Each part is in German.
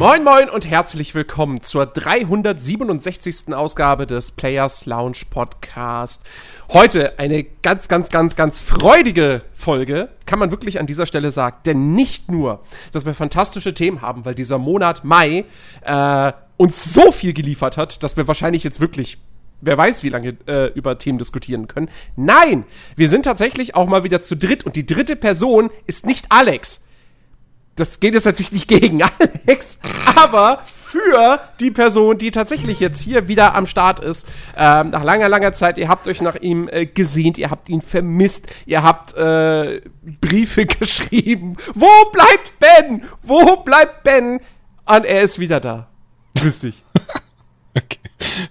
Moin moin und herzlich willkommen zur 367. Ausgabe des Players Lounge Podcast. Heute eine ganz, ganz, ganz, ganz freudige Folge, kann man wirklich an dieser Stelle sagen. Denn nicht nur, dass wir fantastische Themen haben, weil dieser Monat Mai äh, uns so viel geliefert hat, dass wir wahrscheinlich jetzt wirklich wer weiß, wie lange äh, über Themen diskutieren können. Nein, wir sind tatsächlich auch mal wieder zu dritt und die dritte Person ist nicht Alex das geht jetzt natürlich nicht gegen Alex, aber für die Person, die tatsächlich jetzt hier wieder am Start ist, ähm, nach langer, langer Zeit, ihr habt euch nach ihm äh, gesehnt, ihr habt ihn vermisst, ihr habt äh, Briefe geschrieben. Wo bleibt Ben? Wo bleibt Ben? Und er ist wieder da. Grüß dich. okay.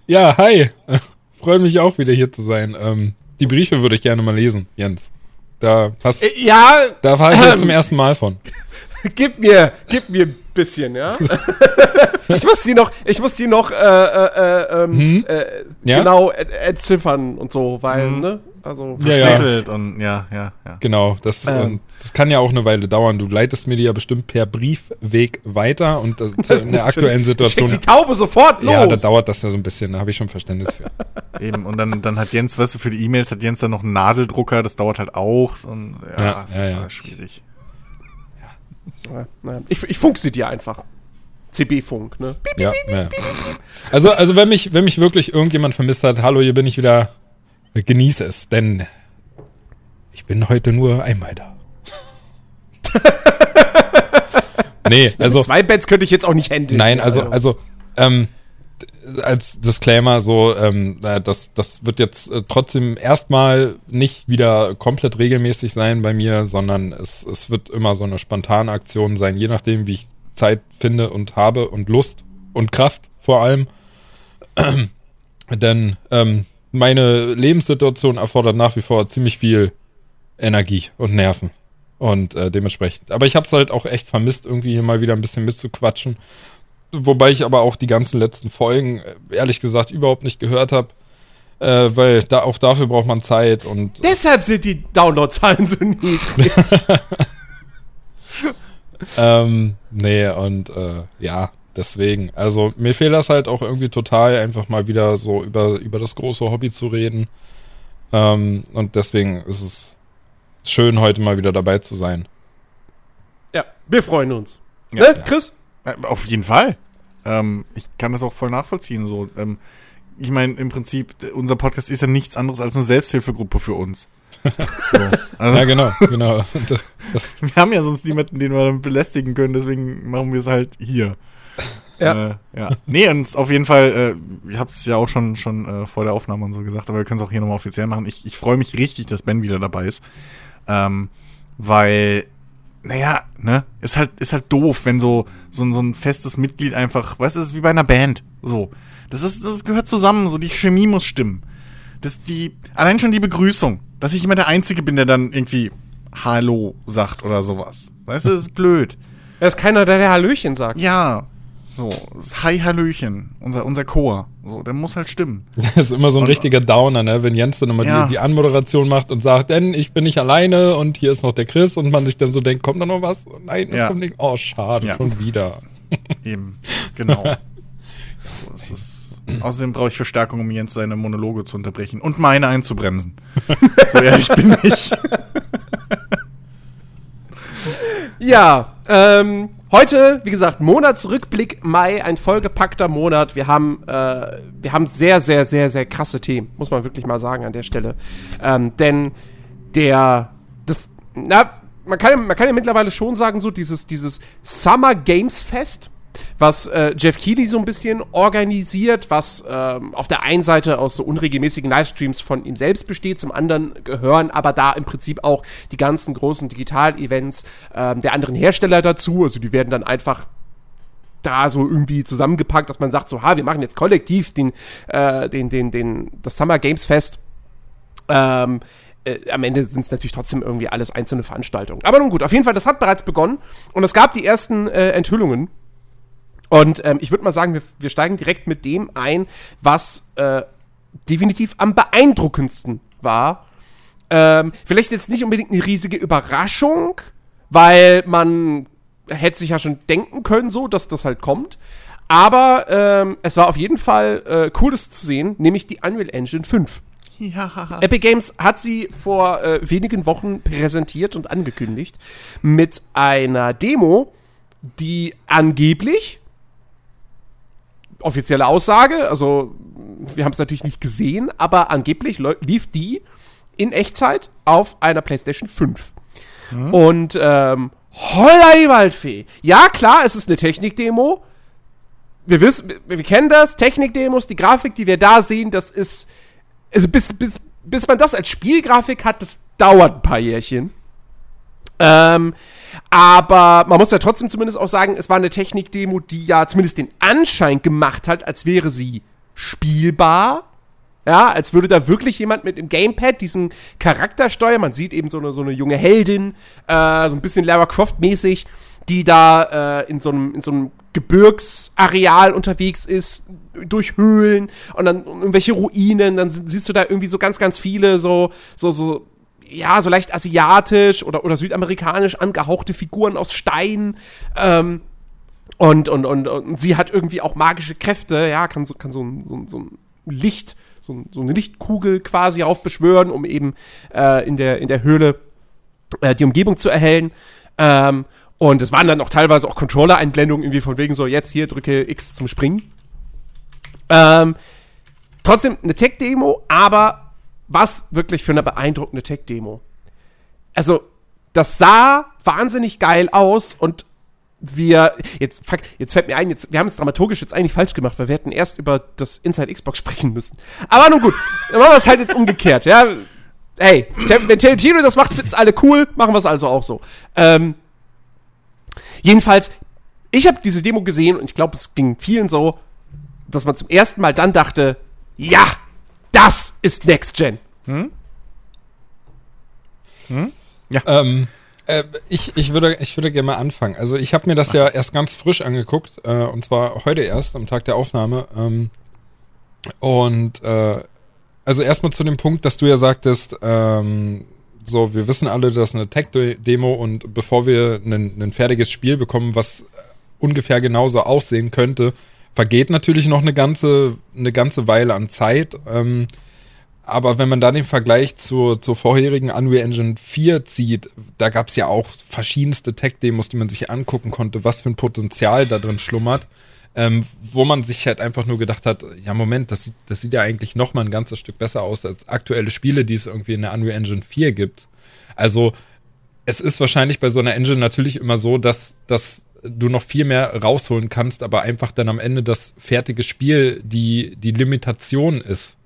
Ja, hi. Freut mich auch wieder hier zu sein. Ähm, die Briefe würde ich gerne mal lesen, Jens. Da hast, äh, ja, da fahre ich ähm, jetzt zum ersten Mal von. gib mir, gib mir ein bisschen, ja. ich muss die noch, ich muss die noch äh, äh, äh, ähm, hm? äh, ja? genau entziffern und so, weil, hm. ne? Also verschlüsselt ja, ja. und ja, ja, ja. Genau, das, ähm. das kann ja auch eine Weile dauern. Du leitest mir die ja bestimmt per Briefweg weiter und das, in der aktuellen Situation. Schick die Taube sofort los! Ja, da dauert das ja so ein bisschen, da habe ich schon Verständnis für. Eben, und dann, dann hat Jens, weißt du, für die E-Mails hat Jens dann noch einen Nadeldrucker, das dauert halt auch. Und, ja, ja, das ist ja, schwierig. Ich, ich funk sie dir einfach. CB-Funk, ne? Ja, ja. Also, also wenn mich, wenn mich wirklich irgendjemand vermisst hat, hallo, hier bin ich wieder, genieße es, denn ich bin heute nur einmal da. nee, also. Zwei Bets könnte ich jetzt auch nicht handeln. Nein, also, also, ähm, als Disclaimer so, ähm, äh, das, das wird jetzt äh, trotzdem erstmal nicht wieder komplett regelmäßig sein bei mir, sondern es, es wird immer so eine spontane Aktion sein, je nachdem, wie ich Zeit finde und habe und Lust und Kraft vor allem. Denn ähm, meine Lebenssituation erfordert nach wie vor ziemlich viel Energie und Nerven. Und äh, dementsprechend. Aber ich habe es halt auch echt vermisst, irgendwie hier mal wieder ein bisschen mitzuquatschen. Wobei ich aber auch die ganzen letzten Folgen, äh, ehrlich gesagt, überhaupt nicht gehört habe. Äh, weil da auch dafür braucht man Zeit und. Deshalb sind die Downloadzahlen so niedrig. ähm, nee, und äh, ja, deswegen. Also mir fehlt das halt auch irgendwie total, einfach mal wieder so über, über das große Hobby zu reden. Ähm, und deswegen ist es schön, heute mal wieder dabei zu sein. Ja, wir freuen uns. Ja, ne, ja. Chris? Äh, auf jeden Fall. Ähm, ich kann das auch voll nachvollziehen. So, ähm, ich meine, im Prinzip, unser Podcast ist ja nichts anderes als eine Selbsthilfegruppe für uns. so, also, ja, genau, genau. Das wir haben ja sonst niemanden, den wir dann belästigen können, deswegen machen wir es halt hier. Ja. Äh, ja. Nee, und auf jeden Fall, äh, ich habe es ja auch schon, schon äh, vor der Aufnahme und so gesagt, aber wir können es auch hier nochmal offiziell machen. Ich, ich freue mich richtig, dass Ben wieder dabei ist. Ähm, weil naja, ne, ist halt, ist halt doof, wenn so, so, so ein festes Mitglied einfach, weißt du, ist wie bei einer Band. So. Das ist, das gehört zusammen, so die Chemie muss stimmen. Das die, allein schon die Begrüßung, dass ich immer der Einzige bin, der dann irgendwie Hallo sagt oder sowas. Weißt du, das ist blöd. Er ist keiner, der der Hallöchen sagt. Ja, so, Hi Hallöchen, unser, unser Chor. So, der muss halt stimmen. Das ist immer so ein und, richtiger Downer, ne? Wenn Jens dann immer ja. die, die Anmoderation macht und sagt, denn ich bin nicht alleine und hier ist noch der Chris und man sich dann so denkt, kommt da noch was? Nein, es ja. kommt nicht. Oh, schade, ja. schon wieder. Eben, genau. so, ist, außerdem brauche ich Verstärkung, um Jens seine Monologe zu unterbrechen und meine einzubremsen. so ehrlich bin ich. ja, ähm, Heute, wie gesagt, Monatsrückblick Mai, ein vollgepackter Monat. Wir haben, äh, wir haben sehr, sehr, sehr, sehr krasse Themen, muss man wirklich mal sagen an der Stelle. Ähm, denn der, das, na, man kann, man kann ja mittlerweile schon sagen, so dieses, dieses Summer Games Fest, was äh, Jeff Keighley so ein bisschen organisiert, was ähm, auf der einen Seite aus so unregelmäßigen Livestreams von ihm selbst besteht, zum anderen gehören aber da im Prinzip auch die ganzen großen Digital-Events ähm, der anderen Hersteller dazu. Also die werden dann einfach da so irgendwie zusammengepackt, dass man sagt so, ha, wir machen jetzt kollektiv den, äh, den, den, den, das Summer Games Fest. Ähm, äh, am Ende sind es natürlich trotzdem irgendwie alles einzelne Veranstaltungen. Aber nun gut, auf jeden Fall, das hat bereits begonnen und es gab die ersten äh, Enthüllungen und ähm, ich würde mal sagen, wir, wir, steigen direkt mit dem ein, was äh, definitiv am beeindruckendsten war. Ähm, vielleicht jetzt nicht unbedingt eine riesige Überraschung, weil man hätte sich ja schon denken können, so, dass das halt kommt. Aber ähm, es war auf jeden Fall äh, cooles zu sehen, nämlich die Unreal Engine 5. Ja. Epic Games hat sie vor äh, wenigen Wochen präsentiert und angekündigt mit einer Demo, die angeblich offizielle Aussage, also wir haben es natürlich nicht gesehen, aber angeblich lief die in Echtzeit auf einer PlayStation 5. Mhm. Und ähm, holla die Waldfee. Ja, klar, es ist eine Technik-Demo. Wir wissen, wir kennen das, Technik-Demos, die Grafik, die wir da sehen, das ist also bis, bis, bis man das als Spielgrafik hat, das dauert ein paar Jährchen. Ähm, aber man muss ja trotzdem zumindest auch sagen, es war eine Technik-Demo, die ja zumindest den Anschein gemacht hat, als wäre sie spielbar. Ja, als würde da wirklich jemand mit dem Gamepad diesen Charakter steuern. Man sieht eben so eine, so eine junge Heldin, äh, so ein bisschen Lara Croft-mäßig, die da äh, in so einem, in so einem Gebirgsareal unterwegs ist, durch Höhlen und dann irgendwelche Ruinen, dann siehst du da irgendwie so ganz, ganz viele so, so, so, ja, so leicht asiatisch oder, oder südamerikanisch angehauchte Figuren aus Stein. Ähm, und, und, und, und sie hat irgendwie auch magische Kräfte, ja, kann so, kann so, so, so ein Licht, so, so eine Lichtkugel quasi aufbeschwören, um eben äh, in, der, in der Höhle äh, die Umgebung zu erhellen. Ähm, und es waren dann auch teilweise auch Controller-Einblendungen, irgendwie von wegen so, jetzt hier drücke X zum Springen. Ähm, trotzdem eine Tech-Demo, aber was wirklich für eine beeindruckende Tech-Demo. Also, das sah wahnsinnig geil aus und wir, jetzt, fuck, jetzt fällt mir ein, jetzt, wir haben es dramaturgisch jetzt eigentlich falsch gemacht, weil wir hätten erst über das Inside Xbox sprechen müssen. Aber nun gut, dann machen wir es halt jetzt umgekehrt, ja. Hey, wenn Tarantino das macht, finden es alle cool, machen wir es also auch so. Ähm, Jedenfalls, ich habe diese Demo gesehen und ich glaube, es ging vielen so, dass man zum ersten Mal dann dachte, ja, das ist Next Gen. Hm? Hm? Ja. Ähm, äh, ich, ich, würde, ich würde gerne mal anfangen. Also ich habe mir das Mach ja das. erst ganz frisch angeguckt, äh, und zwar heute erst, am Tag der Aufnahme. Ähm, und äh, also erstmal zu dem Punkt, dass du ja sagtest, ähm, so, wir wissen alle, das ist eine Tech-Demo und bevor wir ein fertiges Spiel bekommen, was ungefähr genauso aussehen könnte, vergeht natürlich noch eine ganze, eine ganze Weile an Zeit. Ähm, aber wenn man da den Vergleich zur, zur vorherigen Unreal Engine 4 zieht, da gab es ja auch verschiedenste Tech-Demos, die man sich angucken konnte, was für ein Potenzial da drin schlummert. Ähm, wo man sich halt einfach nur gedacht hat, ja Moment, das sieht, das sieht ja eigentlich noch mal ein ganzes Stück besser aus als aktuelle Spiele, die es irgendwie in der Unreal Engine 4 gibt. Also es ist wahrscheinlich bei so einer Engine natürlich immer so, dass, dass du noch viel mehr rausholen kannst, aber einfach dann am Ende das fertige Spiel die, die Limitation ist.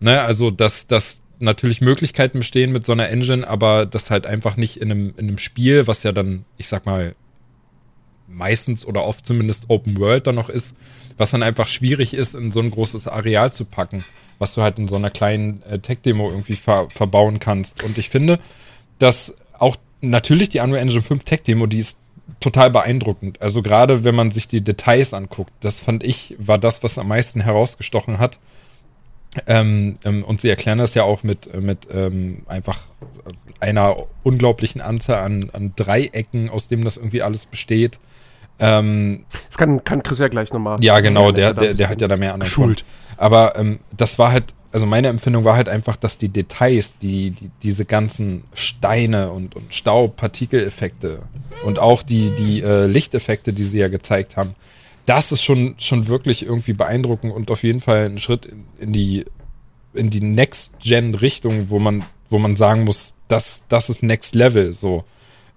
Ne? Also, dass, dass natürlich Möglichkeiten bestehen mit so einer Engine, aber das halt einfach nicht in einem, in einem Spiel, was ja dann, ich sag mal, meistens oder oft zumindest Open World dann noch ist, was dann einfach schwierig ist, in so ein großes Areal zu packen, was du halt in so einer kleinen äh, Tech-Demo irgendwie ver verbauen kannst. Und ich finde, dass auch natürlich die Unreal Engine 5 Tech-Demo, die ist total beeindruckend. Also gerade wenn man sich die Details anguckt, das fand ich, war das, was am meisten herausgestochen hat. Ähm, ähm, und sie erklären das ja auch mit, mit ähm, einfach einer unglaublichen Anzahl an, an Dreiecken, aus dem das irgendwie alles besteht. Ähm, das kann, kann Chris ja gleich nochmal. Ja, genau, der, der, der hat ja da mehr an Schuld. Aber ähm, das war halt, also meine Empfindung war halt einfach, dass die Details, die, die diese ganzen Steine und, und Staubpartikeleffekte und auch die, die äh, Lichteffekte, die sie ja gezeigt haben, das ist schon, schon wirklich irgendwie beeindruckend und auf jeden Fall ein Schritt in, in die, in die Next-Gen-Richtung, wo man, wo man sagen muss, das, das ist Next Level, so.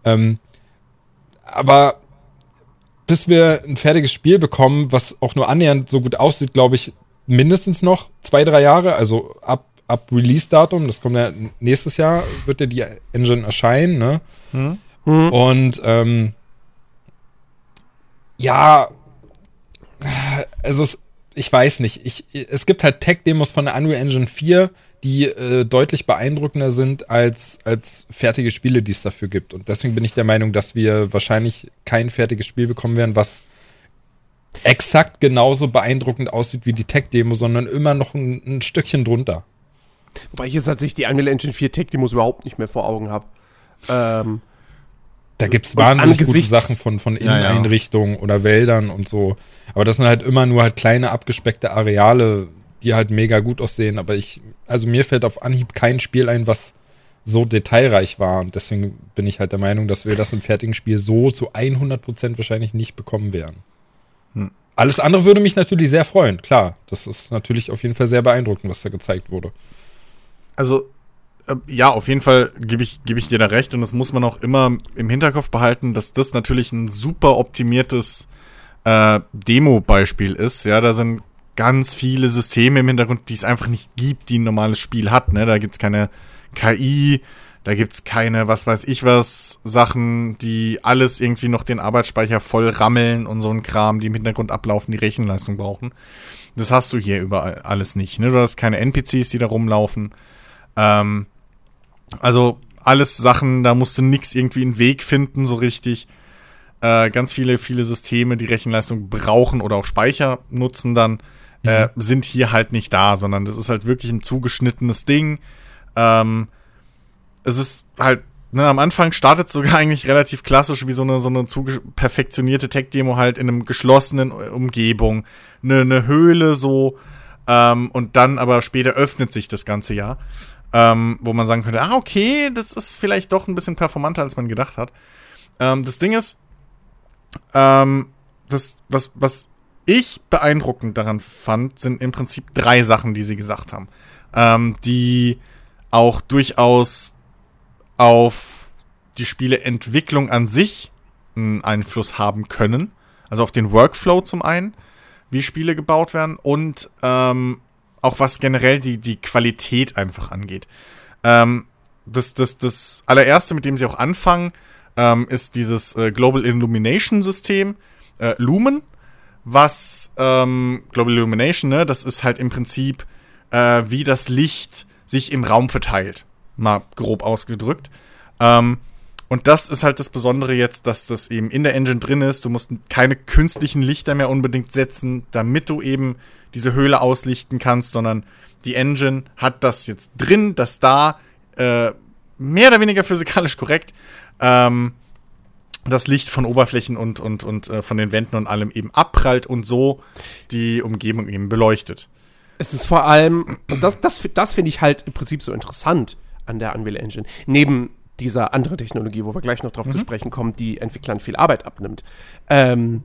Ähm, aber bis wir ein fertiges Spiel bekommen, was auch nur annähernd so gut aussieht, glaube ich, mindestens noch zwei, drei Jahre. Also ab, ab Release-Datum, das kommt ja nächstes Jahr, wird ja die Engine erscheinen, ne? Mhm. Und ähm, ja, also es, ich weiß nicht. Ich, es gibt halt Tech-Demos von der Unreal Engine 4, die äh, deutlich beeindruckender sind als, als fertige Spiele, die es dafür gibt. Und deswegen bin ich der Meinung, dass wir wahrscheinlich kein fertiges Spiel bekommen werden, was exakt genauso beeindruckend aussieht wie die Tech-Demo, sondern immer noch ein, ein, Stückchen drunter. Wobei ich jetzt tatsächlich die Unreal Engine 4 Tech-Demos überhaupt nicht mehr vor Augen habe. Ähm, Da gibt es wahnsinnig gute Sachen von, von Inneneinrichtungen ja, ja. oder Wäldern und so. Aber das sind halt immer nur halt kleine abgespeckte Areale, die halt mega gut aussehen. Aber ich, also mir fällt auf Anhieb kein Spiel ein, was so detailreich war. Und deswegen bin ich halt der Meinung, dass wir das im fertigen Spiel so zu 100% wahrscheinlich nicht bekommen werden. Hm. Alles andere würde mich natürlich sehr freuen, klar. Das ist natürlich auf jeden Fall sehr beeindruckend, was da gezeigt wurde. Also, äh, ja, auf jeden Fall gebe ich, geb ich dir da recht. Und das muss man auch immer im Hinterkopf behalten, dass das natürlich ein super optimiertes äh, Demo-Beispiel ist. Ja, da sind ganz viele Systeme im Hintergrund, die es einfach nicht gibt, die ein normales Spiel hat. Ne? Da gibt es keine KI, da gibt's keine, was weiß ich was, Sachen, die alles irgendwie noch den Arbeitsspeicher voll rammeln und so ein Kram, die im Hintergrund ablaufen, die Rechenleistung brauchen. Das hast du hier überall alles nicht. Ne? Du hast keine NPCs, die da rumlaufen. Ähm, also alles Sachen, da musst du nix irgendwie einen Weg finden, so richtig. Äh, ganz viele, viele Systeme, die Rechenleistung brauchen oder auch Speicher nutzen dann, äh, mhm. sind hier halt nicht da, sondern das ist halt wirklich ein zugeschnittenes Ding ähm, es ist halt, ne, am Anfang startet sogar eigentlich relativ klassisch wie so eine, so eine zu perfektionierte Tech-Demo halt in einem geschlossenen Umgebung. Eine, eine Höhle so, ähm, und dann aber später öffnet sich das ganze Jahr. Ähm, wo man sagen könnte, ah, okay, das ist vielleicht doch ein bisschen performanter, als man gedacht hat. Ähm, das Ding ist, ähm, das, was, was ich beeindruckend daran fand, sind im Prinzip drei Sachen, die sie gesagt haben. Ähm, die auch durchaus auf die Spieleentwicklung an sich einen Einfluss haben können. Also auf den Workflow zum einen, wie Spiele gebaut werden und ähm, auch was generell die, die Qualität einfach angeht. Ähm, das, das, das allererste, mit dem sie auch anfangen, ähm, ist dieses äh, Global Illumination System, äh, Lumen, was ähm, Global Illumination, ne, das ist halt im Prinzip, äh, wie das Licht sich im Raum verteilt. Mal grob ausgedrückt. Ähm, und das ist halt das Besondere jetzt, dass das eben in der Engine drin ist. Du musst keine künstlichen Lichter mehr unbedingt setzen, damit du eben diese Höhle auslichten kannst, sondern die Engine hat das jetzt drin, dass da äh, mehr oder weniger physikalisch korrekt ähm, das Licht von Oberflächen und, und, und äh, von den Wänden und allem eben abprallt und so die Umgebung eben beleuchtet. Es ist vor allem, das, das, das finde ich halt im Prinzip so interessant an der Unreal Engine, neben dieser anderen Technologie, wo wir gleich noch drauf mhm. zu sprechen kommen, die Entwicklern viel Arbeit abnimmt. Ähm,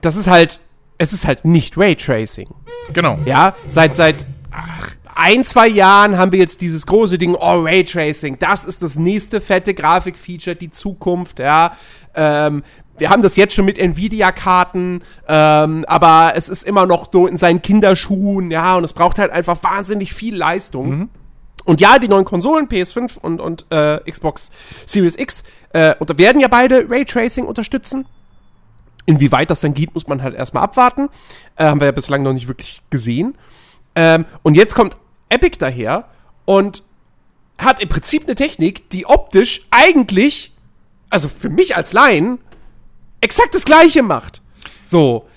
das ist halt, es ist halt nicht Raytracing. Genau. Ja, seit, seit ach, ein, zwei Jahren haben wir jetzt dieses große Ding, oh, Raytracing, das ist das nächste fette Grafikfeature, die Zukunft, ja. Ähm, wir haben das jetzt schon mit Nvidia-Karten, ähm, aber es ist immer noch so in seinen Kinderschuhen, ja, und es braucht halt einfach wahnsinnig viel Leistung. Mhm. Und ja, die neuen Konsolen, PS5 und, und äh, Xbox Series X, äh, werden ja beide Raytracing unterstützen. Inwieweit das dann geht, muss man halt erstmal abwarten. Äh, haben wir ja bislang noch nicht wirklich gesehen. Ähm, und jetzt kommt Epic daher und hat im Prinzip eine Technik, die optisch eigentlich, also für mich als Laien, exakt das gleiche macht. So.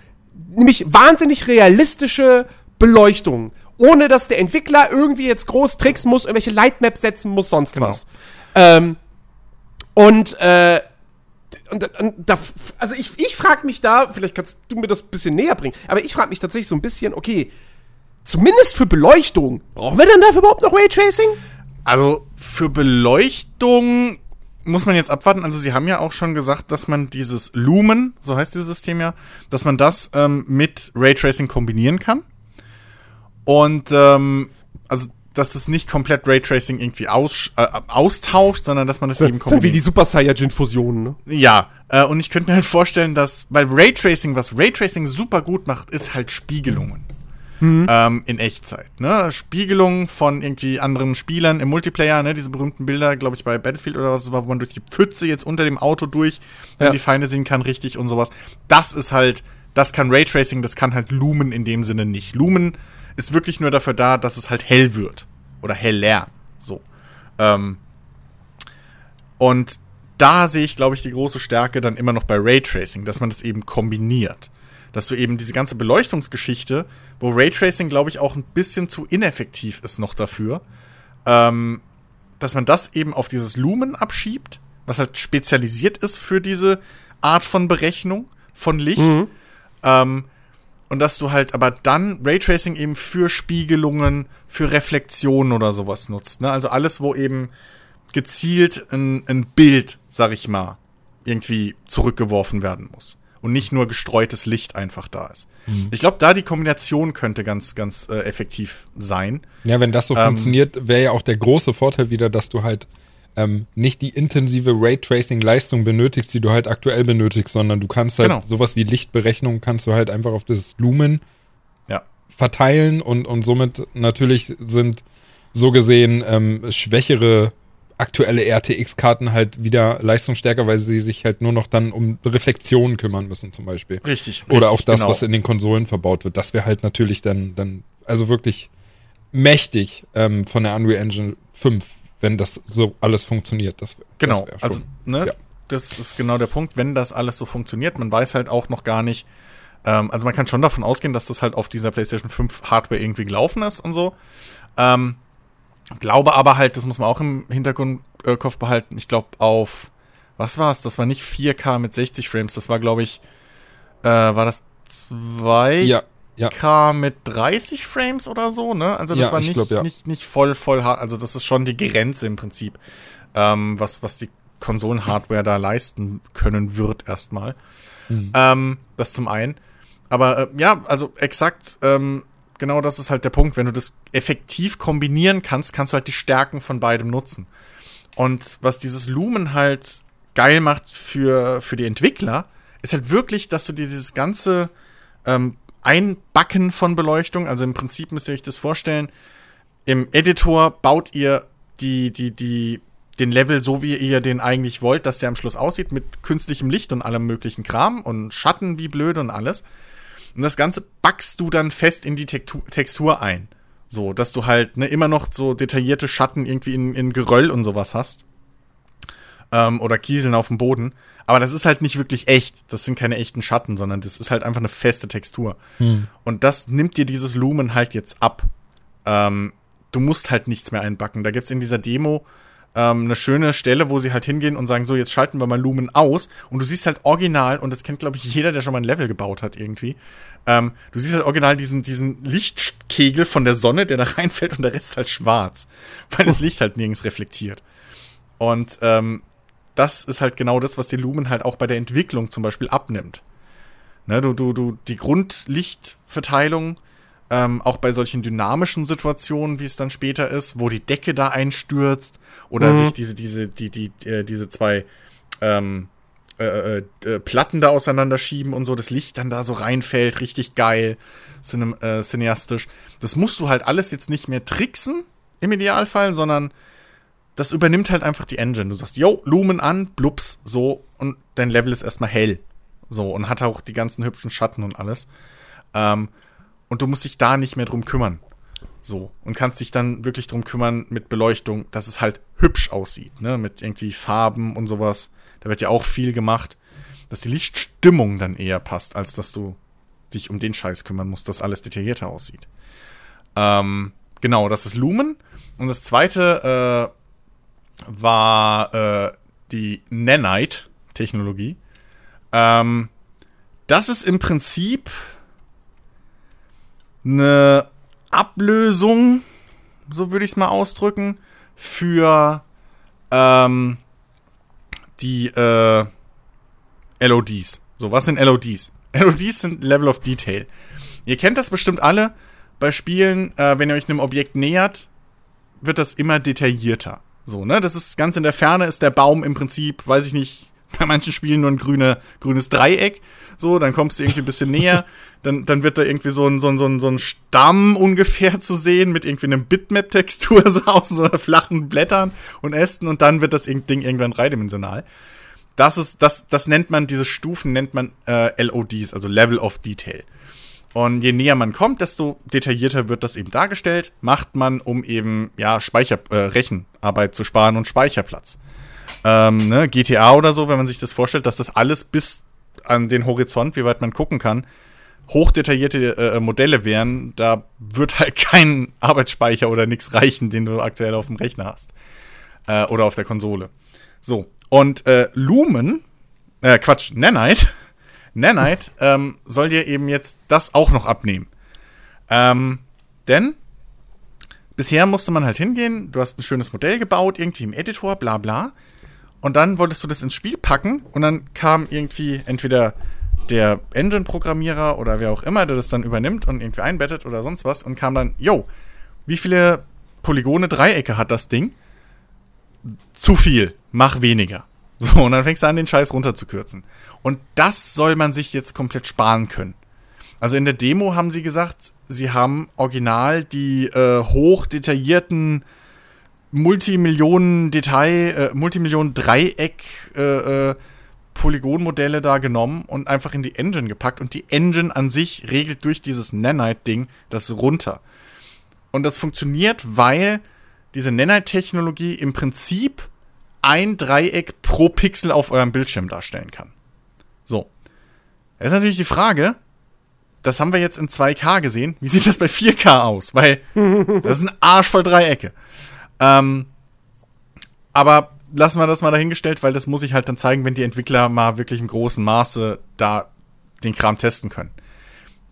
Nämlich wahnsinnig realistische Beleuchtung. Ohne dass der Entwickler irgendwie jetzt groß tricksen muss, irgendwelche Lightmaps setzen muss, sonst genau. was. Ähm, und, äh, und, und da, also ich, ich frage mich da, vielleicht kannst du mir das ein bisschen näher bringen, aber ich frage mich tatsächlich so ein bisschen, okay, zumindest für Beleuchtung, brauchen wir denn dafür überhaupt noch Raytracing? Also für Beleuchtung muss man jetzt abwarten. Also sie haben ja auch schon gesagt, dass man dieses Lumen, so heißt dieses System ja, dass man das ähm, mit Raytracing kombinieren kann. Und ähm, also dass es nicht komplett Raytracing irgendwie aus, äh, austauscht, sondern dass man das, das eben kombiniert. Das sind wie die Super Saiyajin-Fusionen, ne? Ja, äh, und ich könnte mir halt vorstellen, dass, weil Raytracing, was Raytracing super gut macht, ist halt Spiegelungen mhm. ähm, in Echtzeit. Ne? Spiegelungen von irgendwie anderen Spielern im Multiplayer, ne? diese berühmten Bilder, glaube ich, bei Battlefield oder was es war, wo man durch die Pfütze jetzt unter dem Auto durch ja. die Feinde sehen kann, richtig und sowas. Das ist halt, das kann Raytracing, das kann halt Lumen in dem Sinne nicht. Lumen ist wirklich nur dafür da, dass es halt hell wird. Oder heller. So. Ähm, und da sehe ich, glaube ich, die große Stärke dann immer noch bei Raytracing, dass man das eben kombiniert dass du eben diese ganze Beleuchtungsgeschichte, wo Raytracing, glaube ich, auch ein bisschen zu ineffektiv ist noch dafür, ähm, dass man das eben auf dieses Lumen abschiebt, was halt spezialisiert ist für diese Art von Berechnung von Licht. Mhm. Ähm, und dass du halt aber dann Raytracing eben für Spiegelungen, für Reflexionen oder sowas nutzt. Ne? Also alles, wo eben gezielt ein, ein Bild, sag ich mal, irgendwie zurückgeworfen werden muss. Und nicht nur gestreutes Licht einfach da ist. Mhm. Ich glaube, da die Kombination könnte ganz, ganz äh, effektiv sein. Ja, wenn das so ähm, funktioniert, wäre ja auch der große Vorteil wieder, dass du halt ähm, nicht die intensive Raytracing-Leistung benötigst, die du halt aktuell benötigst, sondern du kannst halt genau. sowas wie Lichtberechnung kannst du halt einfach auf das Lumen ja. verteilen und, und somit natürlich sind so gesehen ähm, schwächere aktuelle RTX-Karten halt wieder leistungsstärker, weil sie sich halt nur noch dann um Reflexionen kümmern müssen, zum Beispiel. Richtig. Oder richtig, auch das, genau. was in den Konsolen verbaut wird. Das wäre halt natürlich dann, dann, also wirklich mächtig ähm, von der Unreal Engine 5, wenn das so alles funktioniert. Das, genau. Das also, ne, ja. das ist genau der Punkt, wenn das alles so funktioniert. Man weiß halt auch noch gar nicht, ähm, also man kann schon davon ausgehen, dass das halt auf dieser PlayStation 5 Hardware irgendwie gelaufen ist und so. Ähm, Glaube aber halt, das muss man auch im Hintergrundkopf äh, behalten, ich glaube auf, was war es? Das war nicht 4K mit 60 Frames, das war glaube ich, äh, war das 2K ja, ja. mit 30 Frames oder so, ne? Also das ja, war nicht, glaub, nicht, nicht voll, voll hart, also das ist schon die Grenze im Prinzip, ähm, was, was die Konsolen-Hardware da leisten können wird erstmal. Mhm. Ähm, das zum einen. Aber äh, ja, also exakt, ähm, genau das ist halt der Punkt. Wenn du das effektiv kombinieren kannst, kannst du halt die Stärken von beidem nutzen. Und was dieses Lumen halt geil macht für, für die Entwickler, ist halt wirklich, dass du dir dieses ganze ähm, Einbacken von Beleuchtung, also im Prinzip müsst ihr euch das vorstellen, im Editor baut ihr die, die, die, den Level so, wie ihr den eigentlich wollt, dass der am Schluss aussieht, mit künstlichem Licht und allem möglichen Kram und Schatten wie blöd und alles. Und das Ganze backst du dann fest in die Textur ein. So, dass du halt ne, immer noch so detaillierte Schatten irgendwie in, in Geröll und sowas hast. Ähm, oder Kieseln auf dem Boden. Aber das ist halt nicht wirklich echt. Das sind keine echten Schatten, sondern das ist halt einfach eine feste Textur. Hm. Und das nimmt dir dieses Lumen halt jetzt ab. Ähm, du musst halt nichts mehr einbacken. Da gibt's in dieser Demo ähm, eine schöne Stelle, wo sie halt hingehen und sagen, so, jetzt schalten wir mal Lumen aus. Und du siehst halt original, und das kennt, glaube ich, jeder, der schon mal ein Level gebaut hat irgendwie. Ähm, du siehst halt original diesen, diesen Lichtkegel von der Sonne, der da reinfällt und der Rest ist halt schwarz. Weil das Licht halt nirgends reflektiert. Und ähm, das ist halt genau das, was die Lumen halt auch bei der Entwicklung zum Beispiel abnimmt. Ne, du, du, du, die Grundlichtverteilung ähm, auch bei solchen dynamischen Situationen, wie es dann später ist, wo die Decke da einstürzt oder mhm. sich diese, diese, die, die, äh, diese zwei ähm, äh, äh, äh, Platten da auseinanderschieben und so, das Licht dann da so reinfällt, richtig geil, cinem, äh, cineastisch. Das musst du halt alles jetzt nicht mehr tricksen, im Idealfall, sondern das übernimmt halt einfach die Engine. Du sagst, yo, Lumen an, blups, so, und dein Level ist erstmal hell. So, und hat auch die ganzen hübschen Schatten und alles. Ähm, und du musst dich da nicht mehr drum kümmern. So. Und kannst dich dann wirklich drum kümmern mit Beleuchtung, dass es halt hübsch aussieht, ne? Mit irgendwie Farben und sowas. Da wird ja auch viel gemacht, dass die Lichtstimmung dann eher passt, als dass du dich um den Scheiß kümmern musst, dass alles detaillierter aussieht. Ähm, genau, das ist Lumen. Und das zweite äh, war äh, die Nanite-Technologie. Ähm, das ist im Prinzip eine Ablösung, so würde ich es mal ausdrücken, für ähm, die äh, LODs. So, was sind LODs? LODs sind Level of Detail. Ihr kennt das bestimmt alle bei Spielen, äh, wenn ihr euch einem Objekt nähert, wird das immer detaillierter. So, ne? Das ist ganz in der Ferne ist der Baum im Prinzip, weiß ich nicht, bei manchen Spielen nur ein grüne, grünes Dreieck. So, dann kommst du irgendwie ein bisschen näher. Dann, dann wird da irgendwie so ein, so, ein, so, ein, so ein Stamm ungefähr zu sehen mit irgendwie einem Bitmap-Textur so aus so flachen Blättern und Ästen und dann wird das Ding irgendwann dreidimensional. Das ist, das, das nennt man, diese Stufen nennt man äh, LODs, also Level of Detail. Und je näher man kommt, desto detaillierter wird das eben dargestellt. Macht man, um eben, ja, Speicher, äh, Rechenarbeit zu sparen und Speicherplatz ähm, ne, GTA oder so, wenn man sich das vorstellt, dass das alles bis an den Horizont, wie weit man gucken kann, hochdetaillierte äh, Modelle wären, da wird halt kein Arbeitsspeicher oder nichts reichen, den du aktuell auf dem Rechner hast. Äh, oder auf der Konsole. So, Und äh, Lumen, äh, Quatsch, Nanite, Nanite ähm, soll dir eben jetzt das auch noch abnehmen. Ähm, denn bisher musste man halt hingehen, du hast ein schönes Modell gebaut, irgendwie im Editor, bla bla. Und dann wolltest du das ins Spiel packen und dann kam irgendwie entweder der Engine-Programmierer oder wer auch immer, der das dann übernimmt und irgendwie einbettet oder sonst was und kam dann, yo, wie viele Polygone, Dreiecke hat das Ding? Zu viel, mach weniger. So, und dann fängst du an, den Scheiß runterzukürzen. Und das soll man sich jetzt komplett sparen können. Also in der Demo haben sie gesagt, sie haben original die äh, hoch detaillierten Multimillionen Detail, äh, Multimillionen Dreieck äh, äh, Polygonmodelle da genommen und einfach in die Engine gepackt und die Engine an sich regelt durch dieses Nanite-Ding das runter. Und das funktioniert, weil diese Nanite-Technologie im Prinzip ein Dreieck pro Pixel auf eurem Bildschirm darstellen kann. So. Jetzt ist natürlich die Frage, das haben wir jetzt in 2K gesehen, wie sieht das bei 4K aus? Weil das ist ein Arsch voll Dreiecke. Ähm, aber lassen wir das mal dahingestellt, weil das muss ich halt dann zeigen, wenn die Entwickler mal wirklich im großen Maße da den Kram testen können.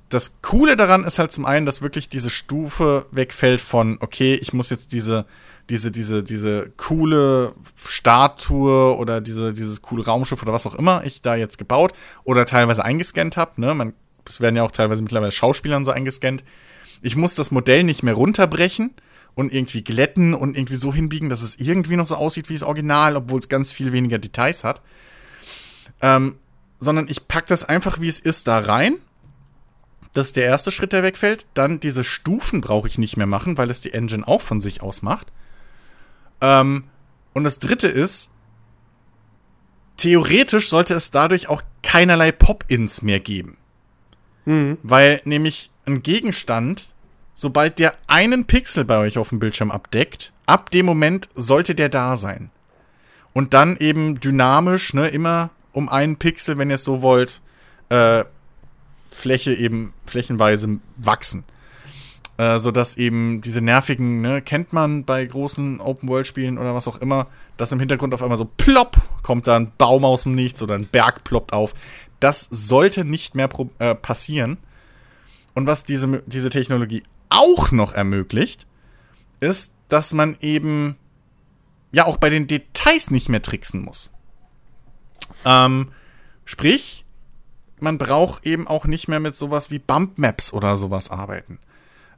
Das Coole daran ist halt zum einen, dass wirklich diese Stufe wegfällt von, okay, ich muss jetzt diese, diese, diese, diese coole Statue oder diese, dieses coole Raumschiff oder was auch immer ich da jetzt gebaut oder teilweise eingescannt habe, ne, es werden ja auch teilweise mittlerweile Schauspielern so eingescannt. Ich muss das Modell nicht mehr runterbrechen, und irgendwie glätten und irgendwie so hinbiegen, dass es irgendwie noch so aussieht wie das Original, obwohl es ganz viel weniger Details hat. Ähm, sondern ich packe das einfach, wie es ist, da rein. Das ist der erste Schritt, der wegfällt. Dann diese Stufen brauche ich nicht mehr machen, weil es die Engine auch von sich aus macht. Ähm, und das dritte ist, theoretisch sollte es dadurch auch keinerlei Pop-ins mehr geben. Mhm. Weil nämlich ein Gegenstand sobald der einen Pixel bei euch auf dem Bildschirm abdeckt, ab dem Moment sollte der da sein. Und dann eben dynamisch, ne, immer um einen Pixel, wenn ihr es so wollt, äh, Fläche eben flächenweise wachsen. Äh, sodass eben diese nervigen, ne, kennt man bei großen Open-World-Spielen oder was auch immer, dass im Hintergrund auf einmal so plopp kommt da ein Baum aus dem Nichts oder ein Berg ploppt auf. Das sollte nicht mehr äh, passieren. Und was diese, diese Technologie auch noch ermöglicht, ist, dass man eben ja auch bei den Details nicht mehr tricksen muss. Ähm, sprich, man braucht eben auch nicht mehr mit sowas wie Bump Maps oder sowas arbeiten.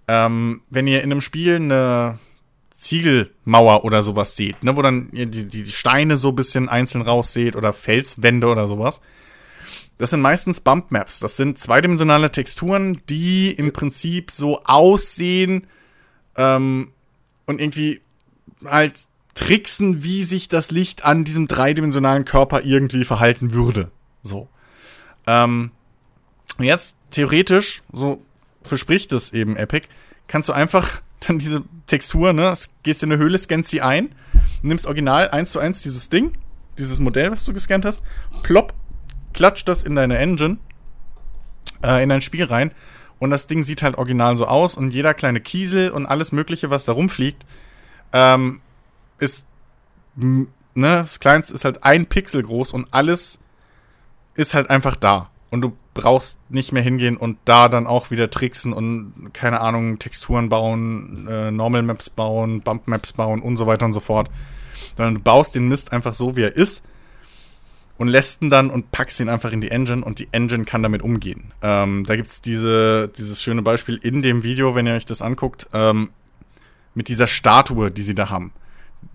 Ähm, wenn ihr in einem Spiel eine Ziegelmauer oder sowas seht, ne, wo dann die, die Steine so ein bisschen einzeln rausseht oder Felswände oder sowas, das sind meistens Bump Maps. Das sind zweidimensionale Texturen, die im Prinzip so aussehen ähm, und irgendwie halt tricksen, wie sich das Licht an diesem dreidimensionalen Körper irgendwie verhalten würde. So. Ähm, jetzt theoretisch, so verspricht es eben Epic, kannst du einfach dann diese Textur, ne, gehst in eine Höhle, scannst sie ein, nimmst original eins zu eins dieses Ding, dieses Modell, was du gescannt hast, plopp, klatscht das in deine Engine, äh, in dein Spiel rein und das Ding sieht halt original so aus und jeder kleine Kiesel und alles Mögliche, was da rumfliegt, ähm, ist, ne, das kleinste ist halt ein Pixel groß und alles ist halt einfach da. Und du brauchst nicht mehr hingehen und da dann auch wieder tricksen und, keine Ahnung, Texturen bauen, äh, Normal Maps bauen, Bump Maps bauen und so weiter und so fort. Sondern du baust den Mist einfach so, wie er ist und lässt ihn dann und packst ihn einfach in die Engine und die Engine kann damit umgehen. Ähm, da gibt's diese, dieses schöne Beispiel in dem Video, wenn ihr euch das anguckt, ähm, mit dieser Statue, die sie da haben.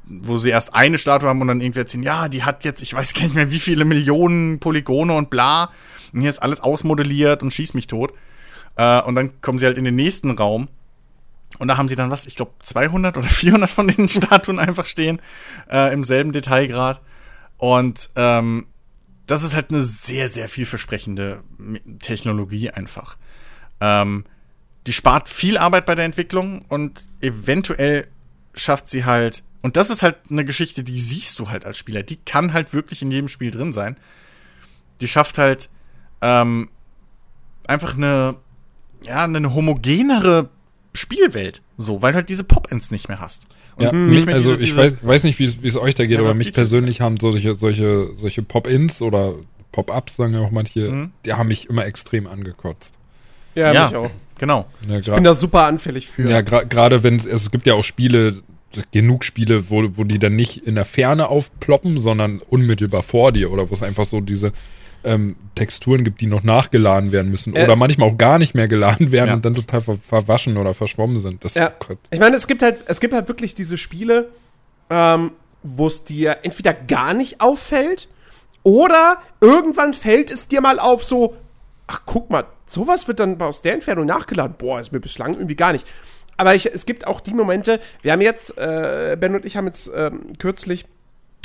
Wo sie erst eine Statue haben und dann irgendwie erzählen, ja, die hat jetzt, ich weiß gar nicht mehr, wie viele Millionen Polygone und bla. Und hier ist alles ausmodelliert und schießt mich tot. Äh, und dann kommen sie halt in den nächsten Raum und da haben sie dann was, ich glaube 200 oder 400 von den Statuen einfach stehen, äh, im selben Detailgrad. Und ähm, das ist halt eine sehr, sehr vielversprechende Technologie einfach. Ähm, die spart viel Arbeit bei der Entwicklung und eventuell schafft sie halt, und das ist halt eine Geschichte, die siehst du halt als Spieler, die kann halt wirklich in jedem Spiel drin sein. Die schafft halt ähm, einfach eine, ja, eine homogenere Spielwelt. So, weil du halt diese Pop-Ins nicht mehr hast. Und ja, mich, also diese, ich weiß, weiß nicht, wie es euch da geht, ja, aber mich persönlich haben solche, solche, solche Pop-Ins oder Pop-Ups, sagen ja auch manche, mhm. die haben mich immer extrem angekotzt. Ja, ja mich auch. Genau. Ja, ich bin da super anfällig für. Ja, gerade wenn es, es gibt ja auch Spiele, genug Spiele, wo, wo die dann nicht in der Ferne aufploppen, sondern unmittelbar vor dir oder wo es einfach so diese ähm, Texturen gibt, die noch nachgeladen werden müssen es oder manchmal auch gar nicht mehr geladen werden ja. und dann total ver verwaschen oder verschwommen sind. Das, ja. Oh ich meine, es gibt halt, es gibt halt wirklich diese Spiele, ähm, wo es dir entweder gar nicht auffällt oder irgendwann fällt es dir mal auf, so, ach guck mal, sowas wird dann aus der Entfernung nachgeladen. Boah, ist mir bislang irgendwie gar nicht. Aber ich, es gibt auch die Momente, wir haben jetzt, äh, Ben und ich haben jetzt ähm, kürzlich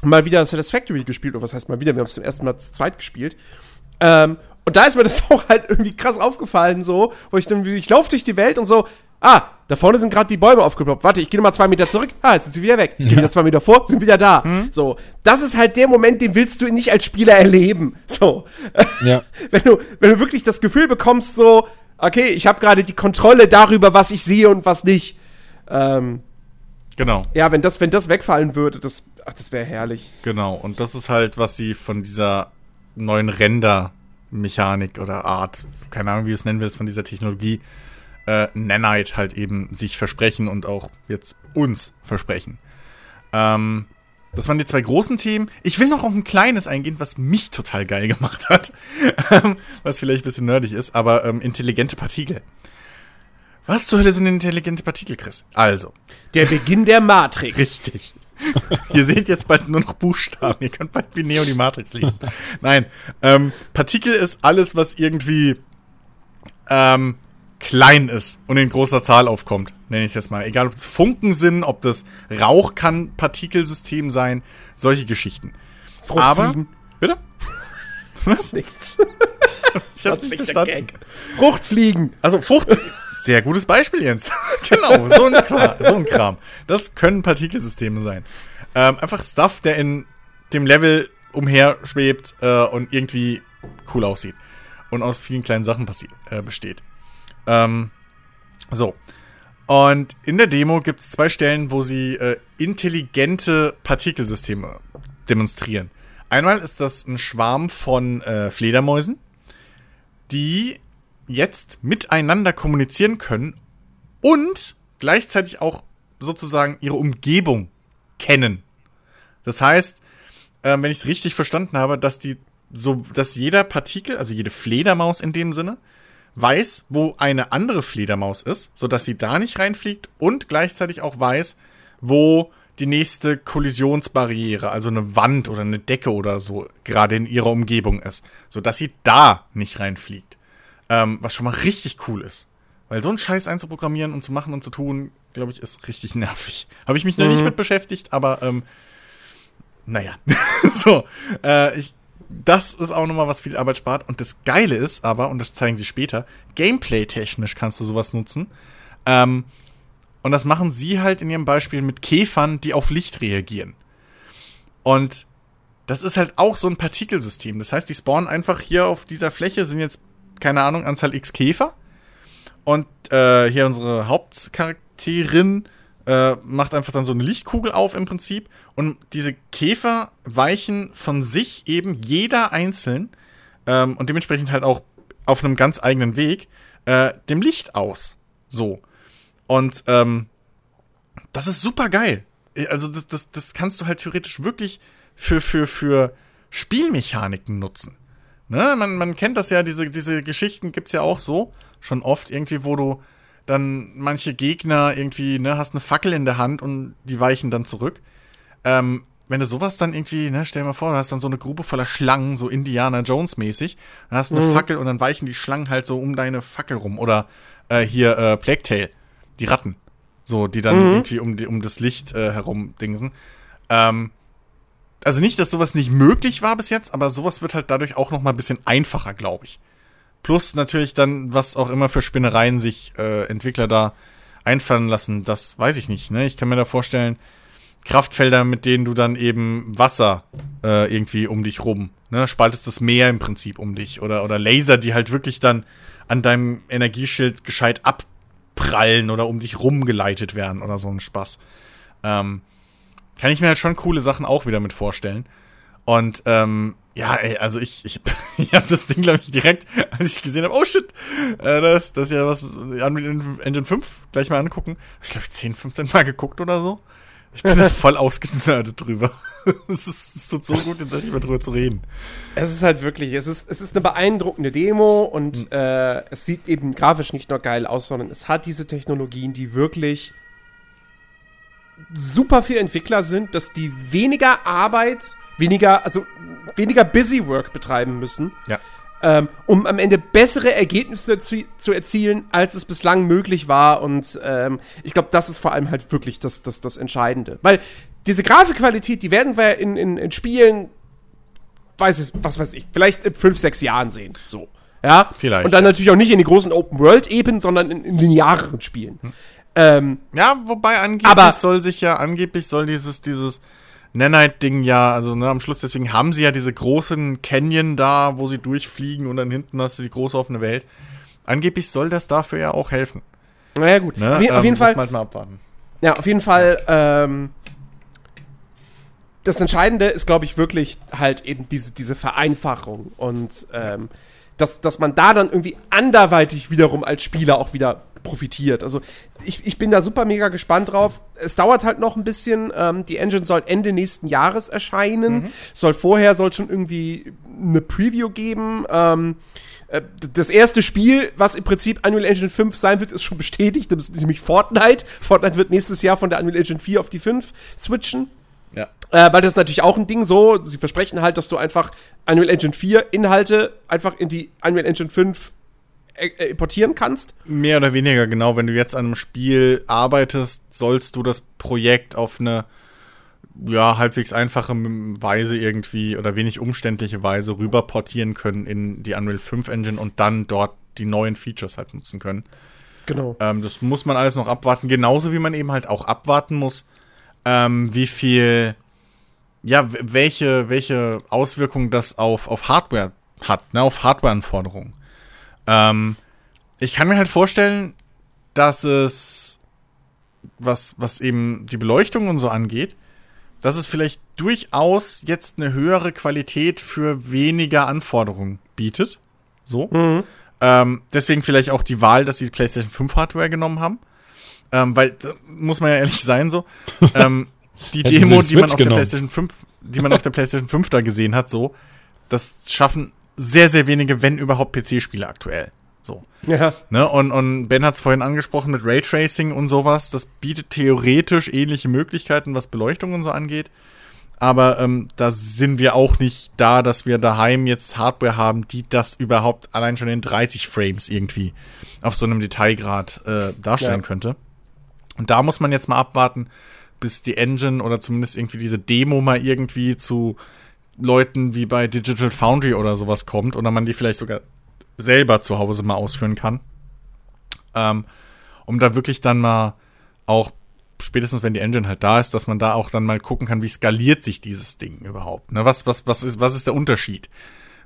mal wieder Satisfactory gespielt, oder was heißt mal wieder, wir haben es zum ersten Mal zu zweit gespielt. Ähm, und da ist mir das auch halt irgendwie krass aufgefallen, so, wo ich dann, ich laufe durch die Welt und so, ah, da vorne sind gerade die Bäume aufgeploppt. Warte, ich gehe nochmal zwei Meter zurück. Ah, jetzt sind sie wieder weg. Ich gehe wieder zwei Meter vor, sind wieder da. Mhm. So, das ist halt der Moment, den willst du nicht als Spieler erleben. So, ja. wenn du, wenn du wirklich das Gefühl bekommst, so, okay, ich habe gerade die Kontrolle darüber, was ich sehe und was nicht. Ähm, genau. Ja, wenn das, wenn das wegfallen würde, das, ach, das wäre herrlich. Genau. Und das ist halt, was sie von dieser neuen Render-Mechanik oder Art, keine Ahnung, wie es nennen willst, von dieser Technologie äh, Nanite halt eben sich versprechen und auch jetzt uns versprechen. Ähm, das waren die zwei großen Themen. Ich will noch auf ein kleines eingehen, was mich total geil gemacht hat. Ähm, was vielleicht ein bisschen nerdig ist, aber ähm, intelligente Partikel. Was zur Hölle sind intelligente Partikel, Chris? Also. Der Beginn der Matrix. Richtig. Ihr seht jetzt bald nur noch Buchstaben. Ihr könnt bald wie Neo die Matrix lesen. Nein. Ähm, Partikel ist alles, was irgendwie ähm, klein ist und in großer Zahl aufkommt, nenne ich es jetzt mal. Egal, ob es Funken sind, ob das Rauch kann Partikelsystem sein, solche Geschichten. Aber, bitte? Was? Nichts. ich hab's nicht verstanden. Fruchtfliegen. Also Frucht, sehr gutes Beispiel, Jens. genau, so ein, Kram, so ein Kram. Das können Partikelsysteme sein. Ähm, einfach Stuff, der in dem Level umherschwebt äh, und irgendwie cool aussieht. Und aus vielen kleinen Sachen äh, besteht. Ähm, so. Und in der Demo gibt es zwei Stellen, wo sie äh, intelligente Partikelsysteme demonstrieren. Einmal ist das ein Schwarm von äh, Fledermäusen, die jetzt miteinander kommunizieren können und gleichzeitig auch sozusagen ihre Umgebung kennen. Das heißt, äh, wenn ich es richtig verstanden habe, dass die so, dass jeder Partikel, also jede Fledermaus in dem Sinne, weiß, wo eine andere Fledermaus ist, sodass sie da nicht reinfliegt und gleichzeitig auch weiß, wo die nächste Kollisionsbarriere, also eine Wand oder eine Decke oder so, gerade in ihrer Umgebung ist, sodass sie da nicht reinfliegt. Ähm, was schon mal richtig cool ist. Weil so einen Scheiß einzuprogrammieren und zu machen und zu tun, glaube ich, ist richtig nervig. Habe ich mich noch mhm. nicht mit beschäftigt, aber ähm, naja. so, äh, ich das ist auch nochmal, was viel Arbeit spart. Und das Geile ist aber, und das zeigen sie später, gameplay-technisch kannst du sowas nutzen. Ähm, und das machen sie halt in ihrem Beispiel mit Käfern, die auf Licht reagieren. Und das ist halt auch so ein Partikelsystem. Das heißt, die spawnen einfach hier auf dieser Fläche, sind jetzt, keine Ahnung, Anzahl X Käfer. Und äh, hier unsere Hauptcharakterin äh, macht einfach dann so eine Lichtkugel auf im Prinzip und diese Käfer weichen von sich eben jeder einzeln ähm, und dementsprechend halt auch auf einem ganz eigenen Weg äh, dem Licht aus. So. Und ähm, das ist super geil. Also das, das, das kannst du halt theoretisch wirklich für, für, für Spielmechaniken nutzen. Ne? Man, man kennt das ja, diese, diese Geschichten gibt's ja auch so, schon oft irgendwie, wo du dann manche Gegner irgendwie, ne, hast eine Fackel in der Hand und die weichen dann zurück. Ähm, wenn du sowas dann irgendwie, ne, stell dir mal vor, du hast dann so eine Grube voller Schlangen, so Indiana Jones mäßig, dann hast eine mhm. Fackel und dann weichen die Schlangen halt so um deine Fackel rum. Oder äh, hier äh, Plague Tale, die Ratten, so, die dann mhm. irgendwie um, die, um das Licht äh, herum dingsen. Ähm, also nicht, dass sowas nicht möglich war bis jetzt, aber sowas wird halt dadurch auch noch mal ein bisschen einfacher, glaube ich. Plus natürlich dann, was auch immer für Spinnereien sich äh, Entwickler da einfallen lassen, das weiß ich nicht. Ne? Ich kann mir da vorstellen, Kraftfelder, mit denen du dann eben Wasser äh, irgendwie um dich rum, ne? spaltest das Meer im Prinzip um dich. Oder, oder Laser, die halt wirklich dann an deinem Energieschild gescheit abprallen oder um dich rumgeleitet werden oder so ein Spaß. Ähm, kann ich mir halt schon coole Sachen auch wieder mit vorstellen. Und ähm, ja, ey, also ich, ich, ich habe das Ding, glaube ich, direkt, als ich gesehen habe, oh shit, äh, das, das ist ja was, Unreal Engine 5, gleich mal angucken. Ich glaube, 10, 15 Mal geguckt oder so. Ich bin da voll ausgenördet drüber. Es, ist, es tut so gut, jetzt endlich mal drüber zu reden. Es ist halt wirklich, es ist, es ist eine beeindruckende Demo und mhm. äh, es sieht eben grafisch nicht nur geil aus, sondern es hat diese Technologien, die wirklich super für Entwickler sind, dass die weniger Arbeit, weniger, also weniger Busy Work betreiben müssen. Ja. Ähm, um am Ende bessere Ergebnisse zu, zu, erzielen, als es bislang möglich war. Und ähm, ich glaube, das ist vor allem halt wirklich das, das, das Entscheidende. Weil diese Grafikqualität, die werden wir in, in, in Spielen, weiß ich, was weiß ich, vielleicht in fünf, sechs Jahren sehen. So. Ja. Vielleicht. Und dann natürlich auch nicht in die großen Open-World-Ebenen, sondern in, in lineareren Spielen. Hm. Ähm, ja, wobei angeblich aber, soll sich ja, angeblich soll dieses, dieses Nanite-Ding ja, also ne, am Schluss, deswegen haben sie ja diese großen Canyon da, wo sie durchfliegen und dann hinten hast du die große offene Welt. Angeblich soll das dafür ja auch helfen. Naja, gut. Ne? Auf, auf, jeden ähm, Fall. Halt mal abwarten. Ja, auf jeden Fall. Ähm, das Entscheidende ist, glaube ich, wirklich halt eben diese, diese Vereinfachung und ähm, dass, dass man da dann irgendwie anderweitig wiederum als Spieler auch wieder profitiert. Also ich, ich bin da super mega gespannt drauf. Es dauert halt noch ein bisschen. Ähm, die Engine soll Ende nächsten Jahres erscheinen. Mhm. Soll vorher soll schon irgendwie eine Preview geben. Ähm, äh, das erste Spiel, was im Prinzip Unreal Engine 5 sein wird, ist schon bestätigt. Das ist nämlich Fortnite. Fortnite wird nächstes Jahr von der Unreal Engine 4 auf die 5 switchen. Ja. Äh, weil das ist natürlich auch ein Ding so. Sie versprechen halt, dass du einfach Unreal Engine 4 Inhalte einfach in die Unreal Engine 5 äh, importieren kannst. Mehr oder weniger, genau. Wenn du jetzt an einem Spiel arbeitest, sollst du das Projekt auf eine ja, halbwegs einfache Weise irgendwie oder wenig umständliche Weise rüber portieren können in die Unreal 5 Engine und dann dort die neuen Features halt nutzen können. Genau. Ähm, das muss man alles noch abwarten, genauso wie man eben halt auch abwarten muss, ähm, wie viel, ja, welche, welche Auswirkungen das auf, auf Hardware hat, ne, auf Hardware-Anforderungen. Ähm, ich kann mir halt vorstellen, dass es, was, was eben die Beleuchtung und so angeht, dass es vielleicht durchaus jetzt eine höhere Qualität für weniger Anforderungen bietet. So. Mhm. Ähm, deswegen vielleicht auch die Wahl, dass sie die PlayStation 5 Hardware genommen haben. Ähm, weil, muss man ja ehrlich sein, so. ähm, die Demo, die man auf genommen. der PlayStation 5, die man auf der PlayStation 5 da gesehen hat, so, das schaffen sehr, sehr wenige, wenn überhaupt PC-Spiele aktuell. So. Ja. Ne? Und, und Ben hat es vorhin angesprochen mit Raytracing und sowas. Das bietet theoretisch ähnliche Möglichkeiten, was Beleuchtung und so angeht. Aber ähm, da sind wir auch nicht da, dass wir daheim jetzt Hardware haben, die das überhaupt allein schon in 30 Frames irgendwie auf so einem Detailgrad äh, darstellen ja. könnte. Und da muss man jetzt mal abwarten, bis die Engine oder zumindest irgendwie diese Demo mal irgendwie zu Leuten wie bei Digital Foundry oder sowas kommt oder man die vielleicht sogar selber zu Hause mal ausführen kann. Ähm, um da wirklich dann mal auch, spätestens wenn die Engine halt da ist, dass man da auch dann mal gucken kann, wie skaliert sich dieses Ding überhaupt. Ne? Was, was, was, ist, was ist der Unterschied?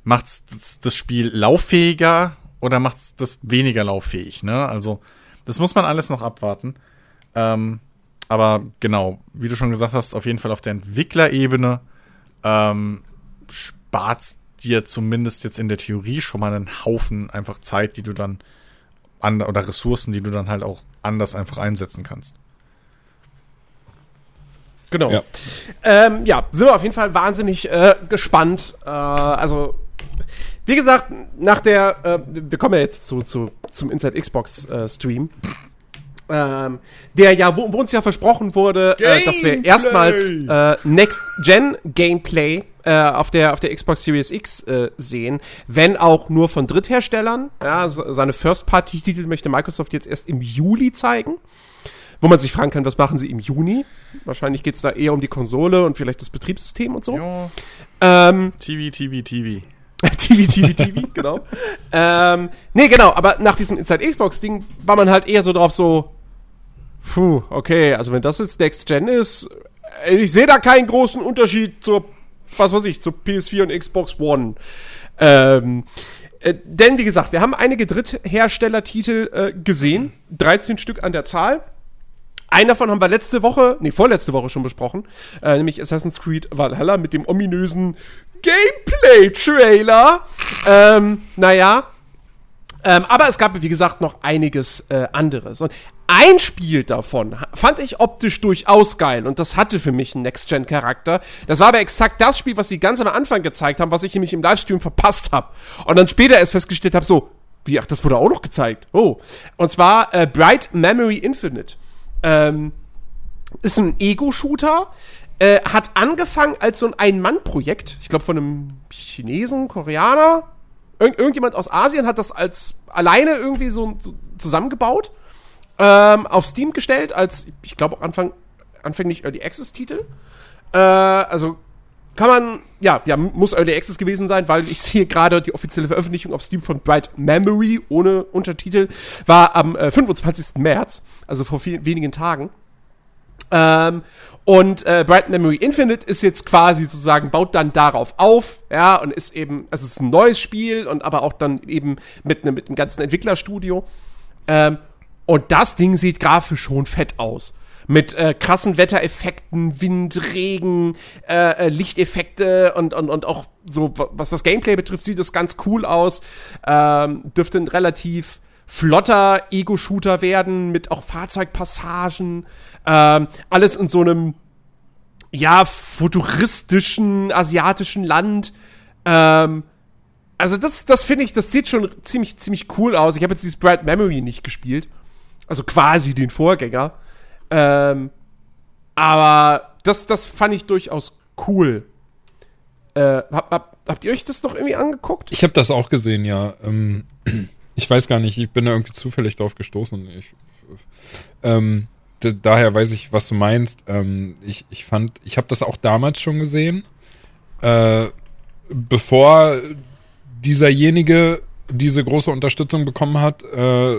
Macht das, das Spiel lauffähiger oder macht es das weniger lauffähig? Ne? Also, das muss man alles noch abwarten. Ähm, aber genau, wie du schon gesagt hast, auf jeden Fall auf der Entwicklerebene ähm, spart dir zumindest jetzt in der Theorie schon mal einen Haufen einfach Zeit, die du dann an, oder Ressourcen, die du dann halt auch anders einfach einsetzen kannst. Genau. Ja, ähm, ja sind wir auf jeden Fall wahnsinnig äh, gespannt. Äh, also, wie gesagt, nach der, äh, wir kommen ja jetzt zu, zu, zum Inside Xbox äh, Stream ähm, der ja, wo, wo, uns ja versprochen wurde, äh, dass wir erstmals äh, Next-Gen-Gameplay äh, auf, der, auf der Xbox Series X äh, sehen, wenn auch nur von Drittherstellern. Ja, so, seine First-Party-Titel möchte Microsoft jetzt erst im Juli zeigen. Wo man sich fragen kann, was machen sie im Juni? Wahrscheinlich geht es da eher um die Konsole und vielleicht das Betriebssystem und so. Ähm, TV, TV, TV. TV, TV, TV, genau. ähm, nee, genau, aber nach diesem Inside Xbox-Ding war man halt eher so drauf so, Puh, okay, also wenn das jetzt Next Gen ist, äh, ich sehe da keinen großen Unterschied zur, was weiß ich, zur PS4 und Xbox One. Ähm, Äh, denn wie gesagt, wir haben einige Drittherstellertitel äh, gesehen, 13 Stück an der Zahl. Einen davon haben wir letzte Woche, nee, vorletzte Woche schon besprochen, äh, nämlich Assassin's Creed Valhalla mit dem ominösen Gameplay-Trailer. Ähm, naja. Ähm, aber es gab, wie gesagt, noch einiges äh, anderes. Und ein Spiel davon fand ich optisch durchaus geil und das hatte für mich einen Next-Gen-Charakter. Das war aber exakt das Spiel, was sie ganz am Anfang gezeigt haben, was ich nämlich im Livestream verpasst habe. Und dann später erst festgestellt habe, so, wie, ach, das wurde auch noch gezeigt. Oh. Und zwar äh, Bright Memory Infinite. Ähm, ist ein Ego-Shooter. Äh, hat angefangen als so ein Ein-Mann-Projekt. Ich glaube, von einem Chinesen, Koreaner. Irgend irgendjemand aus Asien hat das als alleine irgendwie so, so zusammengebaut. Ähm, auf Steam gestellt, als, ich glaube, Anfang, anfänglich Early Access-Titel. Äh, also kann man, ja, ja, muss Early Access gewesen sein, weil ich sehe gerade die offizielle Veröffentlichung auf Steam von Bright Memory ohne Untertitel war am äh, 25. März, also vor viel, wenigen Tagen. Ähm, und äh, Bright Memory Infinite ist jetzt quasi sozusagen, baut dann darauf auf, ja, und ist eben, es ist ein neues Spiel und aber auch dann eben mit einem mit ganzen Entwicklerstudio. Ähm, und das Ding sieht grafisch schon fett aus mit äh, krassen Wettereffekten, Wind, Regen, äh, äh, Lichteffekte und, und, und auch so, was das Gameplay betrifft, sieht das ganz cool aus. Ähm, dürfte ein relativ flotter Ego-Shooter werden mit auch Fahrzeugpassagen. Ähm, alles in so einem, ja, futuristischen, asiatischen Land. Ähm, also das, das finde ich, das sieht schon ziemlich, ziemlich cool aus. Ich habe jetzt dieses Bright Memory nicht gespielt. Also quasi den Vorgänger. Ähm, aber das, das fand ich durchaus cool. Äh, hab, hab, habt ihr euch das noch irgendwie angeguckt? Ich habe das auch gesehen, ja. Ähm, ich weiß gar nicht, ich bin da irgendwie zufällig drauf gestoßen. Ich, ähm, daher weiß ich, was du meinst. Ähm, ich, ich fand, ich habe das auch damals schon gesehen, äh, bevor dieserjenige diese große Unterstützung bekommen hat. Äh,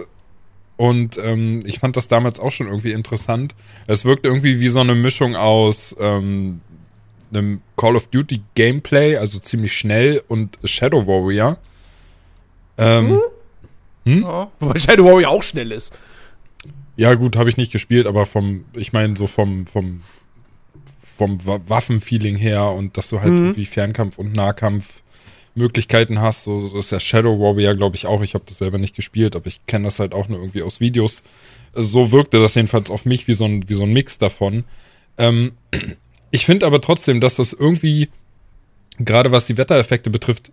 und ähm, ich fand das damals auch schon irgendwie interessant. Es wirkt irgendwie wie so eine Mischung aus ähm, einem Call of Duty Gameplay, also ziemlich schnell, und Shadow Warrior. Ähm, hm? Hm? Ja, wobei Shadow Warrior auch schnell ist. Ja, gut, habe ich nicht gespielt, aber vom, ich meine, so vom, vom, vom Waffenfeeling her und dass du halt mhm. irgendwie Fernkampf und Nahkampf Möglichkeiten hast. So, das ist ja Shadow Warrior, glaube ich, auch. Ich habe das selber nicht gespielt, aber ich kenne das halt auch nur irgendwie aus Videos. So wirkte das jedenfalls auf mich wie so ein, wie so ein Mix davon. Ähm, ich finde aber trotzdem, dass das irgendwie, gerade was die Wettereffekte betrifft,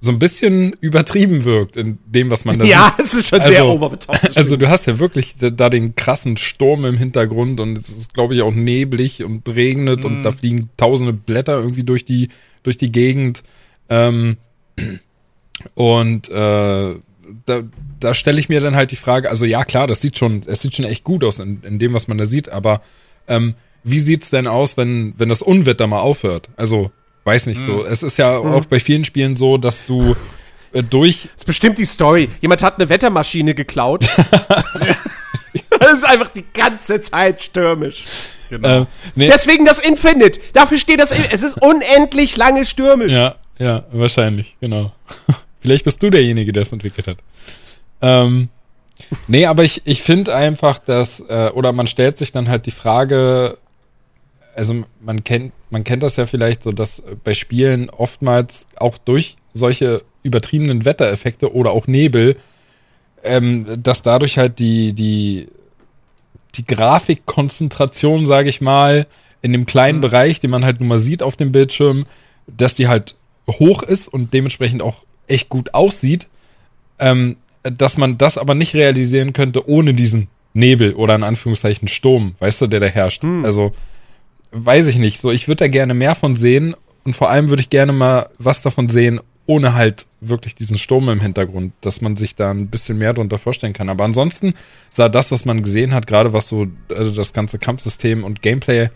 so ein bisschen übertrieben wirkt in dem, was man da ja, sieht. Ja, es ist schon also, sehr overbetont. Also du hast ja wirklich da den krassen Sturm im Hintergrund und es ist, glaube ich, auch neblig und regnet mm. und da fliegen tausende Blätter irgendwie durch die, durch die Gegend. Ähm, und äh, da, da stelle ich mir dann halt die Frage, also ja klar, das sieht schon, es sieht schon echt gut aus in, in dem, was man da sieht, aber ähm, wie sieht's denn aus, wenn, wenn das Unwetter mal aufhört? Also, weiß nicht mhm. so. Es ist ja mhm. auch bei vielen Spielen so, dass du äh, durch. Das ist bestimmt die Story. Jemand hat eine Wettermaschine geklaut. das ist einfach die ganze Zeit stürmisch. Genau. Äh, nee. Deswegen das Infinite. Dafür steht das. Es ist unendlich lange stürmisch. Ja, ja, wahrscheinlich, genau. Vielleicht bist du derjenige, der es entwickelt hat. Ähm, nee, aber ich, ich finde einfach, dass, äh, oder man stellt sich dann halt die Frage, also man kennt, man kennt das ja vielleicht so, dass bei Spielen oftmals auch durch solche übertriebenen Wettereffekte oder auch Nebel, ähm, dass dadurch halt die, die, die Grafikkonzentration, sage ich mal, in dem kleinen mhm. Bereich, den man halt nun mal sieht auf dem Bildschirm, dass die halt hoch ist und dementsprechend auch echt gut aussieht, ähm, dass man das aber nicht realisieren könnte ohne diesen Nebel oder in Anführungszeichen Sturm, weißt du, der da herrscht. Hm. Also weiß ich nicht. So, ich würde da gerne mehr von sehen und vor allem würde ich gerne mal was davon sehen, ohne halt wirklich diesen Sturm im Hintergrund, dass man sich da ein bisschen mehr darunter vorstellen kann. Aber ansonsten sah das, was man gesehen hat, gerade was so also das ganze Kampfsystem und Gameplay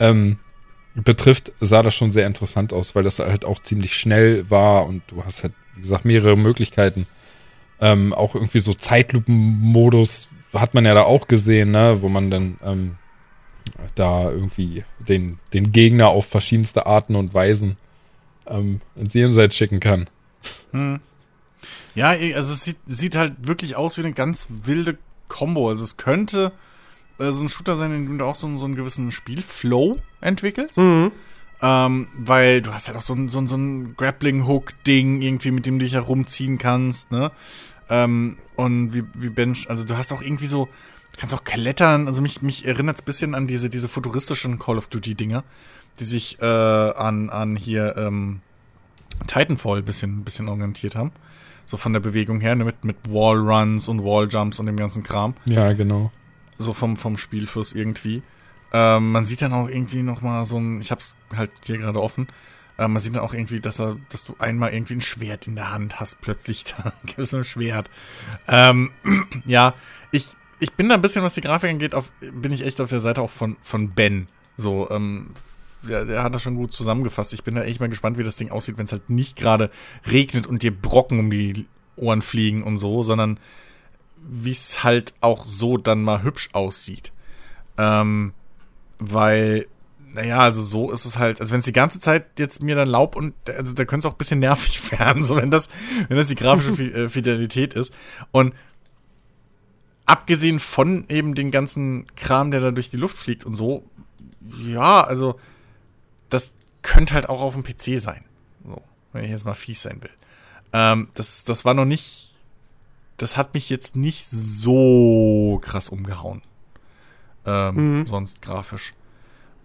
ähm, betrifft, sah das schon sehr interessant aus, weil das halt auch ziemlich schnell war und du hast halt, wie gesagt, mehrere Möglichkeiten. Ähm, auch irgendwie so Zeitlupenmodus hat man ja da auch gesehen, ne, wo man dann ähm, da irgendwie den, den Gegner auf verschiedenste Arten und Weisen ähm, ins Jenseits schicken kann. Hm. Ja, also es sieht, sieht halt wirklich aus wie eine ganz wilde Combo. Also es könnte äh, so ein Shooter sein, in dem du auch so, so einen gewissen Spielflow entwickelst. Mhm. Ähm, weil du hast halt auch so ein, so ein, so ein Grappling-Hook-Ding irgendwie, mit dem du dich herumziehen kannst, ne? Ähm, und wie, wie Bench, also du hast auch irgendwie so, du kannst auch klettern. Also mich, mich erinnert es ein bisschen an diese, diese futuristischen Call of Duty-Dinger, die sich äh, an, an hier ähm, Titanfall ein bisschen, bisschen orientiert haben. So von der Bewegung her, ne, mit, mit Wallruns und Walljumps und dem ganzen Kram. Ja, genau. So vom, vom Spielfluss irgendwie. Ähm, man sieht dann auch irgendwie noch mal so ein, ich hab's halt hier gerade offen, äh, man sieht dann auch irgendwie, dass er, dass du einmal irgendwie ein Schwert in der Hand hast, plötzlich da gibt es ein Schwert. Ähm, ja, ich, ich bin da ein bisschen, was die Grafik angeht, auf, bin ich echt auf der Seite auch von, von Ben. So, ähm, der, der hat das schon gut zusammengefasst. Ich bin da echt mal gespannt, wie das Ding aussieht, wenn es halt nicht gerade regnet und dir Brocken um die Ohren fliegen und so, sondern wie es halt auch so dann mal hübsch aussieht. Ähm, weil, naja, also so ist es halt, also wenn es die ganze Zeit jetzt mir dann Laub und, also da könnte es auch ein bisschen nervig werden, so wenn das, wenn das die grafische äh, Fidelität ist. Und abgesehen von eben den ganzen Kram, der da durch die Luft fliegt und so, ja, also das könnte halt auch auf dem PC sein. So, wenn ich jetzt mal fies sein will. Ähm, das, das war noch nicht, das hat mich jetzt nicht so krass umgehauen ähm, mhm. sonst grafisch.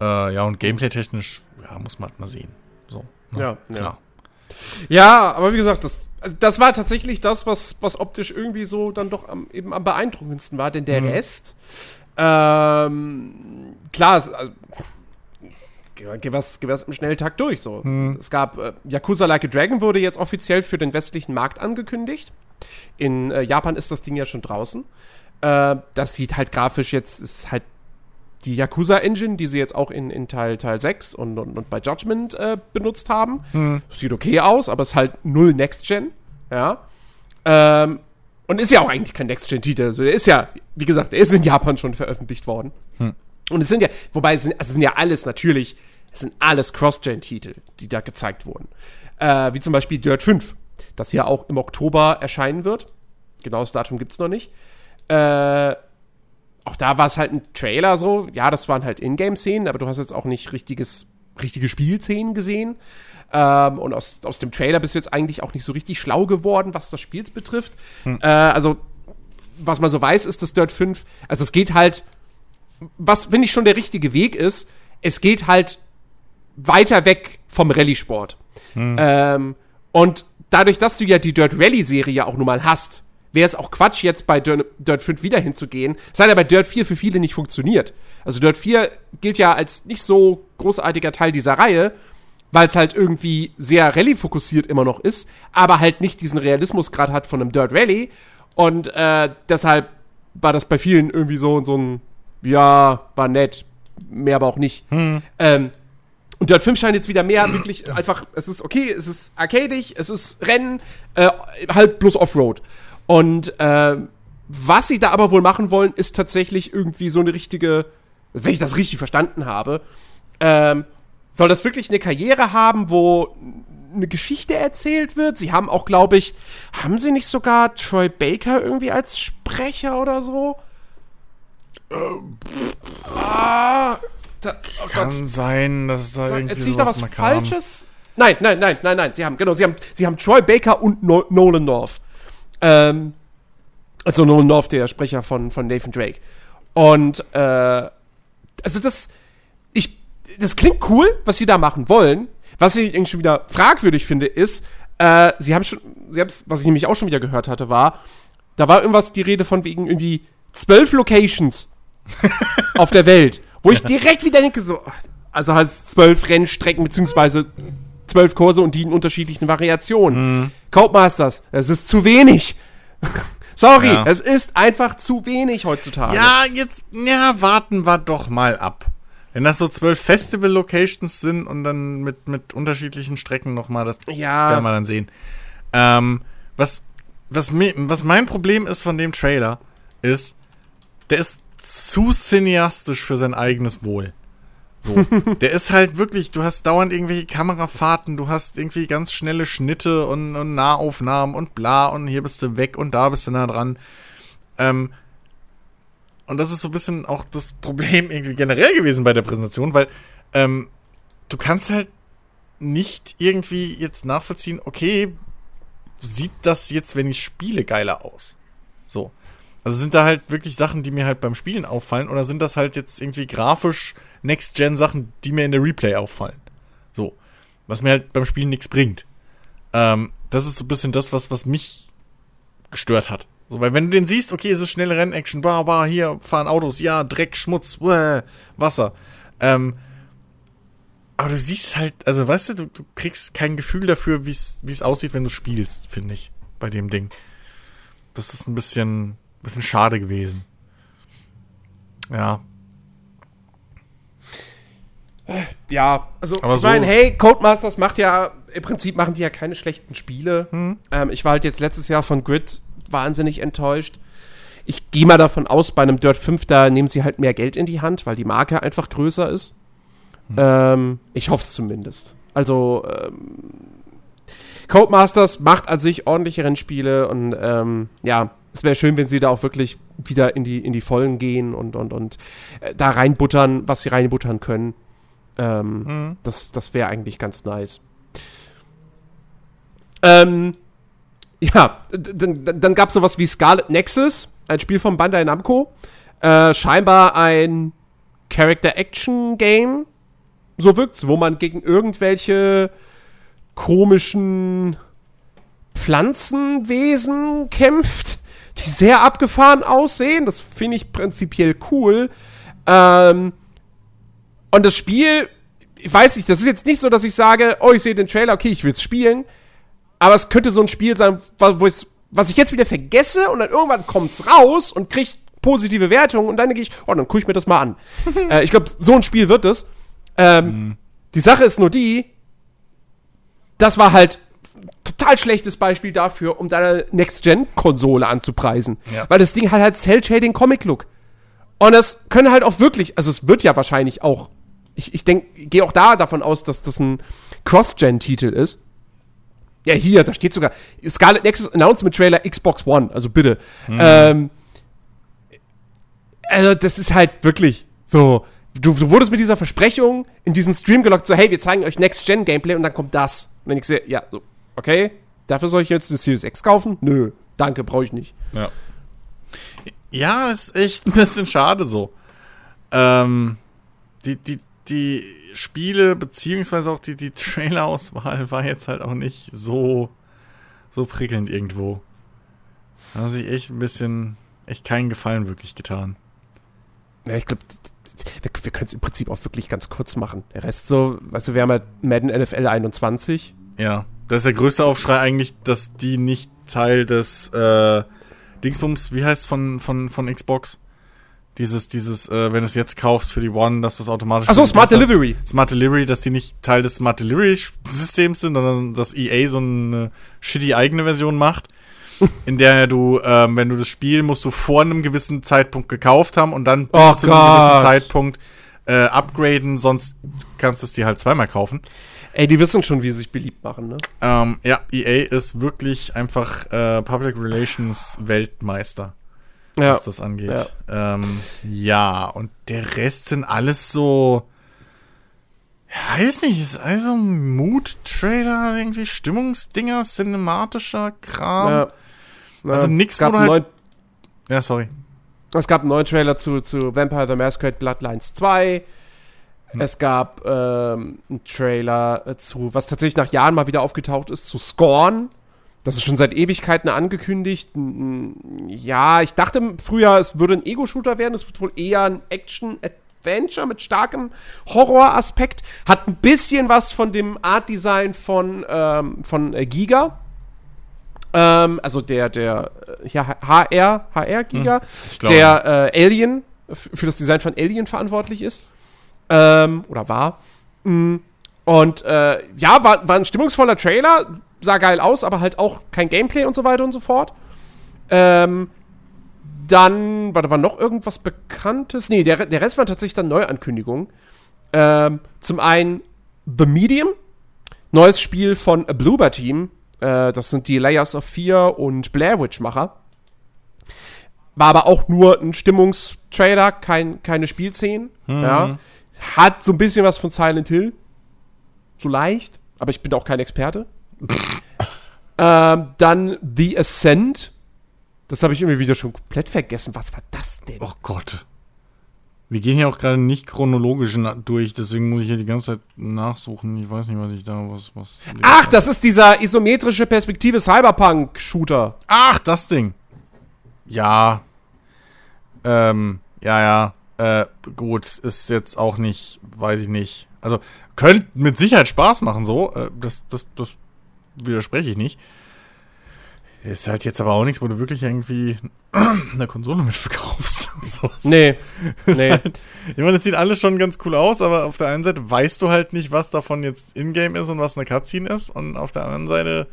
Äh, ja, und gameplay-technisch, ja, muss man halt mal sehen. So, ne? ja, klar. Ja. ja, aber wie gesagt, das, das war tatsächlich das, was, was optisch irgendwie so dann doch am, eben am beeindruckendsten war, denn der mhm. Rest, ähm, klar, also, geh was, geh was im Schnelltakt durch. So. Hm. Es gab äh, Yakuza Like a Dragon wurde jetzt offiziell für den westlichen Markt angekündigt. In äh, Japan ist das Ding ja schon draußen. Äh, das sieht halt grafisch jetzt, ist halt die Yakuza-Engine, die sie jetzt auch in, in Teil, Teil 6 und, und, und bei Judgment äh, benutzt haben. Hm. Sieht okay aus, aber ist halt null Next-Gen. Ja. Ähm, und ist ja auch eigentlich kein Next-Gen-Titel. Also der ist ja, wie gesagt, der ist in Japan schon veröffentlicht worden. Hm. Und es sind ja, wobei es sind, also es sind ja alles natürlich, es sind alles Cross-Gen-Titel, die da gezeigt wurden. Äh, wie zum Beispiel Dirt 5, das ja auch im Oktober erscheinen wird. Genaues Datum gibt es noch nicht. Äh, auch da war es halt ein Trailer so. Ja, das waren halt Ingame-Szenen, aber du hast jetzt auch nicht richtiges, richtige Spielszenen gesehen. Ähm, und aus, aus dem Trailer bist du jetzt eigentlich auch nicht so richtig schlau geworden, was das Spiels betrifft. Hm. Äh, also, was man so weiß, ist, dass Dirt 5, also es geht halt, was finde ich schon der richtige Weg ist, es geht halt weiter weg vom Rallye-Sport. Hm. Ähm, und dadurch, dass du ja die Dirt Rally-Serie auch nun mal hast, wäre es auch Quatsch, jetzt bei Dirt, Dirt 5 wieder hinzugehen. Es hat ja bei Dirt 4 für viele nicht funktioniert. Also Dirt 4 gilt ja als nicht so großartiger Teil dieser Reihe, weil es halt irgendwie sehr Rallye-fokussiert immer noch ist, aber halt nicht diesen Realismusgrad hat von einem Dirt Rally. Und äh, deshalb war das bei vielen irgendwie so, so ein, ja, war nett, mehr aber auch nicht. Hm. Ähm, und Dirt 5 scheint jetzt wieder mehr wirklich einfach, es ist okay, es ist arcadig, es ist Rennen, äh, halt bloß Offroad. Und äh, was sie da aber wohl machen wollen, ist tatsächlich irgendwie so eine richtige, wenn ich das richtig verstanden habe, ähm, soll das wirklich eine Karriere haben, wo eine Geschichte erzählt wird? Sie haben auch, glaube ich, haben sie nicht sogar Troy Baker irgendwie als Sprecher oder so? Ähm, ah, da, oh Kann Gott. sein, dass da Sag, irgendwie da was Falsches? Nein, nein, nein, nein, nein. Sie haben genau, sie haben, sie haben Troy Baker und no Nolan North. Ähm, also Nolan North, der Sprecher von, von Nathan Drake. Und äh, also das, ich, das klingt cool, was sie da machen wollen. Was ich irgendwie schon wieder fragwürdig finde, ist, äh, sie haben schon, sie haben, was ich nämlich auch schon wieder gehört hatte, war, da war irgendwas die Rede von wegen irgendwie zwölf Locations auf der Welt, wo ich direkt wieder denke, so, also halt zwölf Rennstrecken beziehungsweise zwölf Kurse und die in unterschiedlichen Variationen. Mhm. Codemasters, es ist zu wenig. Sorry, ja. es ist einfach zu wenig heutzutage. Ja, jetzt, ja, warten wir doch mal ab. Wenn das so zwölf Festival-Locations sind und dann mit, mit unterschiedlichen Strecken nochmal, das ja. werden wir dann sehen. Ähm, was, was, was mein Problem ist von dem Trailer, ist, der ist zu cineastisch für sein eigenes Wohl. So, der ist halt wirklich, du hast dauernd irgendwelche Kamerafahrten, du hast irgendwie ganz schnelle Schnitte und, und Nahaufnahmen und bla und hier bist du weg und da bist du nah dran. Ähm, und das ist so ein bisschen auch das Problem irgendwie generell gewesen bei der Präsentation, weil ähm, du kannst halt nicht irgendwie jetzt nachvollziehen, okay, sieht das jetzt, wenn ich spiele, geiler aus? So. Also sind da halt wirklich Sachen, die mir halt beim Spielen auffallen, oder sind das halt jetzt irgendwie grafisch Next-Gen-Sachen, die mir in der Replay auffallen? So. Was mir halt beim Spielen nichts bringt. Ähm, das ist so ein bisschen das, was, was mich gestört hat. So, weil wenn du den siehst, okay, es ist schnelle Rennaction, bah, bah, hier fahren Autos, ja, Dreck, Schmutz, uäh, Wasser. Ähm, aber du siehst halt, also weißt du, du, du kriegst kein Gefühl dafür, wie es aussieht, wenn du spielst, finde ich, bei dem Ding. Das ist ein bisschen, bisschen schade gewesen. Ja. Ja, also Aber ich meine, so- hey, Codemasters macht ja, im Prinzip machen die ja keine schlechten Spiele. Hm. Ähm, ich war halt jetzt letztes Jahr von Grid wahnsinnig enttäuscht. Ich gehe mal davon aus, bei einem Dirt 5, da nehmen sie halt mehr Geld in die Hand, weil die Marke einfach größer ist. Hm. Ähm, ich hoffe es zumindest. Also, ähm, Codemasters macht an sich ordentliche Rennspiele und ähm, ja, es wäre schön, wenn sie da auch wirklich wieder in die, in die Vollen gehen und, und, und äh, da reinbuttern, was sie reinbuttern können. Ähm, Mhm. Das, das wäre eigentlich ganz nice. Ähm, ja, d- d- dann gab es sowas wie Scarlet Nexus, ein Spiel von Bandai Namco. Äh, scheinbar ein Character-Action-Game. So wirkt's, wo man gegen irgendwelche komischen Pflanzenwesen kämpft, die sehr abgefahren aussehen. Das finde ich prinzipiell cool. Ähm, und das Spiel, ich weiß nicht, das ist jetzt nicht so, dass ich sage, oh, ich sehe den Trailer, okay, ich will es spielen. Aber es könnte so ein Spiel sein, wo was ich jetzt wieder vergesse und dann irgendwann kommt's raus und kriegt positive Wertungen und dann denke ich, oh, dann gucke ich mir das mal an. äh, ich glaube, so ein Spiel wird es. Ähm, Die Sache ist nur die, das war halt total schlechtes Beispiel dafür, um deine Next-Gen-Konsole anzupreisen. Ja. Weil das Ding hat halt Cell-Shading-Comic-Look. Und das können halt auch wirklich, also es wird ja wahrscheinlich auch, ich, ich denke, gehe auch da davon aus, dass das ein Cross-Gen-Titel ist. Ja, hier, da steht sogar Scarlet Nexus Announcement Trailer Xbox One, also bitte. Ähm, also, das ist halt wirklich so. Du, du wurdest mit dieser Versprechung in diesen Stream gelockt, so, hey, wir zeigen euch Next-Gen-Gameplay und dann kommt das. Und dann ich sehe, ja, so, okay, dafür soll ich jetzt eine Series X kaufen? Nö, danke, brauche ich nicht. Ja. Ja, ist echt ein bisschen schade so. Ähm, die, die, die Spiele, beziehungsweise auch die, die Trailer-Auswahl war jetzt halt auch nicht so, so prickelnd irgendwo. Da hat sich echt ein bisschen, echt keinen Gefallen wirklich getan. Ja, ich glaube, wir, wir können es im Prinzip auch wirklich ganz kurz machen. Der Rest so, weißt du, wir haben halt Madden NFL 21. Ja, das ist der größte Aufschrei eigentlich, dass die nicht Teil des äh, Dingsbums, wie heißt von, von, von Xbox? Dieses, dieses, äh, wenn du es jetzt kaufst für die One, dass das automatisch. Achso, Smart hast. Delivery. Smart Delivery, dass die nicht Teil des Smart Delivery Systems sind, sondern dass EA so eine shitty eigene Version macht, in der du, ähm, wenn du das Spiel musst du vor einem gewissen Zeitpunkt gekauft haben und dann bis Oh zu einem gewissen Gott. Zeitpunkt äh, upgraden, sonst kannst du es dir halt zweimal kaufen. Ey, die wissen schon, wie sie sich beliebt machen, ne? Ähm, ja, EA ist wirklich einfach äh, Public Relations Weltmeister, Ja. was das angeht. Ja. Ähm, ja, und der Rest sind alles so. Ich weiß nicht, ist also Mood-Trailer, irgendwie Stimmungsdinger, cinematischer Kram. Ja, ja. Also Ja, nix, es gab, wo du halt- neuen, sorry. es gab einen neuen Trailer zu, zu Vampire the Masquerade Bloodlines 2. Hm. Es gab ähm, einen Trailer äh, zu, was tatsächlich nach Jahren mal wieder aufgetaucht ist, zu Scorn. Das ist schon seit Ewigkeiten angekündigt. Ja, ich dachte früher, es würde ein Ego-Shooter werden. Es wird wohl eher ein Action-Adventure mit starkem Horroraspekt. Hat ein bisschen was von dem Art-Design von, ähm, von äh, Giga. Ähm, also der, der, äh, ja, HR, HR-Giga, ich glaube. der äh, Alien, für das Design von Alien verantwortlich ist. Ähm, oder war. Mm. Und äh, ja, war, war ein stimmungsvoller Trailer, sah geil aus, aber halt auch kein Gameplay und so weiter und so fort. Ähm, dann, warte, war noch irgendwas Bekanntes? Nee, der, der Rest waren tatsächlich dann Neuankündigungen. Ähm, zum einen The Medium, neues Spiel von Bloober Team. Äh, das sind die Layers of Fear und Blair Witch Macher. War aber auch nur ein Stimmungstrailer, kein, keine Spielszenen. Mhm. Ja. Hat so ein bisschen was von Silent Hill. So leicht, aber ich bin auch kein Experte. ähm, dann The Ascent. Das habe ich irgendwie wieder schon komplett vergessen. Was war das denn? Oh Gott. Wir gehen hier auch gerade nicht chronologisch durch, deswegen muss ich hier die ganze Zeit nachsuchen. Ich weiß nicht, was ich da was was. Ach, das ist dieser isometrische Perspektive Cyberpunk-Shooter. Ach, das Ding. Ja. Ähm, ja, ja. Äh, gut, ist jetzt auch nicht, weiß ich nicht. Also, könnte mit Sicherheit Spaß machen, so. Äh, das, das, das widerspreche ich nicht. Ist halt jetzt aber auch nichts, wo du wirklich irgendwie eine Konsole mit verkaufst. so, es Nee. nee. Halt, ich meine, das sieht alles schon ganz cool aus, aber auf der einen Seite weißt du halt nicht, was davon jetzt Ingame ist und was eine Cutscene ist. Und auf der anderen Seite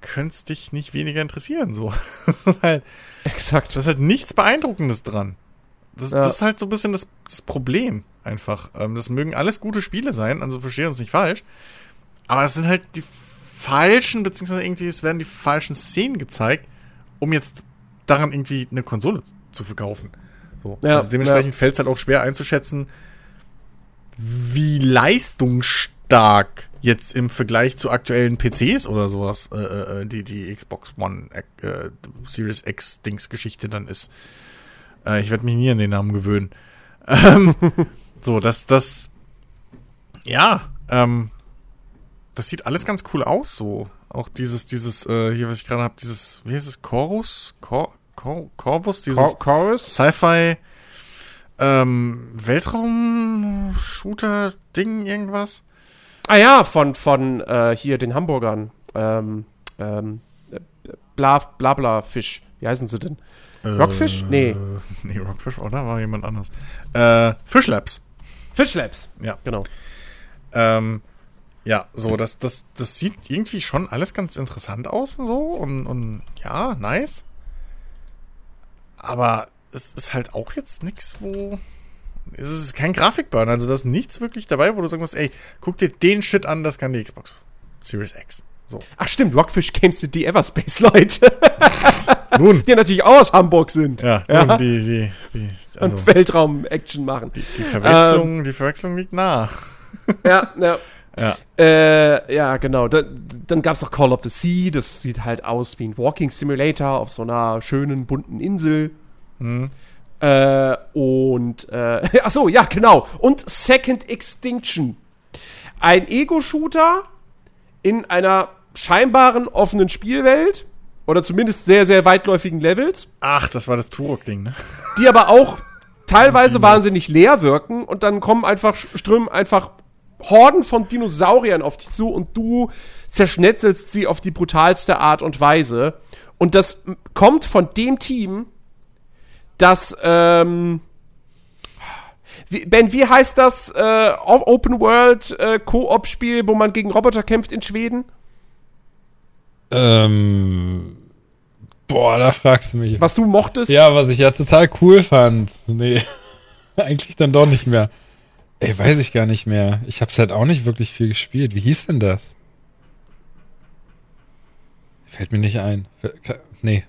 könnte es dich nicht weniger interessieren. So. Das ist halt, Exakt. da ist halt nichts Beeindruckendes dran. Das, Ja. das ist halt so ein bisschen das, das Problem einfach. Ähm, das mögen alles gute Spiele sein, also verstehen uns nicht falsch. Aber es sind halt die falschen, beziehungsweise irgendwie, es werden die falschen Szenen gezeigt, um jetzt daran irgendwie eine Konsole zu verkaufen. So. Ja, also dementsprechend fällt es halt auch schwer einzuschätzen, wie leistungsstark jetzt im Vergleich zu aktuellen PCs oder sowas äh, äh, die, die Xbox One äh, Series X Dingsgeschichte dann ist. Äh, ich werde mich nie an den Namen gewöhnen. Ähm, so, das, das, ja, ähm, das sieht alles ganz cool aus, so. Auch dieses, dieses, äh, hier, was ich gerade habe, dieses, wie heißt es, Chorus? Cor Cor Corvus? Dieses Chor- Chorus? Sci-Fi, ähm, Weltraum-Shooter-Ding, irgendwas? Ah ja, von, von äh, hier den Hamburgern. Ähm, ähm, äh, bla, bla, bla, Fisch. Wie heißen sie denn? Rockfish? Nee. Äh, Nee, Rockfish, oder? War jemand anders. Äh, Fishlabs. Fish Labs. Ja. Genau. Ähm, ja, so, das, das, das sieht irgendwie schon alles ganz interessant aus und so und, und ja, nice. Aber es ist halt auch jetzt nichts, wo. Es ist kein Grafikburn, also da ist nichts wirklich dabei, wo du sagen musst, ey, guck dir den Shit an, das kann die Xbox Series X. So. Ach stimmt, Rockfish Games sind die Everspace-Leute, Nun. die natürlich auch aus Hamburg sind. Ja, Ja. nun, die, die, die, also, Und Weltraum-Action machen. die Verwechslung, die Verwechslung liegt nah. Ja, ja. Ja. Äh, ja, genau. Da, dann gab es noch Call of the Sea. Das sieht halt aus wie ein Walking Simulator auf so einer schönen, bunten Insel. Hm. Äh, und, äh, ach so, ja, genau. Und Second Extinction. Ein Ego-Shooter in einer scheinbaren offenen Spielwelt. Oder zumindest sehr, sehr weitläufigen Levels. Ach, das war das Turok-Ding, ne? Die aber auch teilweise wahnsinnig leer wirken. Und dann kommen einfach, strömen einfach Horden von Dinosauriern auf dich zu und du zerschnetzelst sie auf die brutalste Art und Weise. Und das kommt von dem Team, das, ähm, wie, Ben, wie heißt das äh, Open World äh, Koop-Spiel, wo man gegen Roboter kämpft in Schweden? Ähm, boah, da fragst du mich. Was du mochtest? Ja, was ich ja total cool fand. Nee, eigentlich dann doch nicht mehr. Ey, weiß ich gar nicht mehr. Ich hab's halt auch nicht wirklich viel gespielt. Wie hieß denn das? Fällt mir nicht ein. Nee,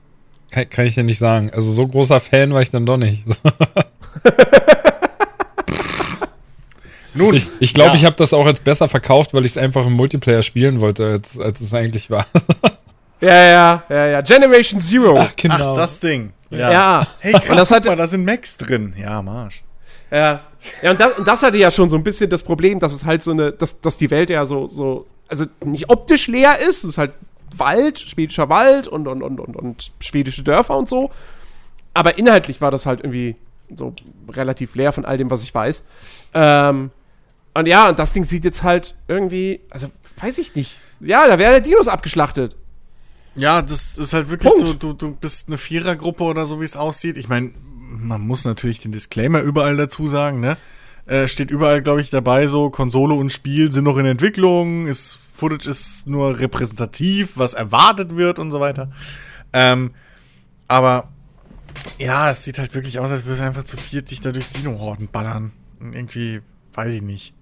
kann, kann ich dir nicht sagen. Also so großer Fan war ich dann doch nicht. Nun, Ich, ich glaube, ja. ich habe das auch als besser verkauft, weil ich es einfach im Multiplayer spielen wollte, als, als es eigentlich war. ja, ja, ja. ja. Generation Zero. Ach, genau. Ach, das Ding. Ja. Ja. Hey, krass, Und das guck hatte- mal, da sind Macs drin. Ja, Marsch. Ja. Ja, und das, und das hatte ja schon so ein bisschen das Problem, dass es halt so eine, dass, dass die Welt ja so, so, also nicht optisch leer ist, es ist halt Wald, schwedischer Wald und, und, und, und, und schwedische Dörfer und so. Aber inhaltlich war das halt irgendwie so relativ leer von all dem, was ich weiß. Ähm, und ja, und das Ding sieht jetzt halt irgendwie, also weiß ich nicht. Ja, da wäre der Dinos abgeschlachtet. Ja, das ist halt wirklich Punkt. so, du, du bist eine Vierergruppe oder so, wie es aussieht. Ich meine, man muss natürlich den Disclaimer überall dazu sagen, ne? Äh, steht überall, glaube ich, dabei, so Konsole und Spiel sind noch in Entwicklung, ist, Footage ist nur repräsentativ, was erwartet wird und so weiter. Ähm, aber ja, es sieht halt wirklich aus, als würde es einfach zu viert dich da durch Dino-Horden ballern. Und irgendwie weiß ich nicht.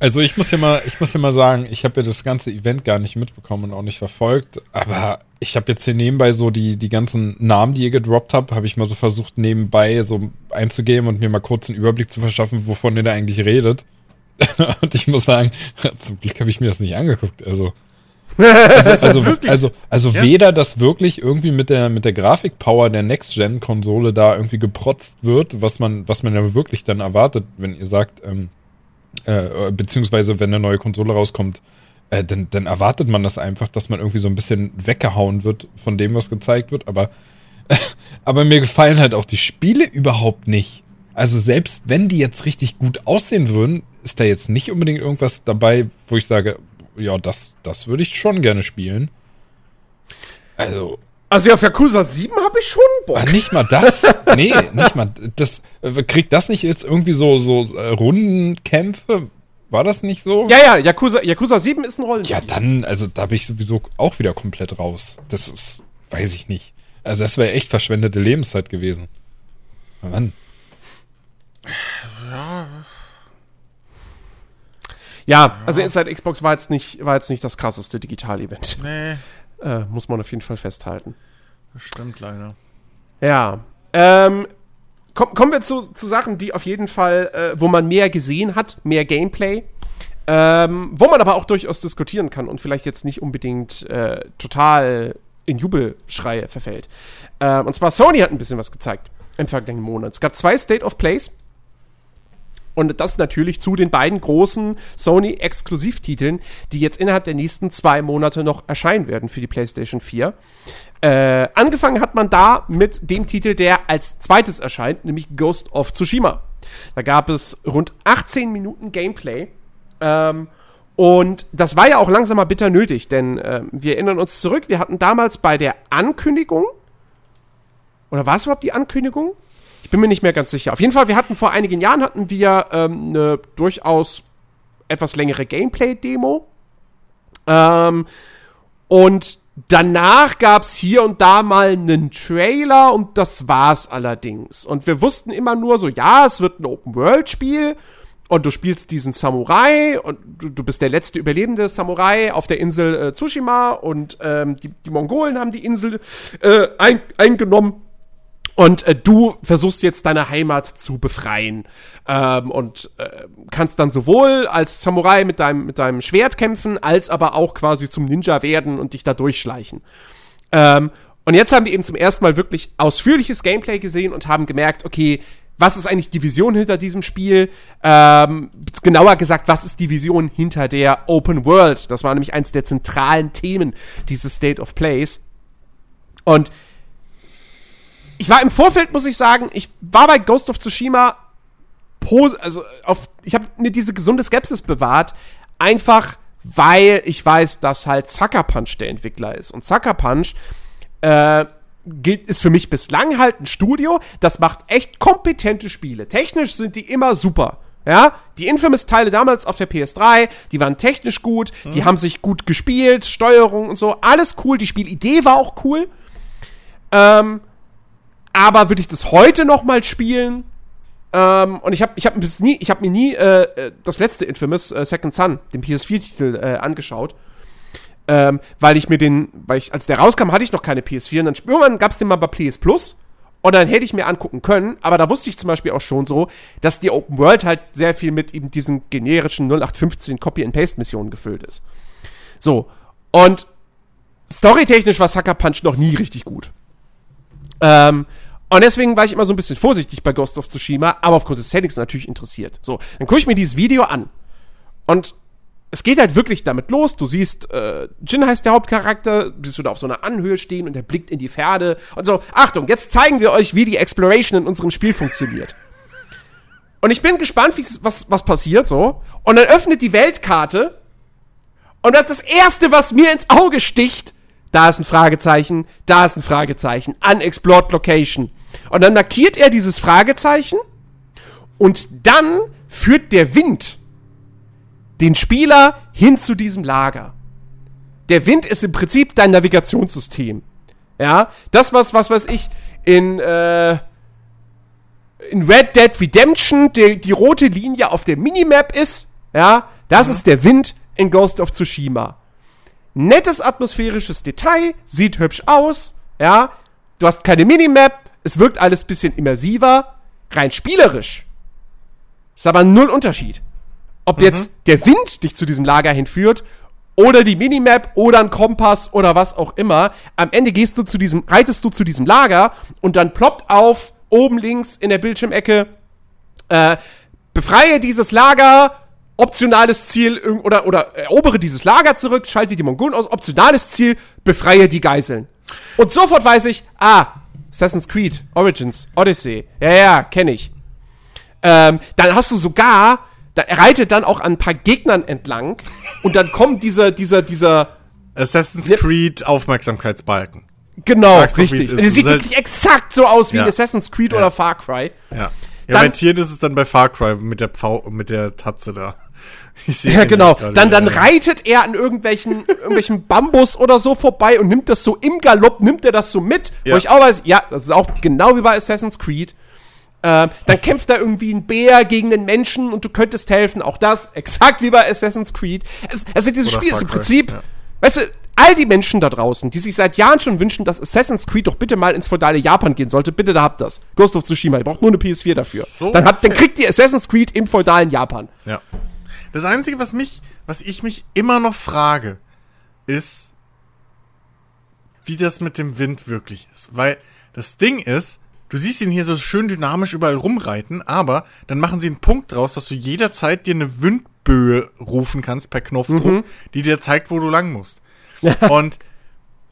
Also ich muss ja mal, ich muss ja mal sagen, ich habe ja das ganze Event gar nicht mitbekommen und auch nicht verfolgt, aber ich habe jetzt hier nebenbei so die, die ganzen Namen, die ihr gedroppt habt, habe ich mal so versucht nebenbei so einzugeben und mir mal kurz einen Überblick zu verschaffen, wovon ihr da eigentlich redet. und ich muss sagen, zum Glück habe ich mir das nicht angeguckt. Also also, also, also, also ja. weder das wirklich irgendwie mit der, mit der Grafikpower der Next-Gen-Konsole da irgendwie geprotzt wird, was man, was man ja wirklich dann erwartet, wenn ihr sagt, ähm, äh, beziehungsweise wenn eine neue Konsole rauskommt, äh, dann, dann erwartet man das einfach, dass man irgendwie so ein bisschen weggehauen wird von dem, was gezeigt wird. Aber, aber mir gefallen halt auch die Spiele überhaupt nicht. Also selbst wenn die jetzt richtig gut aussehen würden, ist da jetzt nicht unbedingt irgendwas dabei, wo ich sage, ja, das, das würde ich schon gerne spielen. Also. Also auf Yakuza 7 habe ich schon Bock. Ah, nicht mal das? nee, nicht mal. Das, äh, kriegt das nicht jetzt irgendwie so, so äh, Rundenkämpfe? War das nicht so? Ja, ja, Yakuza, Yakuza 7 ist ein Rollenspiel. Ja, dann, also da bin ich sowieso auch wieder komplett raus. Das ist, weiß ich nicht. Also das wäre echt verschwendete Lebenszeit gewesen. Mann. Ja, ja, also Inside Xbox war jetzt nicht, war jetzt nicht das krasseste Digital-Event. Nee. Äh, muss man auf jeden Fall festhalten. Das stimmt leider. Ja. Ähm, komm, kommen wir zu, zu Sachen, die auf jeden Fall, äh, wo man mehr gesehen hat, mehr Gameplay. Ähm, wo man aber auch durchaus diskutieren kann und vielleicht jetzt nicht unbedingt äh, total in Jubelschreie verfällt. Ähm, und zwar Sony hat ein bisschen was gezeigt im vergangenen Monat. Es gab zwei State of Plays. Und das natürlich zu den beiden großen Sony-Exklusivtiteln, die jetzt innerhalb der nächsten zwei Monate noch erscheinen werden für die PlayStation 4. Äh, angefangen hat man da mit dem Titel, der als zweites erscheint, nämlich Ghost of Tsushima. Da gab es rund 18 Minuten Gameplay. Ähm, und das war ja auch langsam mal bitter nötig, denn äh, wir erinnern uns zurück, wir hatten damals bei der Ankündigung, oder war es überhaupt die Ankündigung? Ich bin mir nicht mehr ganz sicher. Auf jeden Fall, wir hatten vor einigen Jahren hatten wir ähm, eine durchaus etwas längere Gameplay-Demo. Ähm, und danach gab es hier und da mal einen Trailer und das war's allerdings. Und wir wussten immer nur so, ja, es wird ein Open-World-Spiel und du spielst diesen Samurai und du, du, bist der letzte überlebende Samurai auf der Insel äh, Tsushima und ähm, die, die Mongolen haben die Insel äh, ein, eingenommen und äh, du versuchst jetzt deine Heimat zu befreien. Ähm, und äh, kannst dann sowohl als Samurai mit deinem, mit deinem Schwert kämpfen, als aber auch quasi zum Ninja werden und dich da durchschleichen. Ähm, und jetzt haben wir eben zum ersten Mal wirklich ausführliches Gameplay gesehen und haben gemerkt, okay, was ist eigentlich die Vision hinter diesem Spiel? Ähm, genauer gesagt, was ist die Vision hinter der Open World? Das war nämlich eins der zentralen Themen dieses State of Plays. Und ich war im Vorfeld, muss ich sagen, ich war bei Ghost of Tsushima, also auf, ich habe mir diese gesunde Skepsis bewahrt, einfach weil ich weiß, dass halt Sucker Punch der Entwickler ist. Und Sucker Punch äh, ist für mich bislang halt ein Studio, das macht echt kompetente Spiele. Technisch sind die immer super. Ja, die Infamous-Teile damals auf der PS3, die waren technisch gut, mhm. die haben sich gut gespielt, Steuerung und so, alles cool, die Spielidee war auch cool. Ähm, aber würde ich das heute noch mal spielen? Ähm, und ich habe ich hab nie, ich hab mir nie äh, äh, das letzte Infamous äh, Second Son, den PS4-Titel, äh, angeschaut. Ähm, weil ich mir den, weil ich, als der rauskam, hatte ich noch keine PS4 und dann irgendwann gab es den mal bei PS Plus und dann hätte ich mir angucken können, aber da wusste ich zum Beispiel auch schon so, dass die Open World halt sehr viel mit eben diesen generischen 0815 Copy-and-Paste-Missionen gefüllt ist. So, und storytechnisch war Sucker Punch noch nie richtig gut. Ähm, und deswegen war ich immer so ein bisschen vorsichtig bei Ghost of Tsushima, aber aufgrund des Settings natürlich interessiert. So, dann gucke ich mir dieses Video an. Und es geht halt wirklich damit los. Du siehst, äh, Jin heißt der Hauptcharakter, siehst du da auf so einer Anhöhe stehen und er blickt in die Pferde. Und so, Achtung, jetzt zeigen wir euch, wie die Exploration in unserem Spiel funktioniert. Und ich bin gespannt, was, was passiert so. Und dann öffnet die Weltkarte. Und das ist das Erste, was mir ins Auge sticht, da ist ein Fragezeichen, da ist ein Fragezeichen, unexplored location. Und dann markiert er dieses Fragezeichen und dann führt der Wind den Spieler hin zu diesem Lager. Der Wind ist im Prinzip dein Navigationssystem. Ja, das was, was weiß ich, in, äh, in Red Dead Redemption die, die rote Linie auf der Minimap ist, ja, das mhm. ist der Wind in Ghost of Tsushima. Nettes atmosphärisches Detail, sieht hübsch aus, ja. Du hast keine Minimap, es wirkt alles bisschen immersiver, rein spielerisch. Ist aber null Unterschied. Ob mhm. jetzt der Wind dich zu diesem Lager hinführt oder die Minimap oder ein Kompass oder was auch immer. Am Ende gehst du zu diesem, reitest du zu diesem Lager und dann ploppt auf oben links in der Bildschirmecke, äh, befreie dieses Lager, optionales Ziel oder, oder erobere dieses Lager zurück, schalte die Mongolen aus, optionales Ziel, befreie die Geiseln. Und sofort weiß ich, ah, Assassin's Creed, Origins, Odyssey, ja, ja, kenne ich. Ähm, dann hast du sogar, da, er reitet dann auch an ein paar Gegnern entlang und dann kommt dieser, dieser, dieser Assassin's ne, Creed Aufmerksamkeitsbalken. Genau, Sag's richtig. Doch, es sieht halt wirklich exakt so aus wie ja. Assassin's Creed ja. oder Far Cry. Ja. Ja, dann, bei Tieren ist es dann bei Far Cry mit der Pfau mit der Tatze da. ja, genau. Dann, dann reitet er an irgendwelchen, irgendwelchen Bambus oder so vorbei und nimmt das so im Galopp, nimmt er das so mit. Ja. Wo ich auch weiß, ja, das ist auch genau wie bei Assassin's Creed. Ähm, dann kämpft da irgendwie ein Bär gegen einen Menschen und du könntest helfen. Auch das, exakt wie bei Assassin's Creed. Es, also dieses Oder Spiel ist im Prinzip, ja. weißt du, all die Menschen da draußen, die sich seit Jahren schon wünschen, dass Assassin's Creed doch bitte mal ins feudale Japan gehen sollte, bitte da habt das. Ghost of Tsushima, ihr braucht nur eine PS4 dafür. So dann, habt, dann kriegt ihr Assassin's Creed im feudalen Japan. Ja. Das Einzige, was mich, was ich mich immer noch frage, ist, wie das mit dem Wind wirklich ist. Weil das Ding ist, du siehst ihn hier so schön dynamisch überall rumreiten, aber dann machen sie einen Punkt draus, dass du jederzeit dir eine Windböe rufen kannst per Knopfdruck, mhm. die dir zeigt, wo du lang musst. Und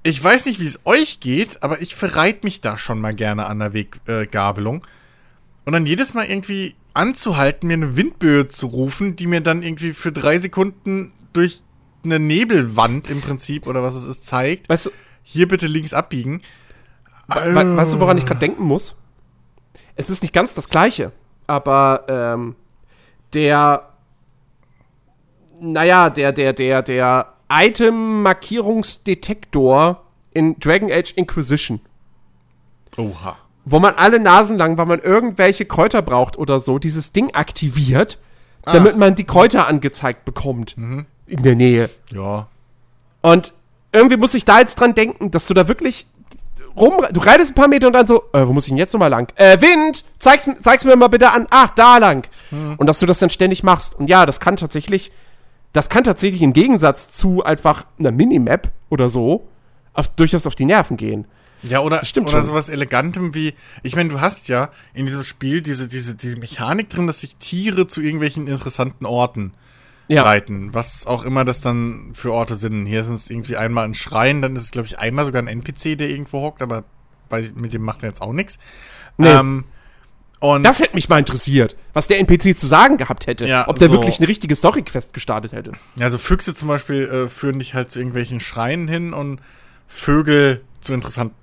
ich weiß nicht, wie es euch geht, aber ich verreit mich da schon mal gerne an der Weggabelung. Und dann jedes Mal irgendwie anzuhalten, mir eine Windböe zu rufen, die mir dann irgendwie für drei Sekunden durch eine Nebelwand im Prinzip oder was es ist zeigt. Weißt du, hier bitte links abbiegen. We weißt du, woran ich gerade denken muss? Es ist nicht ganz das Gleiche, aber ähm, der, naja, der, der, der, der Item-Markierungsdetektor in Dragon Age Inquisition. Oha wo man alle Nasen lang, weil man irgendwelche Kräuter braucht oder so, dieses Ding aktiviert, ah. damit man die Kräuter angezeigt bekommt. Mhm. In der Nähe. Ja. Und irgendwie muss ich da jetzt dran denken, dass du da wirklich rum, du reitest ein paar Meter und dann so, äh, wo muss ich denn jetzt nochmal lang? Äh, Wind, zeig's, zeig's mir mal bitte an, ach, da lang. Mhm. Und dass du das dann ständig machst. Und ja, das kann tatsächlich, das kann tatsächlich im Gegensatz zu einfach einer Minimap oder so auf, durchaus auf die Nerven gehen. Ja, oder, oder schon. sowas Elegantem wie, ich meine, du hast ja in diesem Spiel diese, diese, diese Mechanik drin, dass sich Tiere zu irgendwelchen interessanten Orten ja. leiten. Was auch immer das dann für Orte sind. Hier sind es irgendwie einmal ein Schrein, dann ist es, glaube ich, einmal sogar ein NPC, der irgendwo hockt, aber bei, mit dem macht er jetzt auch nichts. Nee. Ähm, und das hätte mich mal interessiert, was der NPC zu sagen gehabt hätte. Ja, ob der so, wirklich eine richtige Story-Quest gestartet hätte. Ja, also Füchse zum Beispiel äh, führen dich halt zu irgendwelchen Schreinen hin und Vögel zu interessanten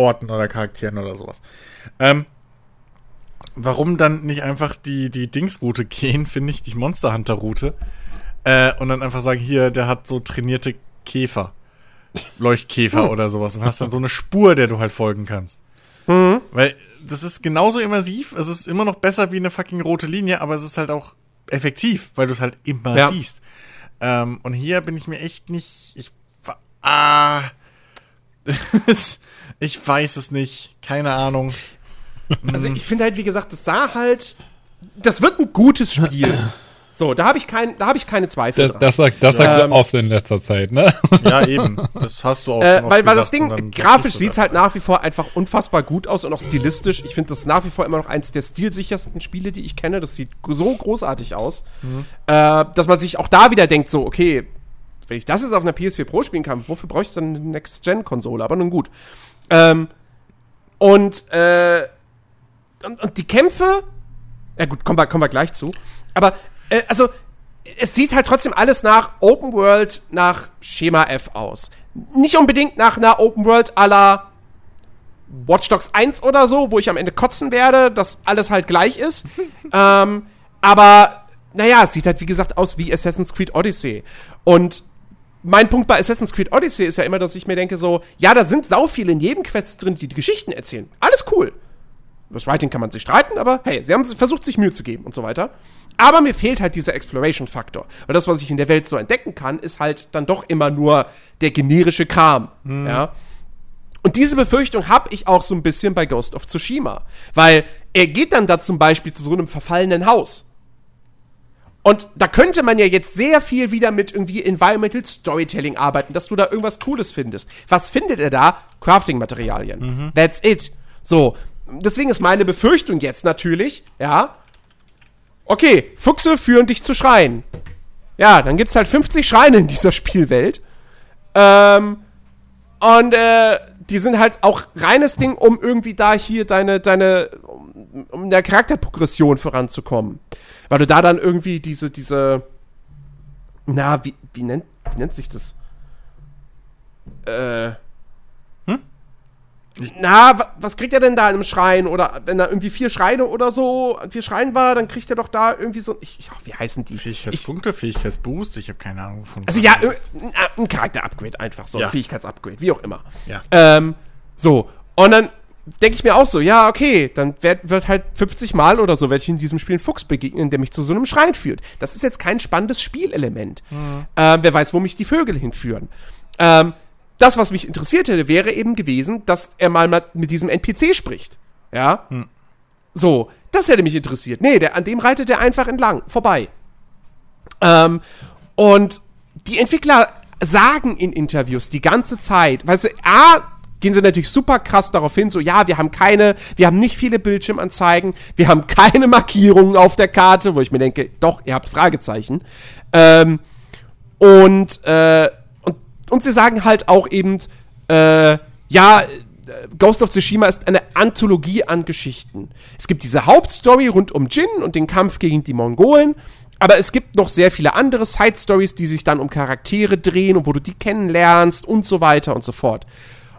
Orten oder Charakteren oder sowas. Ähm, warum dann nicht einfach die, die Dingsroute gehen, finde ich, die Monster Hunter Route. Äh, und dann einfach sagen, hier, der hat so trainierte Käfer. Leuchtkäfer hm. oder sowas. Und hast dann so eine Spur, der du halt folgen kannst. Mhm. Weil das ist genauso immersiv. Es ist immer noch besser wie eine fucking rote Linie, aber es ist halt auch effektiv, weil du es halt immer ja. siehst. Ähm, und hier bin ich mir echt nicht. Ich. Ah. Ich weiß es nicht. Keine Ahnung. Also ich finde halt, wie gesagt, das sah halt. Das wird ein gutes Spiel. So, da habe ich, kein, hab ich keine Zweifel. Das, das, sag, das sagst ähm, du oft in letzter Zeit, ne? Ja, eben. Das hast du auch äh, weil, weil das Ding, grafisch sieht es halt nach wie vor einfach unfassbar gut aus und auch stilistisch. Ich finde das nach wie vor immer noch eins der stilsichersten Spiele, die ich kenne. Das sieht so großartig aus, mhm. äh, dass man sich auch da wieder denkt, so, okay, wenn ich das jetzt auf einer PS4 Pro spielen kann, wofür brauche ich dann eine Next-Gen-Konsole? Aber nun gut. Ähm, und, äh, und, und, die Kämpfe, ja gut, kommen wir, kommen wir gleich zu. Aber, äh, also, es sieht halt trotzdem alles nach Open World, nach Schema F aus. Nicht unbedingt nach einer Open World à la Watch Dogs 1 oder so, wo ich am Ende kotzen werde, dass alles halt gleich ist. ähm, aber, naja, es sieht halt, wie gesagt, aus wie Assassin's Creed Odyssey. Und mein Punkt bei Assassin's Creed Odyssey ist ja immer, dass ich mir denke so, ja, da sind sau viele Nebenquests drin, die die Geschichten erzählen. Alles cool. Das Writing kann man sich streiten, aber hey, sie haben versucht, sich Mühe zu geben und so weiter. Aber mir fehlt halt dieser Exploration-Faktor. Weil das, was ich in der Welt so entdecken kann, ist halt dann doch immer nur der generische Kram. Mhm. Ja. Und diese Befürchtung habe ich auch so ein bisschen bei Ghost of Tsushima. Weil er geht dann da zum Beispiel zu so einem verfallenen Haus. Und da könnte man ja jetzt sehr viel wieder mit irgendwie Environmental Storytelling arbeiten, dass du da irgendwas Cooles findest. Was findet er da? Crafting-Materialien. Mhm. That's it. So. Deswegen ist meine Befürchtung jetzt natürlich, ja, okay, Fuchse führen dich zu Schreien. Ja, dann gibt's halt 50 Schreine in dieser Spielwelt. Ähm, und äh, die sind halt auch reines Ding, um irgendwie da hier deine, deine, um, um der Charakterprogression voranzukommen. Weil du da dann irgendwie diese, diese, na, wie, wie, nennt, wie nennt sich das? Äh, na, was kriegt er denn da in einem Schrein? Oder wenn da irgendwie vier Schreine oder so, vier Schrein war, dann kriegt er doch da irgendwie so. Ich, ja, wie heißen die? Fähigkeitspunkte, Fähigkeitsboost, ich habe keine Ahnung von. Also ja, ein, ein Charakter-Upgrade einfach, so ja. ein Fähigkeits-Upgrade, wie auch immer. Ja. Ähm, so. Und dann denke ich mir auch so, ja, okay, dann wird, wird halt 50 Mal oder so, werde ich in diesem Spiel einen Fuchs begegnen, der mich zu so einem Schrein führt. Das ist jetzt kein spannendes Spielelement. Mhm. Ähm, wer weiß, wo mich die Vögel hinführen. Ähm, das, was mich interessiert hätte, wäre eben gewesen, dass er mal mit diesem NPC spricht. Ja. Hm. So, das hätte mich interessiert. Nee, der, an dem reitet er einfach entlang, vorbei. Ähm, und die Entwickler sagen in Interviews die ganze Zeit, weißt du, A, gehen sie natürlich super krass darauf hin, so, ja, wir haben keine, wir haben nicht viele Bildschirmanzeigen, wir haben keine Markierungen auf der Karte, wo ich mir denke, doch, ihr habt Fragezeichen. Ähm, und, äh, und sie sagen halt auch eben, äh, ja, Ghost of Tsushima ist eine Anthologie an Geschichten. Es gibt diese Hauptstory rund um Jin und den Kampf gegen die Mongolen, aber es gibt noch sehr viele andere Side-Stories, die sich dann um Charaktere drehen und wo du die kennenlernst und so weiter und so fort.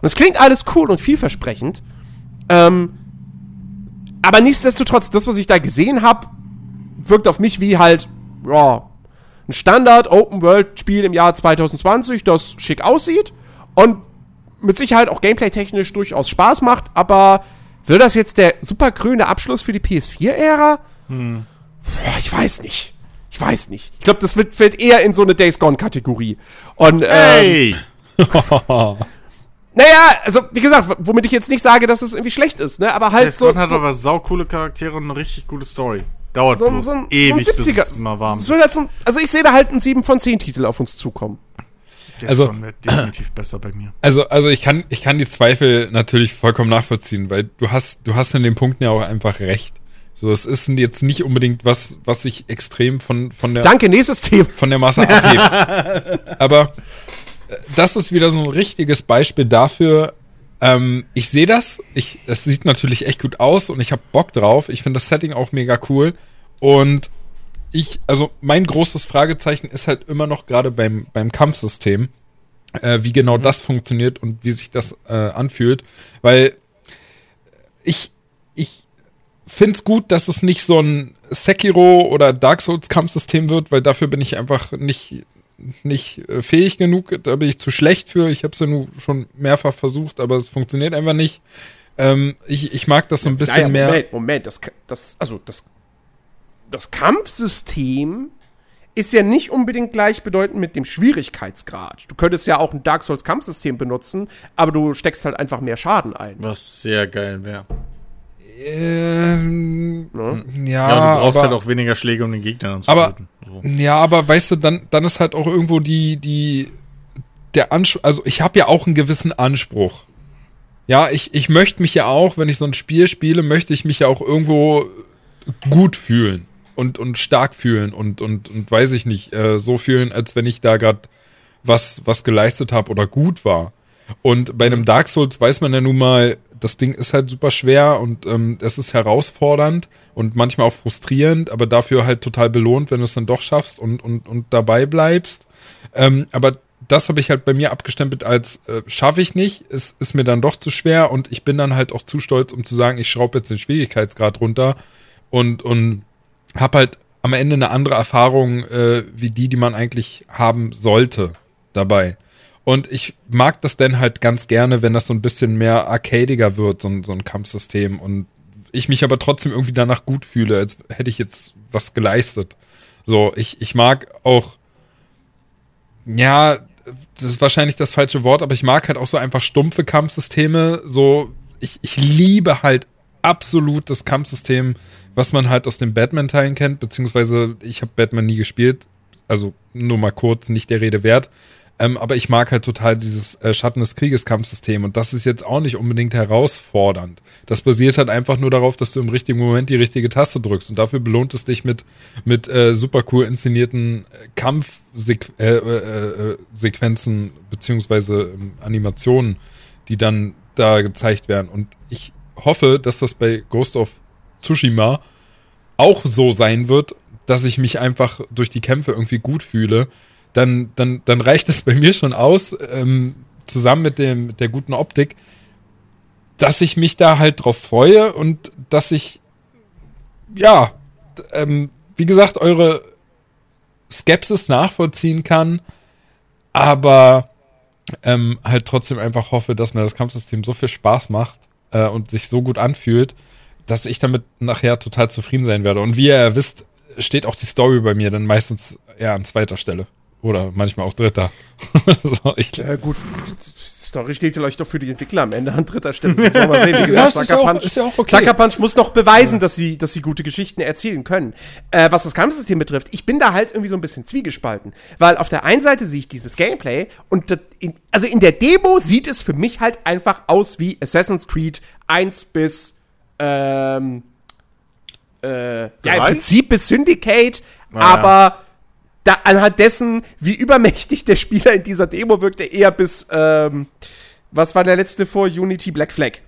Und es klingt alles cool und vielversprechend. Ähm, aber nichtsdestotrotz, das, was ich da gesehen habe, wirkt auf mich wie halt, ja, ein Standard-Open-World-Spiel im Jahr 2020, das schick aussieht und mit Sicherheit auch gameplay-technisch durchaus Spaß macht, aber will das jetzt der super grüne Abschluss für die PS4-Ära? Hm. Ich weiß nicht. Ich weiß nicht. Ich glaube, das wird, fällt eher in so eine Days Gone-Kategorie. Und, ähm, hey! naja, also, wie gesagt, womit ich jetzt nicht sage, dass es irgendwie schlecht ist, ne? Aber halt Days so. Gone hat so, aber saukoole Charaktere und eine richtig gute Story. Dauert so, bloß so ein, ewig, so ein bis es mal warm wird. Halt so, also ich sehe da halt einen 7 von 10 Titel auf uns zukommen. Der also, definitiv besser bei mir. Also, also ich kann, ich kann die Zweifel natürlich vollkommen nachvollziehen, weil du hast, du hast in den Punkten ja auch einfach recht. So, es ist jetzt nicht unbedingt was, was sich extrem von, von der. Danke, nächstes Thema. Von der Masse abhebt. Aber äh, das ist wieder so ein richtiges Beispiel dafür, ähm, ich sehe das. Ich, es sieht natürlich echt gut aus und ich habe Bock drauf. Ich finde das Setting auch mega cool. Und ich, also mein großes Fragezeichen ist halt immer noch gerade beim, beim Kampfsystem, äh, wie genau mhm. das funktioniert und wie sich das äh, anfühlt. Weil ich, ich finde es gut, dass es nicht so ein Sekiro oder Dark Souls Kampfsystem wird, weil dafür bin ich einfach nicht nicht äh, fähig genug, da bin ich zu schlecht für. Ich habe es ja nur schon mehrfach versucht, aber es funktioniert einfach nicht. Ähm, ich, ich mag das so ein bisschen naja, Moment, mehr. Moment, das, das, also das, das Kampfsystem ist ja nicht unbedingt gleichbedeutend mit dem Schwierigkeitsgrad. Du könntest ja auch ein Dark Souls Kampfsystem benutzen, aber du steckst halt einfach mehr Schaden ein. Was sehr geil wäre. Ähm, ne? ja, ja, du brauchst aber, halt auch weniger Schläge, um den Gegner anzuhalten. So. Ja, aber weißt du, dann, dann ist halt auch irgendwo die, die, der Anspruch, also ich habe ja auch einen gewissen Anspruch. Ja, ich, ich möchte mich ja auch, wenn ich so ein Spiel spiele, möchte ich mich ja auch irgendwo gut fühlen und, und stark fühlen und, und, und weiß ich nicht, äh, so fühlen, als wenn ich da gerade was, was geleistet habe oder gut war. Und bei einem Dark Souls weiß man ja nun mal, das Ding ist halt super schwer und ähm, es ist herausfordernd und manchmal auch frustrierend, aber dafür halt total belohnt, wenn du es dann doch schaffst und, und, und dabei bleibst. Ähm, aber das habe ich halt bei mir abgestempelt als äh, schaffe ich nicht, es ist mir dann doch zu schwer und ich bin dann halt auch zu stolz, um zu sagen, ich schraube jetzt den Schwierigkeitsgrad runter und, und habe halt am Ende eine andere Erfahrung äh, wie die, die man eigentlich haben sollte dabei. Und ich mag das dann halt ganz gerne, wenn das so ein bisschen mehr arcadiger wird, so ein, so ein Kampfsystem. Und ich mich aber trotzdem irgendwie danach gut fühle, als hätte ich jetzt was geleistet. So, ich, ich mag auch, ja, das ist wahrscheinlich das falsche Wort, aber ich mag halt auch so einfach stumpfe Kampfsysteme. So, ich, ich liebe halt absolut das Kampfsystem, was man halt aus den Batman-Teilen kennt, beziehungsweise ich habe Batman nie gespielt, also nur mal kurz, nicht der Rede wert. Ähm, aber ich mag halt total dieses äh, Schatten des Krieges Kampfsystem und das ist jetzt auch nicht unbedingt herausfordernd. Das basiert halt einfach nur darauf, dass du im richtigen Moment die richtige Taste drückst und dafür belohnt es dich mit, mit äh, super cool inszenierten Kampfsequenzen äh, äh, äh beziehungsweise ähm, Animationen, die dann da gezeigt werden und ich hoffe, dass das bei Ghost of Tsushima auch so sein wird, dass ich mich einfach durch die Kämpfe irgendwie gut fühle dann, dann, dann reicht es bei mir schon aus, ähm, zusammen mit, dem, mit der guten Optik, dass ich mich da halt drauf freue und dass ich, ja, ähm, wie gesagt, eure Skepsis nachvollziehen kann, aber ähm, halt trotzdem einfach hoffe, dass mir das Kampfsystem so viel Spaß macht äh, und sich so gut anfühlt, dass ich damit nachher total zufrieden sein werde. Und wie ihr wisst, steht auch die Story bei mir dann meistens eher an zweiter Stelle. Oder manchmal auch Dritter. so, ich ja, gut. Story steht vielleicht doch für die Entwickler am Ende an dritter Stelle. Das wir mal sehen. Wie gesagt, ja, Sucker, Punch, ja okay. Sucker Punch muss noch beweisen, ja. dass, sie, dass sie gute Geschichten erzählen können. Äh, was das Kampfsystem betrifft, ich bin da halt irgendwie so ein bisschen zwiegespalten. Weil auf der einen Seite sehe ich dieses Gameplay und in, also in der Demo sieht es für mich halt einfach aus wie Assassin's Creed 1 bis ähm, äh, ja, im Prinzip bis Syndicate, aber da, anhand dessen, wie übermächtig der Spieler in dieser Demo wirkte, eher bis, ähm, was war der letzte vor? Unity Black Flag.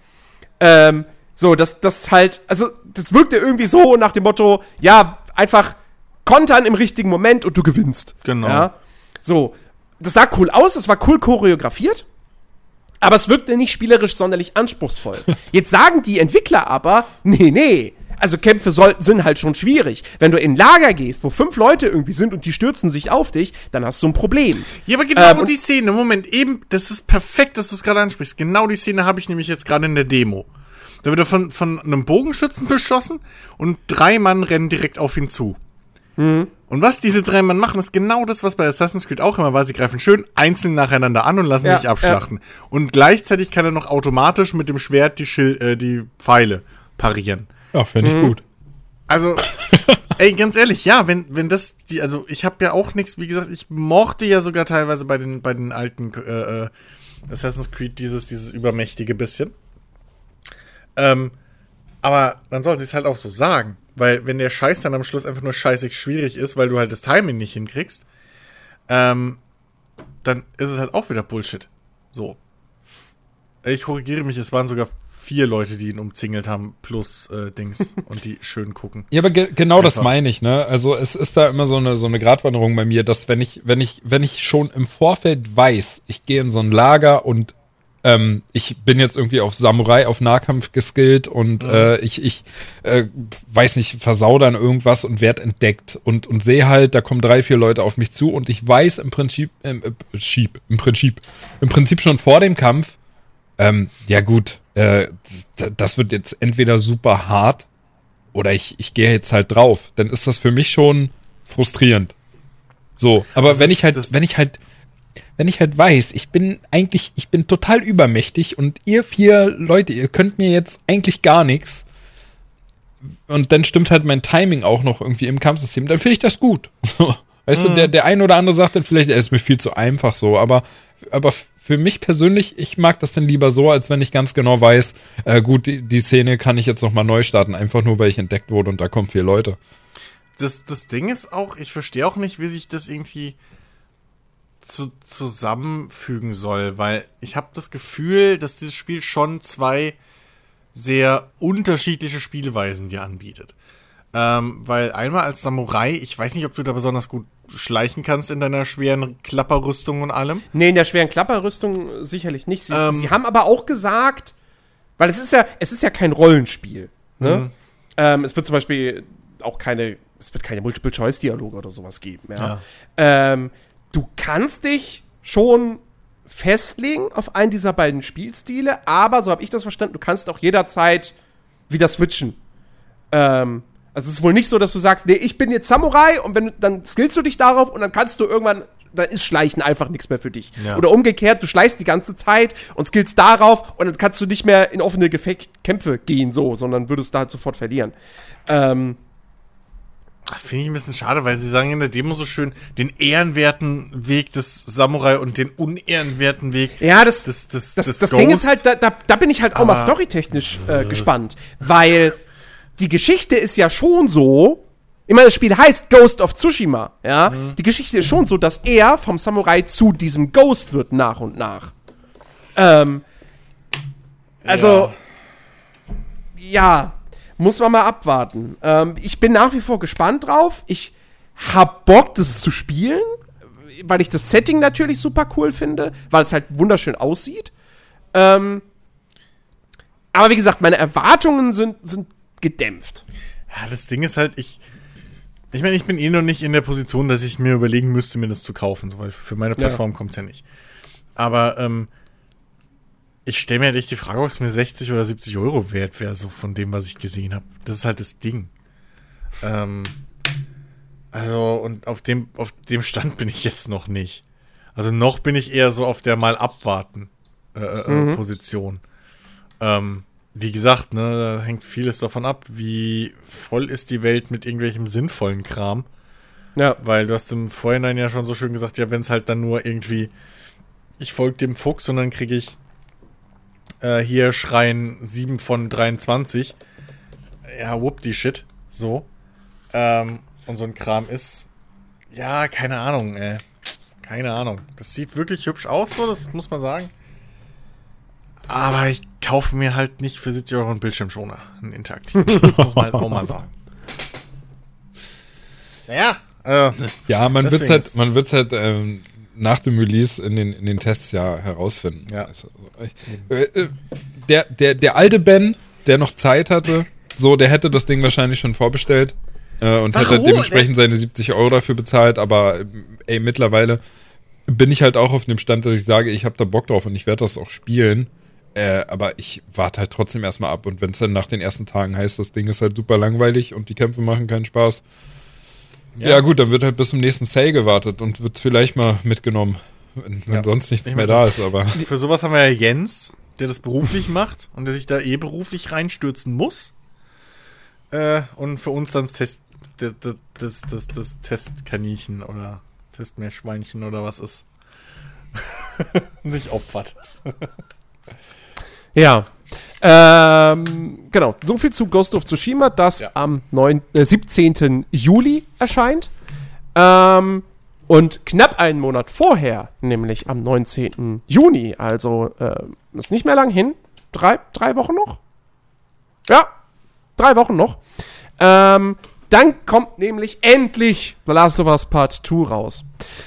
Ähm, so, das, das halt, also, das wirkte irgendwie so nach dem Motto, ja, einfach kontern im richtigen Moment und du gewinnst. Genau. Ja? So, das sah cool aus, es war cool choreografiert, aber es wirkte nicht spielerisch sonderlich anspruchsvoll. Jetzt sagen die Entwickler aber, nee, nee, also Kämpfe sollten, sind halt schon schwierig. Wenn du in ein Lager gehst, wo fünf Leute irgendwie sind und die stürzen sich auf dich, dann hast du ein Problem. Ja, aber genau ähm, die Szene, Moment, eben, das ist perfekt, dass du es gerade ansprichst. Genau die Szene habe ich nämlich jetzt gerade in der Demo. Da wird er von, von einem Bogenschützen beschossen und drei Mann rennen direkt auf ihn zu. Mhm. Und was diese drei Mann machen, ist genau das, was bei Assassin's Creed auch immer war. Sie greifen schön einzeln nacheinander an und lassen ja, sich abschlachten. Ja. Und gleichzeitig kann er noch automatisch mit dem Schwert die, Schil äh, die Pfeile parieren. Ja, fände ich mhm. gut. Also, ey, ganz ehrlich, ja, wenn, wenn das die, also ich habe ja auch nichts, wie gesagt, ich mochte ja sogar teilweise bei den, bei den alten äh, äh, Assassin's Creed dieses, dieses übermächtige bisschen. Ähm, aber man sollte es halt auch so sagen. Weil wenn der Scheiß dann am Schluss einfach nur scheißig schwierig ist, weil du halt das Timing nicht hinkriegst, ähm, dann ist es halt auch wieder Bullshit. So. Ich korrigiere mich, es waren sogar vier Leute, die ihn umzingelt haben, plus äh, Dings und die schön gucken. Ja, aber ge genau Einfach. das meine ich, ne? Also es ist da immer so eine so eine Gratwanderung bei mir, dass wenn ich wenn ich wenn ich schon im Vorfeld weiß, ich gehe in so ein Lager und ähm, ich bin jetzt irgendwie auf Samurai, auf Nahkampf geskillt und mhm. äh, ich, ich äh, weiß nicht, versau dann irgendwas und werd entdeckt und, und sehe halt, da kommen drei, vier Leute auf mich zu und ich weiß im Prinzip, äh, äh, im Prinzip, im Prinzip schon vor dem Kampf, ähm, ja gut, äh, das wird jetzt entweder super hart oder ich, ich gehe jetzt halt drauf. Dann ist das für mich schon frustrierend. So, aber das wenn ist, ich halt, wenn ich halt, wenn ich halt weiß, ich bin eigentlich, ich bin total übermächtig und ihr vier Leute, ihr könnt mir jetzt eigentlich gar nichts. Und dann stimmt halt mein Timing auch noch irgendwie im Kampfsystem, dann finde ich das gut. So, weißt mhm. du, der, der ein oder andere sagt dann vielleicht, er ist mir viel zu einfach so, aber, aber für mich persönlich, ich mag das dann lieber so, als wenn ich ganz genau weiß, äh, gut, die, die Szene kann ich jetzt nochmal neu starten, einfach nur, weil ich entdeckt wurde und da kommen vier Leute. Das, das Ding ist auch, ich verstehe auch nicht, wie sich das irgendwie zu, zusammenfügen soll, weil ich habe das Gefühl, dass dieses Spiel schon zwei sehr unterschiedliche Spielweisen dir anbietet. Ähm, weil einmal als Samurai, ich weiß nicht, ob du da besonders gut schleichen kannst in deiner schweren Klapperrüstung und allem. Nee, in der schweren Klapperrüstung sicherlich nicht. Sie, ähm, sie haben aber auch gesagt, weil es ist ja, es ist ja kein Rollenspiel. Ne? Mhm. Ähm, es wird zum Beispiel auch keine, es wird keine Multiple-Choice-Dialoge oder sowas geben. Ja? ja. Ähm, du kannst dich schon festlegen auf einen dieser beiden Spielstile, aber so habe ich das verstanden, du kannst auch jederzeit wieder switchen. Ähm, also es ist wohl nicht so, dass du sagst, nee, ich bin jetzt Samurai und wenn dann skillst du dich darauf und dann kannst du irgendwann dann ist Schleichen einfach nichts mehr für dich. Ja. Oder umgekehrt, du schleichst die ganze Zeit und skillst darauf und dann kannst du nicht mehr in offene Gefecht Kämpfe gehen, so, sondern würdest da halt sofort verlieren. Ähm, Finde ich ein bisschen schade, weil sie sagen in der Demo so schön den ehrenwerten Weg des Samurai und den unehrenwerten Weg ja, das, des, des, das, des das Ding ist halt, da, da, da bin ich halt auch mal storytechnisch äh, gespannt, weil die Geschichte ist ja schon so, ich meine, das Spiel heißt Ghost of Tsushima, ja. Mhm. Die Geschichte ist schon so, dass er vom Samurai zu diesem Ghost wird nach und nach. Ähm, also, ja. ja, muss man mal abwarten. Ähm, ich bin nach wie vor gespannt drauf. Ich hab Bock, das zu spielen, weil ich das Setting natürlich super cool finde, weil es halt wunderschön aussieht. Ähm, aber wie gesagt, meine Erwartungen sind, sind gedämpft. Ja, das Ding ist halt, ich, ich meine, ich bin eh noch nicht in der Position, dass ich mir überlegen müsste, mir das zu kaufen, so, weil für meine Plattform ja. kommt es ja nicht. Aber ähm, ich stelle mir halt echt die Frage, ob es mir 60 oder 70 Euro wert wäre, so von dem, was ich gesehen habe. Das ist halt das Ding. Ähm, also, und auf dem, auf dem Stand bin ich jetzt noch nicht. Also noch bin ich eher so auf der mal abwarten äh, äh mhm. Position. Ähm, wie gesagt, ne, da hängt vieles davon ab, wie voll ist die Welt mit irgendwelchem sinnvollen Kram. Ja. Weil du hast im Vorhinein ja schon so schön gesagt, ja, wenn es halt dann nur irgendwie, ich folge dem Fuchs und dann kriege ich äh, hier Schreien 7 von 23. Ja, whoop die Shit. So. Ähm, und so ein Kram ist, ja, keine Ahnung, ey. Keine Ahnung. Das sieht wirklich hübsch aus, so, das muss man sagen. Aber ich kaufe mir halt nicht für 70 Euro einen Bildschirmschoner, einen interaktiven. Das muss man halt auch mal sagen. Naja. Äh, ja, man wird es halt, man wird's halt ähm, nach dem Release in den, in den Tests ja herausfinden. Ja. Also, äh, äh, der, der, der alte Ben, der noch Zeit hatte, so, der hätte das Ding wahrscheinlich schon vorbestellt äh, und Warum? hätte dementsprechend seine 70 Euro dafür bezahlt, aber ey, mittlerweile bin ich halt auch auf dem Stand, dass ich sage, ich habe da Bock drauf und ich werde das auch spielen. Äh, aber ich warte halt trotzdem erstmal ab. Und wenn es dann nach den ersten Tagen heißt, das Ding ist halt super langweilig und die Kämpfe machen keinen Spaß. Ja, ja gut, dann wird halt bis zum nächsten Sale gewartet und wird vielleicht mal mitgenommen, wenn, ja. sonst nichts ich mehr da ist. Aber für sowas haben wir ja Jens, der das beruflich macht und der sich da eh beruflich reinstürzen muss. Äh, und für uns dann das Test, das, das, das, das Testkaninchen oder Testmeerschweinchen oder was ist. sich opfert. Ja. Ähm, genau, so viel zu Ghost of Tsushima, das ja. am 9, äh, 17. Juli erscheint. Ähm, und knapp einen Monat vorher, nämlich am 19. Juni, also äh, ist nicht mehr lang hin, drei, drei Wochen noch? Ja, drei Wochen noch. Ähm, dann kommt nämlich endlich The Last of Us Part 2 raus.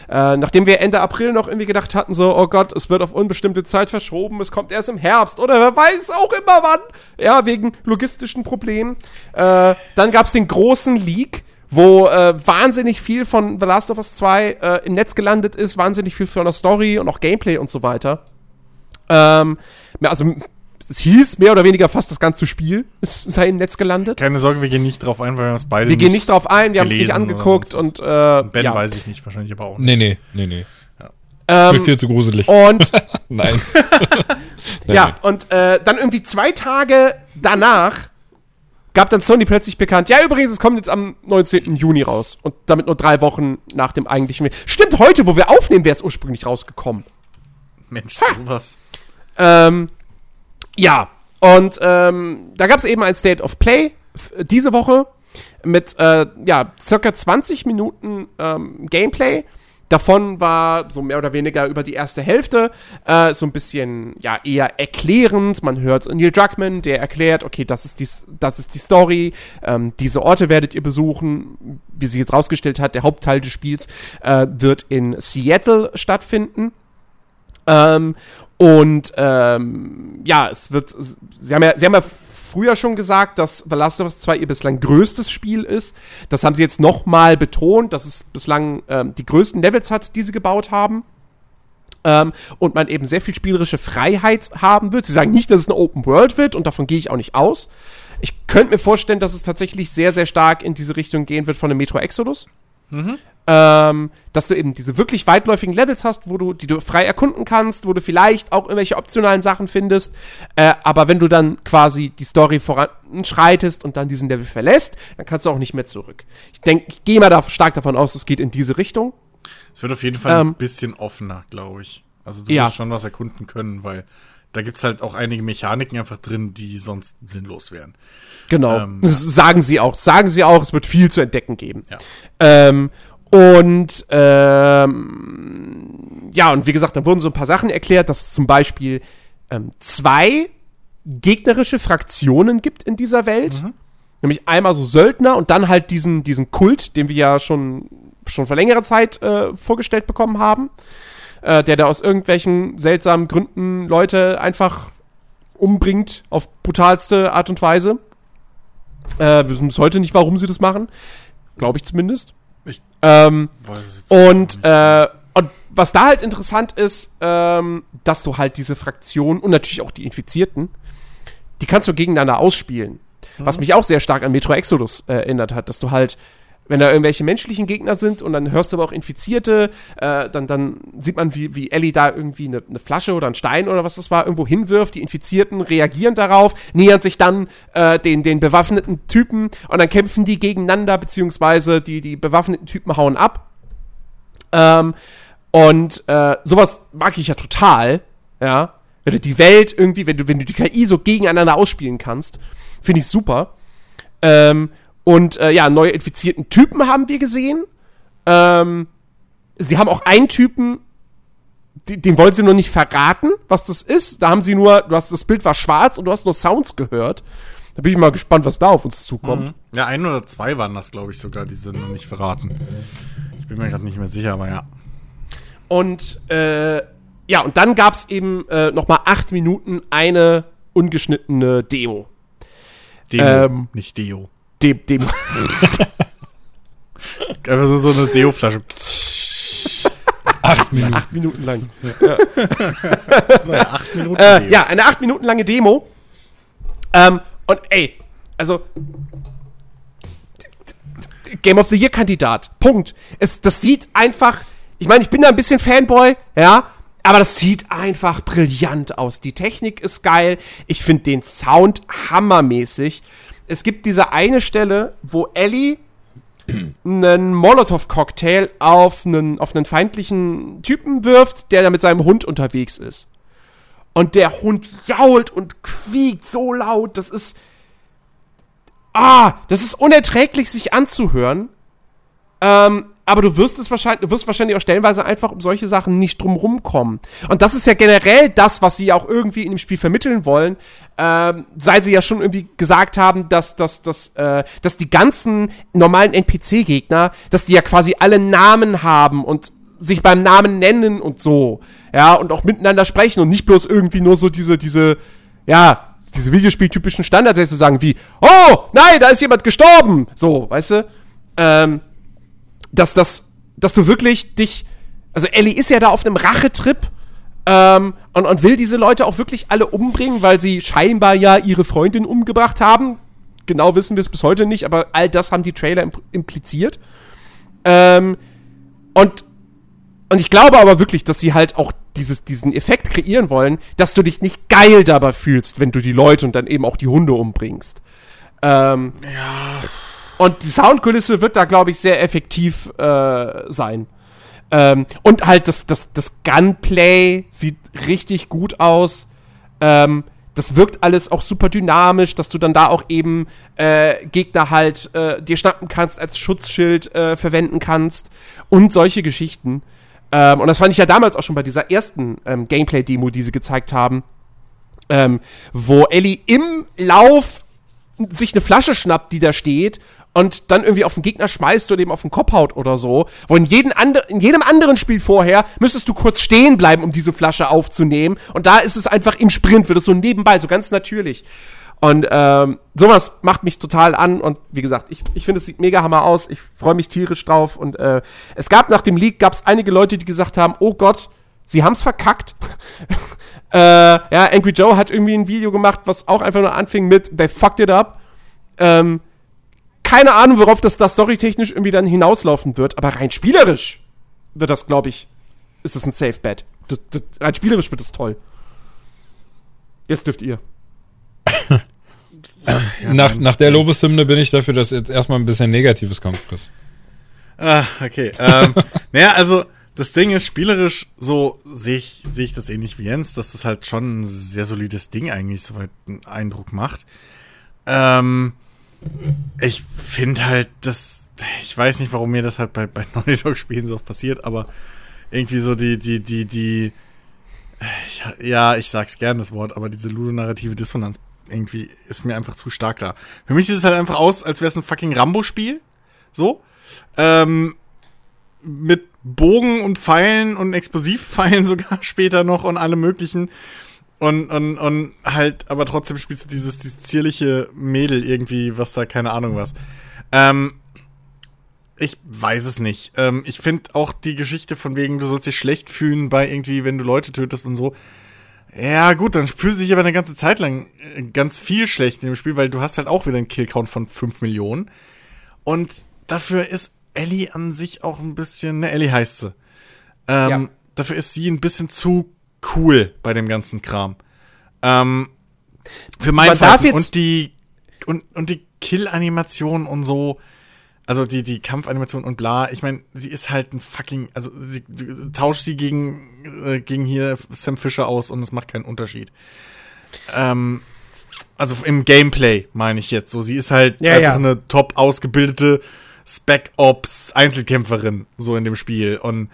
Äh, nachdem wir Ende April noch irgendwie gedacht hatten, so, oh Gott, es wird auf unbestimmte Zeit verschoben, es kommt erst im Herbst oder wer weiß auch immer wann. Ja, wegen logistischen Problemen. Äh, dann gab es den großen Leak wo äh, wahnsinnig viel von The Last of Us 2 äh, im Netz gelandet ist, wahnsinnig viel von der Story und auch Gameplay und so weiter. Ähm, also es hieß mehr oder weniger fast das ganze Spiel sei im Netz gelandet. Keine Sorge, wir gehen nicht drauf ein, weil wir uns beide Wir gehen nicht drauf ein, wir haben es nicht angeguckt und äh, Ben ja. weiß ich nicht, wahrscheinlich aber auch nicht. Nee, nee, nee, nee. Ja. Ähm, viel zu gruselig. Und Nein. ja, und äh, dann irgendwie zwei Tage danach gab dann Sony plötzlich bekannt, ja übrigens, es kommt jetzt am 19. Juni raus. Und damit nur drei Wochen nach dem eigentlichen. Stimmt, heute, wo wir aufnehmen, wäre es ursprünglich rausgekommen. Mensch, sowas. Ähm, ja, und ähm, da gab es eben ein State of Play diese Woche mit äh, ja, circa 20 Minuten ähm, Gameplay. Davon war so mehr oder weniger über die erste Hälfte äh, so ein bisschen ja eher erklärend. Man hört Neil Druckmann, der erklärt, okay, das ist die, das ist die Story, ähm, diese Orte werdet ihr besuchen. Wie sich jetzt rausgestellt hat, der Hauptteil des Spiels äh, wird in Seattle stattfinden. Ähm, und ähm, ja, es wird, sie haben ja, sie haben ja früher schon gesagt, dass The Last of Us 2 ihr bislang größtes Spiel ist. Das haben sie jetzt nochmal betont, dass es bislang ähm, die größten Levels hat, die sie gebaut haben. Ähm, und man eben sehr viel spielerische Freiheit haben wird. Sie sagen nicht, dass es eine Open World wird und davon gehe ich auch nicht aus. Ich könnte mir vorstellen, dass es tatsächlich sehr, sehr stark in diese Richtung gehen wird von dem Metro Exodus. Mhm. Ähm, dass du eben diese wirklich weitläufigen Levels hast, wo du, die du frei erkunden kannst, wo du vielleicht auch irgendwelche optionalen Sachen findest. Äh, aber wenn du dann quasi die Story voranschreitest und dann diesen Level verlässt, dann kannst du auch nicht mehr zurück. Ich denke, ich gehe mal da stark davon aus, es geht in diese Richtung. Es wird auf jeden Fall ähm, ein bisschen offener, glaube ich. Also du ja. musst schon was erkunden können, weil da gibt es halt auch einige Mechaniken einfach drin, die sonst sinnlos wären. Genau. Ähm, sagen sie auch. Sagen sie auch, es wird viel zu entdecken geben. Ja. Ähm, und ähm, ja, und wie gesagt, dann wurden so ein paar Sachen erklärt, dass es zum Beispiel ähm, zwei gegnerische Fraktionen gibt in dieser Welt. Mhm. Nämlich einmal so Söldner und dann halt diesen, diesen Kult, den wir ja schon, schon vor längerer Zeit äh, vorgestellt bekommen haben. Äh, der da aus irgendwelchen seltsamen Gründen Leute einfach umbringt auf brutalste Art und Weise. Äh, wir wissen bis heute nicht, warum sie das machen. Glaube ich zumindest. Ähm, und, äh, und was da halt interessant ist, ähm, dass du halt diese Fraktionen und natürlich auch die Infizierten, die kannst du gegeneinander ausspielen. Mhm. Was mich auch sehr stark an Metro Exodus äh, erinnert hat, dass du halt wenn da irgendwelche menschlichen Gegner sind und dann hörst du aber auch Infizierte, äh, dann, dann sieht man, wie, wie Ellie da irgendwie eine, eine Flasche oder einen Stein oder was das war, irgendwo hinwirft. Die Infizierten reagieren darauf, nähern sich dann äh, den, den bewaffneten Typen und dann kämpfen die gegeneinander, beziehungsweise die, die bewaffneten Typen hauen ab. Ähm, und äh, sowas mag ich ja total, ja. Wenn du die Welt irgendwie, wenn du, wenn du die KI so gegeneinander ausspielen kannst, finde ich super. Ähm, und äh, ja, neue infizierten Typen haben wir gesehen. Ähm, sie haben auch einen Typen, den, den wollen sie nur nicht verraten, was das ist. Da haben sie nur, du hast das Bild war schwarz und du hast nur Sounds gehört. Da bin ich mal gespannt, was da auf uns zukommt. Mhm. Ja, ein oder zwei waren das, glaube ich, sogar, die sind noch nicht verraten. Ich bin mir gerade nicht mehr sicher, aber ja. Und äh, ja, und dann gab es eben äh, noch mal acht Minuten eine ungeschnittene Demo. Demo, ähm, nicht Deo dem, dem. Einfach so, so eine Deo-Flasche. acht Minuten. Acht Minuten lang. Ja, eine acht Minuten äh, ja eine acht Minuten lange Demo. Ähm, und ey, also Game of the Year Kandidat. Punkt. Es, das sieht einfach. Ich meine, ich bin da ein bisschen Fanboy, ja, aber das sieht einfach brillant aus. Die Technik ist geil. Ich finde den Sound hammermäßig es gibt diese eine Stelle, wo Ellie einen Molotow-Cocktail auf einen, auf einen feindlichen Typen wirft, der da mit seinem Hund unterwegs ist. Und der Hund jault und quiekt so laut, das ist. Ah, das ist unerträglich, sich anzuhören. Ähm, aber du wirst es wahrscheinlich, du wirst wahrscheinlich auch stellenweise einfach um solche Sachen nicht drumrum kommen. Und das ist ja generell das, was sie auch irgendwie in dem Spiel vermitteln wollen, ähm, sei sie ja schon irgendwie gesagt haben, dass, dass, dass, äh, dass die ganzen normalen NPC-Gegner, dass die ja quasi alle Namen haben und sich beim Namen nennen und so, ja, und auch miteinander sprechen und nicht bloß irgendwie nur so diese, diese, ja, diese Videospieltypischen Standardsätze sagen wie, oh, nein, da ist jemand gestorben, so, weißt du, ähm, dass, dass, dass du wirklich dich. Also Ellie ist ja da auf einem Rachetrip ähm, und, und will diese Leute auch wirklich alle umbringen, weil sie scheinbar ja ihre Freundin umgebracht haben. Genau wissen wir es bis heute nicht, aber all das haben die Trailer impliziert. Ähm, und, und ich glaube aber wirklich, dass sie halt auch dieses, diesen Effekt kreieren wollen, dass du dich nicht geil dabei fühlst, wenn du die Leute und dann eben auch die Hunde umbringst. Ähm, ja. Und die Soundkulisse wird da, glaube ich, sehr effektiv äh, sein. Ähm, und halt das, das, das Gunplay sieht richtig gut aus. Ähm, das wirkt alles auch super dynamisch, dass du dann da auch eben äh, Gegner halt äh, dir schnappen kannst, als Schutzschild äh, verwenden kannst und solche Geschichten. Ähm, und das fand ich ja damals auch schon bei dieser ersten ähm, Gameplay-Demo, die sie gezeigt haben, ähm, wo Ellie im Lauf sich eine Flasche schnappt, die da steht und dann irgendwie auf den Gegner schmeißt oder eben auf den Kopf haut oder so. Wo in, jeden andre, in jedem anderen Spiel vorher müsstest du kurz stehen bleiben, um diese Flasche aufzunehmen. Und da ist es einfach im Sprint, wird es so nebenbei, so ganz natürlich. Und ähm, sowas macht mich total an. Und wie gesagt, ich, ich finde, es sieht mega hammer aus. Ich freue mich tierisch drauf. Und äh, es gab nach dem Leak, gab es einige Leute, die gesagt haben, oh Gott, sie haben es verkackt. äh, ja, Angry Joe hat irgendwie ein Video gemacht, was auch einfach nur anfing mit, they fucked it up. Ähm, keine Ahnung, worauf das da storytechnisch irgendwie dann hinauslaufen wird, aber rein spielerisch wird das, glaube ich, ist das ein Safe Bet. Das, das, rein spielerisch wird das toll. Jetzt dürft ihr. ja, nach, nach der Lobeshymne bin ich dafür, dass jetzt erstmal ein bisschen Negatives kommt, Chris. Ah, okay. Ähm, naja, also das Ding ist, spielerisch so sehe ich, sehe ich das ähnlich wie Jens, dass das halt schon ein sehr solides Ding eigentlich soweit einen Eindruck macht. Ähm, ich finde halt, dass, ich weiß nicht, warum mir das halt bei, bei Naughty Dog Spielen so passiert, aber irgendwie so die, die, die, die, ja, ich sag's gern das Wort, aber diese ludonarrative Dissonanz irgendwie ist mir einfach zu stark da. Für mich sieht es halt einfach aus, als wäre es ein fucking Rambo-Spiel. So. Ähm, mit Bogen und Pfeilen und Explosivpfeilen sogar später noch und allem möglichen. Und, und, und halt, aber trotzdem spielst du dieses, dieses zierliche Mädel irgendwie, was da, keine Ahnung was. Ähm, ich weiß es nicht. Ähm, ich finde auch die Geschichte von wegen, du sollst dich schlecht fühlen bei irgendwie, wenn du Leute tötest und so. Ja, gut, dann fühlst du dich aber eine ganze Zeit lang äh, ganz viel schlecht in dem Spiel, weil du hast halt auch wieder einen Killcount von 5 Millionen. Und dafür ist Ellie an sich auch ein bisschen, ne, Ellie heißt sie. Ähm, ja. Dafür ist sie ein bisschen zu cool bei dem ganzen Kram. Ähm, für mein Fall. Und die, und, und die Kill-Animation und so, also die, die Kampfanimation und bla, ich meine, sie ist halt ein fucking, also sie tauscht sie gegen, äh, gegen hier Sam Fisher aus und es macht keinen Unterschied. Ähm, also im Gameplay meine ich jetzt so. Sie ist halt ja, einfach ja. eine top ausgebildete Spec Ops Einzelkämpferin so in dem Spiel und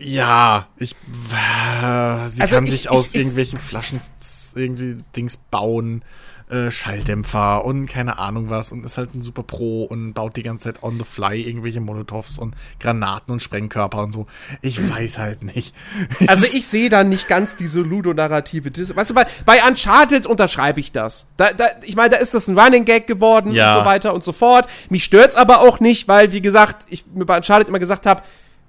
ja, ich äh, sie also kann ich, sich aus ich, irgendwelchen Flaschen irgendwie Dings bauen, äh, Schalldämpfer und keine Ahnung was und ist halt ein super Pro und baut die ganze Zeit on the fly irgendwelche Molotovs und Granaten und Sprengkörper und so. Ich weiß halt nicht. Also ich sehe da nicht ganz diese Ludonarrative. Weißt du, bei, bei Uncharted unterschreibe ich das. Da, da, ich meine, da ist das ein Running Gag geworden ja. und so weiter und so fort. Mich stört's aber auch nicht, weil, wie gesagt, ich mir bei Uncharted immer gesagt habe,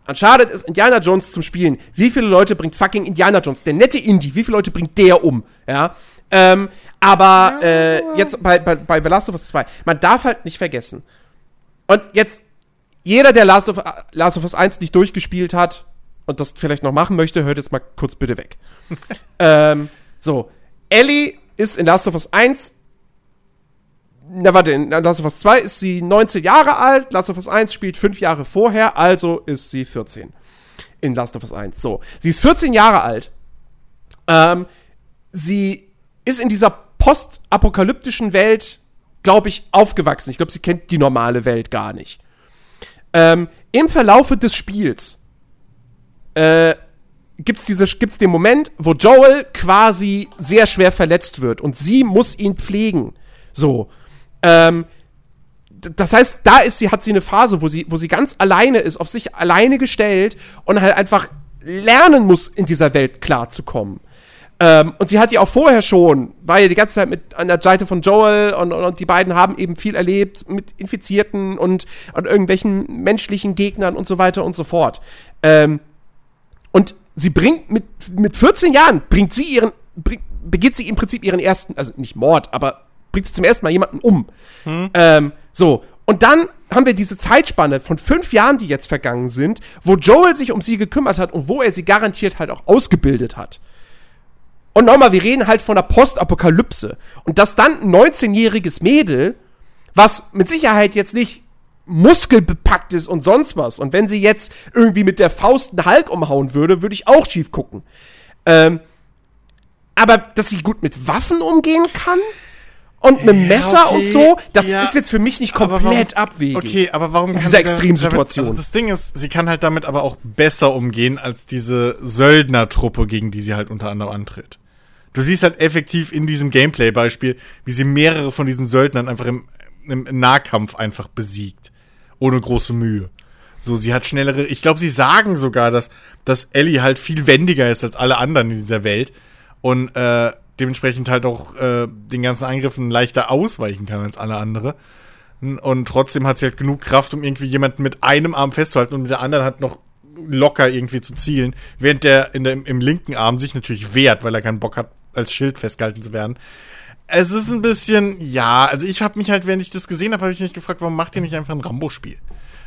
Uncharted ist Indiana Jones zum Spielen. Wie viele Leute bringt fucking Indiana Jones? Der nette Indie, wie viele Leute bringt der um? Ja. Ähm, aber äh, jetzt bei, bei, bei The Last of Us 2, man darf halt nicht vergessen. Und jetzt, jeder, der Last of, Last of Us 1 nicht durchgespielt hat und das vielleicht noch machen möchte, hört jetzt mal kurz bitte weg. ähm, so, Ellie ist in Last of Us 1 na warte, in Last of Us 2 ist sie 19 Jahre alt, Last of Us 1 spielt 5 Jahre vorher, also ist sie 14. In Last of Us 1. So, sie ist 14 Jahre alt. Ähm, sie ist in dieser postapokalyptischen Welt, glaube ich, aufgewachsen. Ich glaube, sie kennt die normale Welt gar nicht. Ähm, Im Verlaufe des Spiels äh, gibt's diese, gibt's den Moment, wo Joel quasi sehr schwer verletzt wird und sie muss ihn pflegen. So. Ähm, das heißt, da ist sie, hat sie eine Phase, wo sie, wo sie ganz alleine ist, auf sich alleine gestellt und halt einfach lernen muss, in dieser Welt klarzukommen. Ähm, und sie hat ja auch vorher schon, war ja die ganze Zeit mit an der Seite von Joel und, und, und die beiden haben eben viel erlebt mit Infizierten und, und irgendwelchen menschlichen Gegnern und so weiter und so fort. Ähm, und sie bringt mit, mit 14 Jahren, bringt sie ihren, bringt, begeht sie im Prinzip ihren ersten, also nicht Mord, aber bringt sie zum ersten Mal jemanden um. Hm. Ähm, so. Und dann haben wir diese Zeitspanne von fünf Jahren, die jetzt vergangen sind, wo Joel sich um sie gekümmert hat und wo er sie garantiert halt auch ausgebildet hat. Und nochmal, wir reden halt von einer Postapokalypse. Und dass dann ein 19-jähriges Mädel, was mit Sicherheit jetzt nicht muskelbepackt ist und sonst was, und wenn sie jetzt irgendwie mit der Faust einen Hulk umhauen würde, würde ich auch schief gucken. Ähm, aber dass sie gut mit Waffen umgehen kann und mit Messer okay, und so, das ja, ist jetzt für mich nicht komplett warum, abwegig. Okay, aber warum kann diese Extremsituation? Also das Ding ist, sie kann halt damit aber auch besser umgehen als diese Söldnertruppe, gegen die sie halt unter anderem antritt. Du siehst halt effektiv in diesem Gameplay-Beispiel, wie sie mehrere von diesen Söldnern einfach im, im Nahkampf einfach besiegt. Ohne große Mühe. So, sie hat schnellere. Ich glaube, sie sagen sogar, dass, dass Ellie halt viel wendiger ist als alle anderen in dieser Welt. Und äh, dementsprechend halt auch äh, den ganzen Angriffen leichter ausweichen kann als alle andere. Und trotzdem hat sie halt genug Kraft, um irgendwie jemanden mit einem Arm festzuhalten und mit der anderen hat noch locker irgendwie zu zielen, während der, in der im linken Arm sich natürlich wehrt, weil er keinen Bock hat, als Schild festgehalten zu werden. Es ist ein bisschen, ja, also ich habe mich halt, wenn ich das gesehen habe, habe ich mich gefragt, warum macht ihr nicht einfach ein Rambo-Spiel?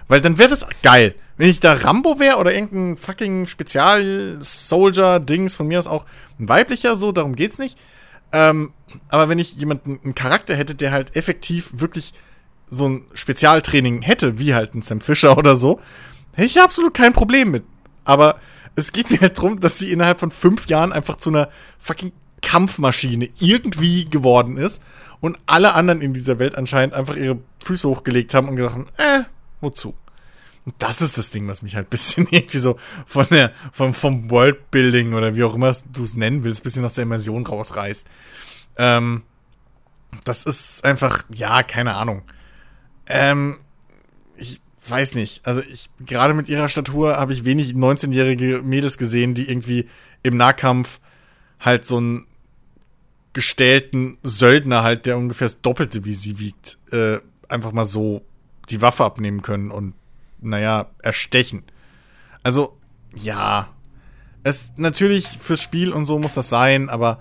Weil dann wäre das geil. Wenn ich da Rambo wäre oder irgendein fucking Spezial-Soldier-Dings, von mir aus auch ein weiblicher, so, darum geht's nicht. Ähm, aber wenn ich jemanden, einen Charakter hätte, der halt effektiv wirklich so ein Spezialtraining hätte, wie halt ein Sam Fisher oder so, hätte ich absolut kein Problem mit. Aber es geht mir halt darum, dass sie innerhalb von fünf Jahren einfach zu einer fucking Kampfmaschine irgendwie geworden ist und alle anderen in dieser Welt anscheinend einfach ihre Füße hochgelegt haben und gesagt haben, äh, wozu? Und das ist das Ding, was mich halt ein bisschen irgendwie so von der, vom, vom Worldbuilding oder wie auch immer du es nennen willst, ein bisschen aus der Immersion rausreißt. Ähm, das ist einfach, ja, keine Ahnung. Ähm, ich weiß nicht. Also ich, gerade mit ihrer Statur habe ich wenig 19-jährige Mädels gesehen, die irgendwie im Nahkampf halt so einen gestellten Söldner halt, der ungefähr das Doppelte wie sie wiegt, äh, einfach mal so die Waffe abnehmen können und, naja, erstechen. Also, ja. Es, natürlich fürs Spiel und so muss das sein, aber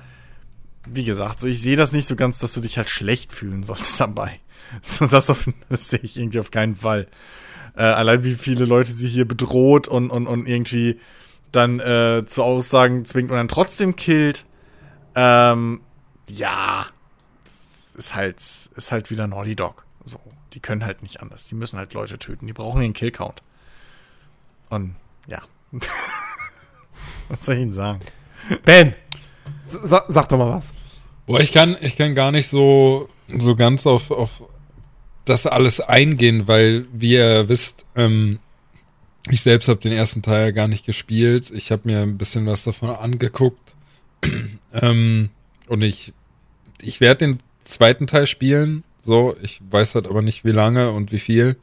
wie gesagt, so ich sehe das nicht so ganz, dass du dich halt schlecht fühlen sollst dabei. So, das, das sehe ich irgendwie auf keinen Fall. Äh, allein wie viele Leute sie hier bedroht und, und, und irgendwie dann äh, zu Aussagen zwingt und dann trotzdem killt. Ähm, ja, ist halt, ist halt wieder Naughty Dog. So, die können halt nicht anders. Die müssen halt Leute töten. Die brauchen den Killcount. Und ja. was soll ich Ihnen sagen? Ben, sa sag doch mal was. Boah, ich kann, ich kann gar nicht so, so ganz auf, auf das alles eingehen, weil, wie ihr wisst, ähm, ich selbst habe den ersten Teil gar nicht gespielt. Ich habe mir ein bisschen was davon angeguckt. ähm, und ich, ich werde den zweiten Teil spielen. So, ich weiß halt aber nicht, wie lange und wie viel.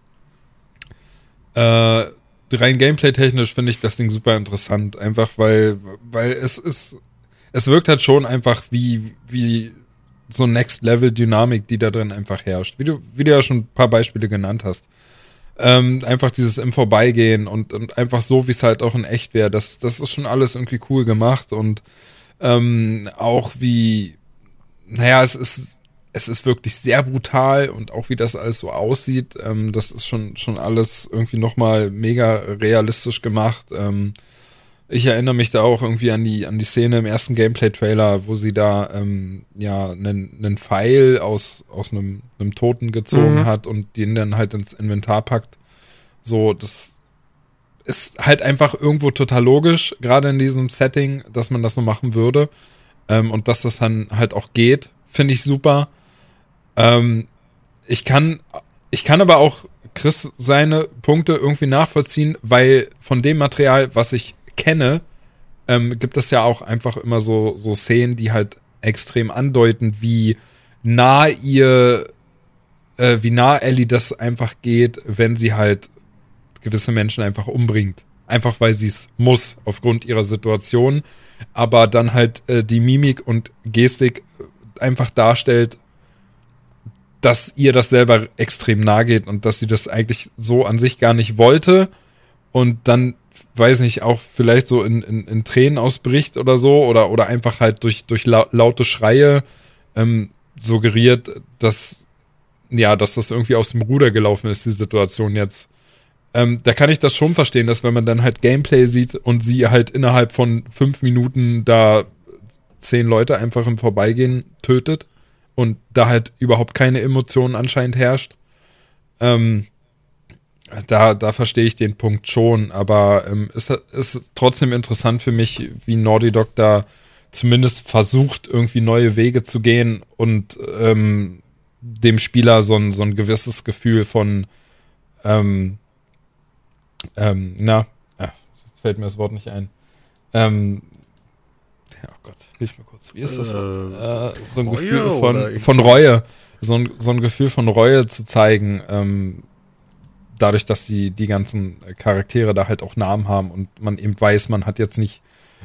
Äh, rein gameplay-technisch finde ich das Ding super interessant. Einfach weil, weil es ist, es wirkt halt schon einfach wie, wie so Next-Level-Dynamik, die da drin einfach herrscht. Wie du, wie du ja schon ein paar Beispiele genannt hast. Ähm, einfach dieses im Vorbeigehen und, und einfach so, wie es halt auch in echt wäre. Das, das ist schon alles irgendwie cool gemacht und ähm, auch wie, naja, es ist, es ist wirklich sehr brutal und auch wie das alles so aussieht, ähm, das ist schon, schon alles irgendwie nochmal mega realistisch gemacht. Ähm, ich erinnere mich da auch irgendwie an die, an die Szene im ersten Gameplay-Trailer, wo sie da ähm, ja einen, einen Pfeil aus, aus einem, einem Toten gezogen mhm. hat und den dann halt ins Inventar packt. So, das ist halt einfach irgendwo total logisch, gerade in diesem Setting, dass man das so machen würde. Ähm, und dass das dann halt auch geht, finde ich super. Ähm, ich kann, ich kann aber auch Chris seine Punkte irgendwie nachvollziehen, weil von dem Material, was ich kenne, ähm, gibt es ja auch einfach immer so, so Szenen, die halt extrem andeuten, wie nah ihr, äh, wie nah Ellie das einfach geht, wenn sie halt gewisse Menschen einfach umbringt. Einfach weil sie es muss, aufgrund ihrer Situation. Aber dann halt äh, die Mimik und Gestik einfach darstellt, dass ihr das selber extrem nahe geht und dass sie das eigentlich so an sich gar nicht wollte und dann, weiß nicht, auch vielleicht so in, in, in Tränen ausbricht oder so oder, oder einfach halt durch, durch laute Schreie ähm, suggeriert, dass, ja, dass das irgendwie aus dem Ruder gelaufen ist, die Situation jetzt. Ähm, da kann ich das schon verstehen, dass wenn man dann halt Gameplay sieht und sie halt innerhalb von fünf Minuten da zehn Leute einfach im Vorbeigehen tötet und da halt überhaupt keine Emotionen anscheinend herrscht, ähm, da, da verstehe ich den Punkt schon, aber ähm, es ist trotzdem interessant für mich, wie Naughty Dog da zumindest versucht, irgendwie neue Wege zu gehen und ähm, dem Spieler so ein, so ein gewisses Gefühl von ähm, ähm, na, ja, jetzt fällt mir das Wort nicht ein. Ähm, oh Gott, hilf mir kurz. Wie ist das? Äh, äh, so ein Reue Gefühl von, von Reue. So ein, so ein Gefühl von Reue zu zeigen, ähm, dadurch, dass die, die ganzen Charaktere da halt auch Namen haben und man eben weiß, man hat jetzt nicht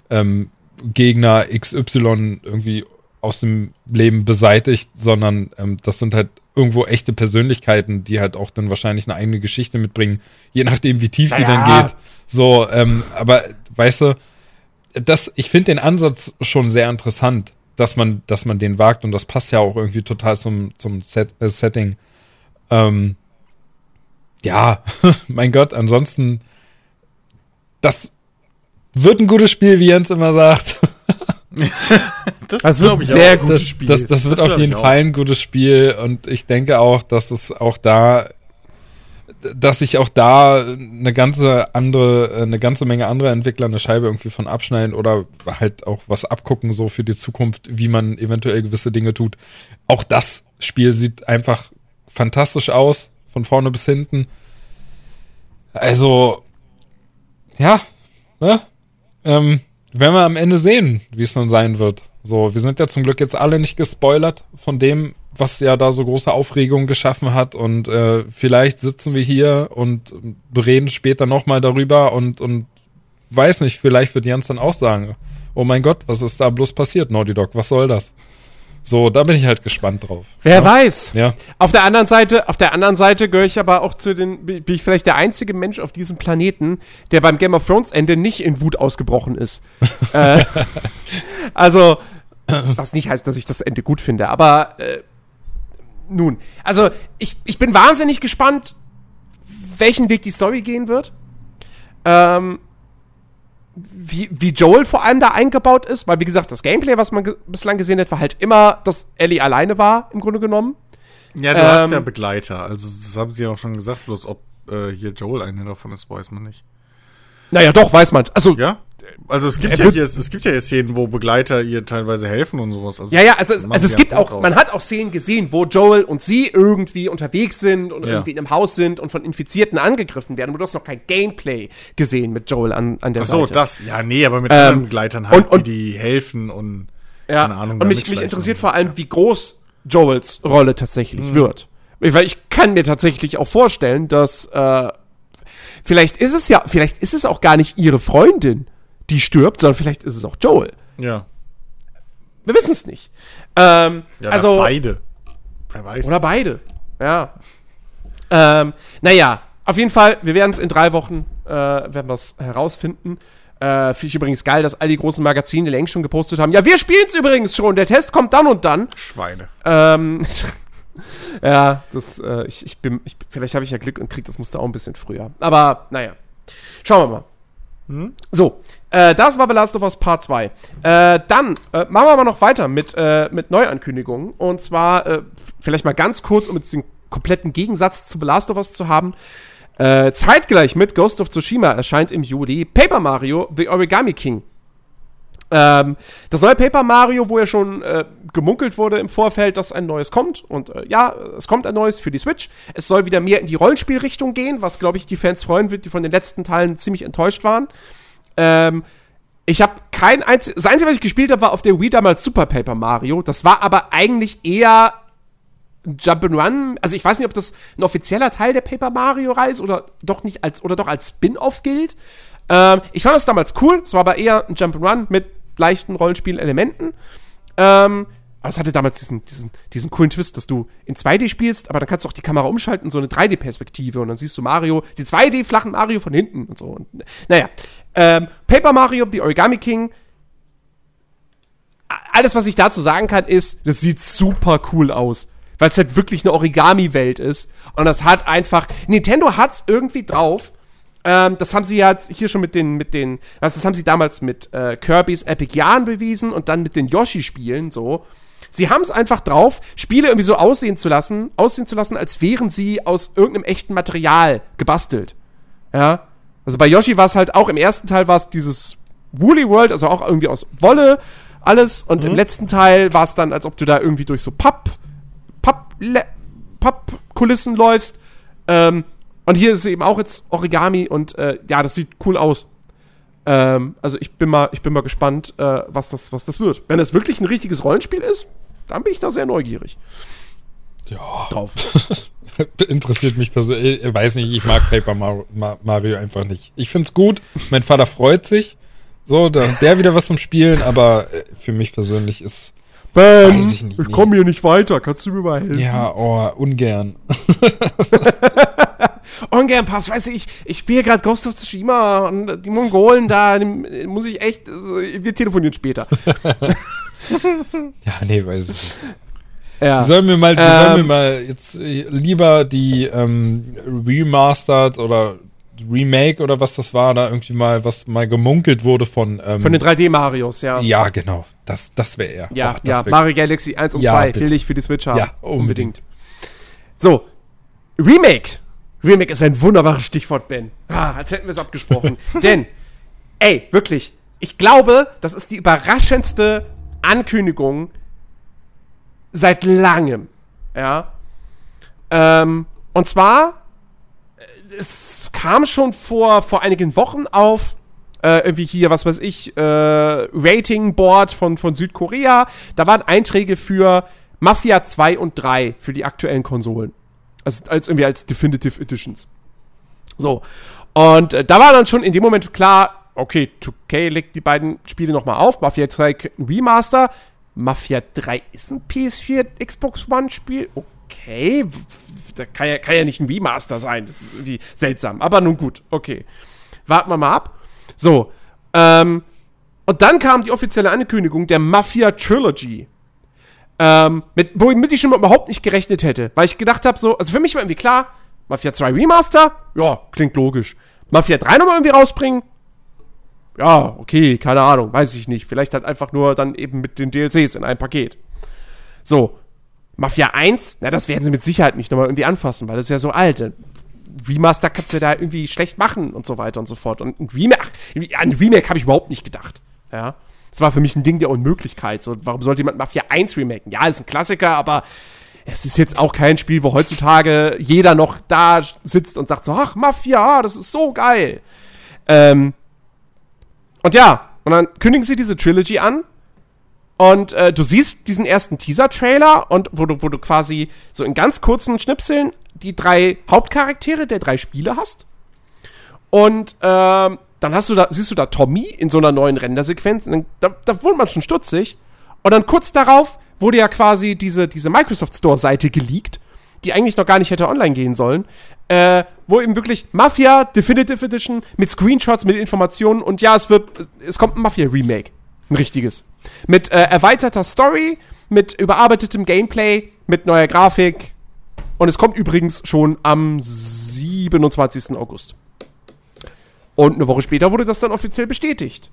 ähm, Gegner XY irgendwie aus dem Leben beseitigt, sondern ähm, das sind halt irgendwo echte Persönlichkeiten, die halt auch dann wahrscheinlich eine eigene Geschichte mitbringen, je nachdem, wie tief naja. die dann geht. So, ähm, aber weißt du, das, ich finde den Ansatz schon sehr interessant, dass man, dass man den wagt und das passt ja auch irgendwie total zum, zum Set, äh, Setting. Ähm, ja, mein Gott, ansonsten, das wird ein gutes Spiel, wie Jens immer sagt. das, das wird ein sehr gutes das, Spiel. Das, das, das wird auf jeden Fall ein gutes Spiel und ich denke auch, dass es auch da dass sich auch da eine ganze andere, eine ganze Menge anderer Entwickler eine Scheibe irgendwie von abschneiden oder halt auch was abgucken, so für die Zukunft, wie man eventuell gewisse Dinge tut. Auch das Spiel sieht einfach fantastisch aus, von vorne bis hinten. Also, ja, ne? Ähm, werden wir am Ende sehen, wie es dann sein wird. So, wir sind ja zum Glück jetzt alle nicht gespoilert von dem, was ja da so große Aufregung geschaffen hat. Und äh, vielleicht sitzen wir hier und reden später nochmal darüber und, und weiß nicht, vielleicht wird Jens dann auch sagen, oh mein Gott, was ist da bloß passiert, Naughty Dog, was soll das? So, da bin ich halt gespannt drauf. Wer ja? weiß. Ja. Auf der anderen Seite, auf der anderen Seite gehöre ich aber auch zu den, bin ich vielleicht der einzige Mensch auf diesem Planeten, der beim Game of Thrones Ende nicht in Wut ausgebrochen ist. äh, also, was nicht heißt, dass ich das Ende gut finde, aber äh, nun, also ich, ich bin wahnsinnig gespannt, welchen Weg die Story gehen wird. Ähm, wie, wie Joel vor allem da eingebaut ist, weil wie gesagt, das Gameplay, was man ge bislang gesehen hat, war halt immer, dass Ellie alleine war, im Grunde genommen. Ja, du ähm, hast ja Begleiter, also das haben sie auch schon gesagt, bloß ob äh, hier Joel einer davon ist, weiß man nicht. Naja, doch, weiß man. Also, ja? Also es gibt ja hier, es gibt ja hier Szenen, wo Begleiter ihr teilweise helfen und sowas. Also ja, ja, also, es, also es gibt auch, man hat auch Szenen gesehen, wo Joel und sie irgendwie unterwegs sind und ja. irgendwie in einem Haus sind und von Infizierten angegriffen werden. Du hast noch kein Gameplay gesehen mit Joel an, an der Ach so, Seite. das, ja, nee, aber mit ähm, anderen Begleitern halt, und, und, die helfen und ja, keine Ahnung. Und mich, mich interessiert vor allem, wie groß Joels Rolle tatsächlich mhm. wird. Weil ich kann mir tatsächlich auch vorstellen, dass äh, vielleicht ist es ja, vielleicht ist es auch gar nicht ihre Freundin die stirbt, sondern vielleicht ist es auch Joel. Ja. Wir wissen es nicht. Ähm, ja, also beide. Wer weiß. Oder beide. Ja. Ähm, naja, auf jeden Fall, wir werden es in drei Wochen, äh, werden wir herausfinden. Äh, Finde ich übrigens geil, dass all die großen Magazine längst schon gepostet haben. Ja, wir spielen es übrigens schon. Der Test kommt dann und dann. Schweine. Ähm, ja, das, äh, ich, ich bin, ich, vielleicht habe ich ja Glück und krieg das Muster auch ein bisschen früher. Aber, naja. Schauen wir mal. Hm? So, äh, das war The Last of Us Part 2. Äh, dann äh, machen wir mal noch weiter mit, äh, mit Neuankündigungen. Und zwar, äh, vielleicht mal ganz kurz, um jetzt den kompletten Gegensatz zu The Last of Us zu haben. Zeitgleich mit Ghost of Tsushima erscheint im Juli Paper Mario The Origami King. Ähm, das neue Paper Mario, wo ja schon äh, gemunkelt wurde im Vorfeld, dass ein neues kommt. Und äh, ja, es kommt ein neues für die Switch. Es soll wieder mehr in die Rollenspielrichtung gehen, was, glaube ich, die Fans freuen wird, die von den letzten Teilen ziemlich enttäuscht waren. Ähm, ich habe kein einziges. Das Einzige, was ich gespielt habe, war auf der Wii damals Super Paper Mario. Das war aber eigentlich eher Jump'n'Run. Also ich weiß nicht, ob das ein offizieller Teil der Paper Mario Reihe ist oder doch nicht als oder doch als Spin-off gilt. Ähm, ich fand das damals cool. Es war aber eher ein Jump'n'Run mit leichten Rollenspielelementen. Ähm, aber es hatte damals diesen, diesen, diesen coolen Twist, dass du in 2D spielst, aber dann kannst du auch die Kamera umschalten, so eine 3D-Perspektive und dann siehst du Mario, die 2D-flachen Mario von hinten und so. Und, naja, ähm, Paper Mario, The Origami King. Alles, was ich dazu sagen kann, ist, das sieht super cool aus. Weil es halt wirklich eine Origami-Welt ist. Und das hat einfach. Nintendo hat's irgendwie drauf. Ähm, das haben sie ja hier schon mit den, mit den, was, das haben sie damals mit äh, Kirby's Epic Yarn bewiesen und dann mit den Yoshi-Spielen so. Sie haben es einfach drauf, Spiele irgendwie so aussehen zu lassen, aussehen zu lassen, als wären sie aus irgendeinem echten Material gebastelt. Ja. Also bei Yoshi war es halt auch, im ersten Teil war es dieses Woolly World, also auch irgendwie aus Wolle, alles. Und mhm. im letzten Teil war es dann, als ob du da irgendwie durch so Papp, Papp, Pappkulissen läufst. Ähm, und hier ist es eben auch jetzt Origami und äh, ja, das sieht cool aus. Ähm, also ich bin mal, ich bin mal gespannt, äh, was, das, was das wird. Wenn es wirklich ein richtiges Rollenspiel ist, dann bin ich da sehr neugierig. Ja. Drauf. Interessiert mich persönlich. Ich weiß nicht, ich mag Paper Mario einfach nicht. Ich find's gut. Mein Vater freut sich. So, der, der wieder was zum Spielen, aber äh, für mich persönlich ist. Ben, ich, nicht, ich komme hier nicht weiter. Kannst du mir mal helfen? Ja, oh, ungern. ungern passt. Weißt du, ich, ich spiele gerade Ghost of Tsushima und die Mongolen da, muss ich echt. Wir telefonieren später. ja, nee, weiß ich nicht. Ja. Die sollen mir mal, die ähm, sollen mir ähm. mal jetzt äh, lieber die ähm, Remastered oder Remake oder was das war, da irgendwie mal, was mal gemunkelt wurde von. Ähm, von den 3D-Marios, ja. Ja, genau. Das, das wäre er. Ja, oh, ja. Mario Galaxy 1 und ja, 2 will ich für die Switch haben. Ja, unbedingt. unbedingt. So, Remake. Remake ist ein wunderbares Stichwort, Ben. Ah, als hätten wir es abgesprochen. Denn, ey, wirklich, ich glaube, das ist die überraschendste Ankündigung seit langem. Ja. Ähm, und zwar, es kam schon vor, vor einigen Wochen auf, äh, irgendwie hier, was weiß ich, äh, Rating Board von, von Südkorea. Da waren Einträge für Mafia 2 und 3 für die aktuellen Konsolen. Also als irgendwie als Definitive Editions. So. Und äh, da war dann schon in dem Moment klar, okay, 2K legt die beiden Spiele nochmal auf. Mafia 2 Remaster. Mafia 3 ist ein PS4 Xbox One Spiel. Okay. Da kann ja, kann ja nicht ein Remaster sein. Das ist irgendwie seltsam. Aber nun gut, okay. Warten wir mal ab. So. Ähm, und dann kam die offizielle Ankündigung der Mafia Trilogy. Ähm, mit, womit ich schon überhaupt nicht gerechnet hätte. Weil ich gedacht habe, so, also für mich war irgendwie klar, Mafia 2 Remaster, ja, klingt logisch. Mafia 3 nochmal irgendwie rausbringen, ja, okay, keine Ahnung, weiß ich nicht. Vielleicht halt einfach nur dann eben mit den DLCs in einem Paket. So, Mafia 1, na, das werden sie mit Sicherheit nicht nochmal irgendwie anfassen, weil das ist ja so alt. Remaster kannst du da irgendwie schlecht machen und so weiter und so fort. Und ein Remake, an Remake habe ich überhaupt nicht gedacht. Ja. Das war für mich ein Ding der Unmöglichkeit. So, warum sollte jemand Mafia 1 remaken? Ja, ist ein Klassiker, aber es ist jetzt auch kein Spiel, wo heutzutage jeder noch da sitzt und sagt so, ach, Mafia, das ist so geil. Ähm, und ja, und dann kündigen sie diese Trilogy an und äh, du siehst diesen ersten Teaser-Trailer und wo du, wo du quasi so in ganz kurzen Schnipseln die drei Hauptcharaktere der drei Spiele hast. Und ähm, dann hast du da, siehst du da Tommy in so einer neuen Rendersequenz. Dann, da, da wurde man schon stutzig. Und dann kurz darauf wurde ja quasi diese, diese Microsoft Store-Seite geleakt, die eigentlich noch gar nicht hätte online gehen sollen. Äh, wo eben wirklich Mafia Definitive Edition mit Screenshots, mit Informationen und ja, es wird, es kommt ein Mafia-Remake. Ein richtiges. Mit äh, erweiterter Story, mit überarbeitetem Gameplay, mit neuer Grafik. Und es kommt übrigens schon am 27. August. Und eine Woche später wurde das dann offiziell bestätigt.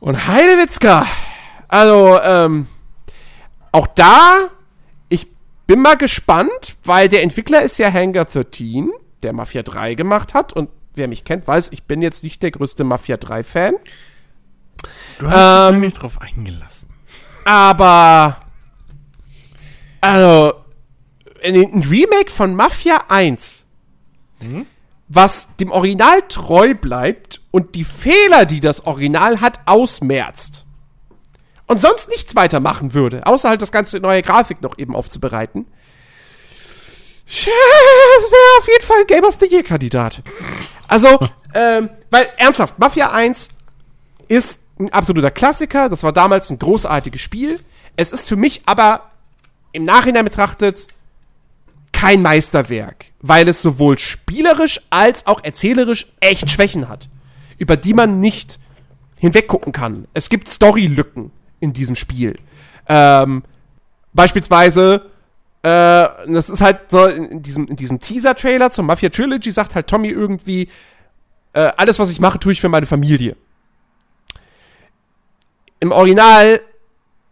Und Heidewitzka, also, ähm, auch da, ich bin mal gespannt, weil der Entwickler ist ja Hangar 13, der Mafia 3 gemacht hat. Und wer mich kennt, weiß, ich bin jetzt nicht der größte Mafia 3-Fan. Du hast ähm, dich nicht drauf eingelassen. Aber, also, ein Remake von Mafia 1 hm? was dem Original treu bleibt und die Fehler, die das Original hat, ausmerzt. Und sonst nichts weitermachen würde, außer halt das ganze neue Grafik noch eben aufzubereiten. Das wäre auf jeden Fall ein Game of the Year Kandidat. Also, ähm, weil ernsthaft, Mafia 1 ist ein absoluter Klassiker. Das war damals ein großartiges Spiel. Es ist für mich aber im Nachhinein betrachtet kein Meisterwerk, weil es sowohl spielerisch als auch erzählerisch echt Schwächen hat, über die man nicht hinweggucken kann. Es gibt Storylücken in diesem Spiel. Ähm, beispielsweise, äh, das ist halt so, in diesem, in diesem Teaser-Trailer zur Mafia Trilogy sagt halt Tommy irgendwie, äh, alles, was ich mache, tue ich für meine Familie. Im Original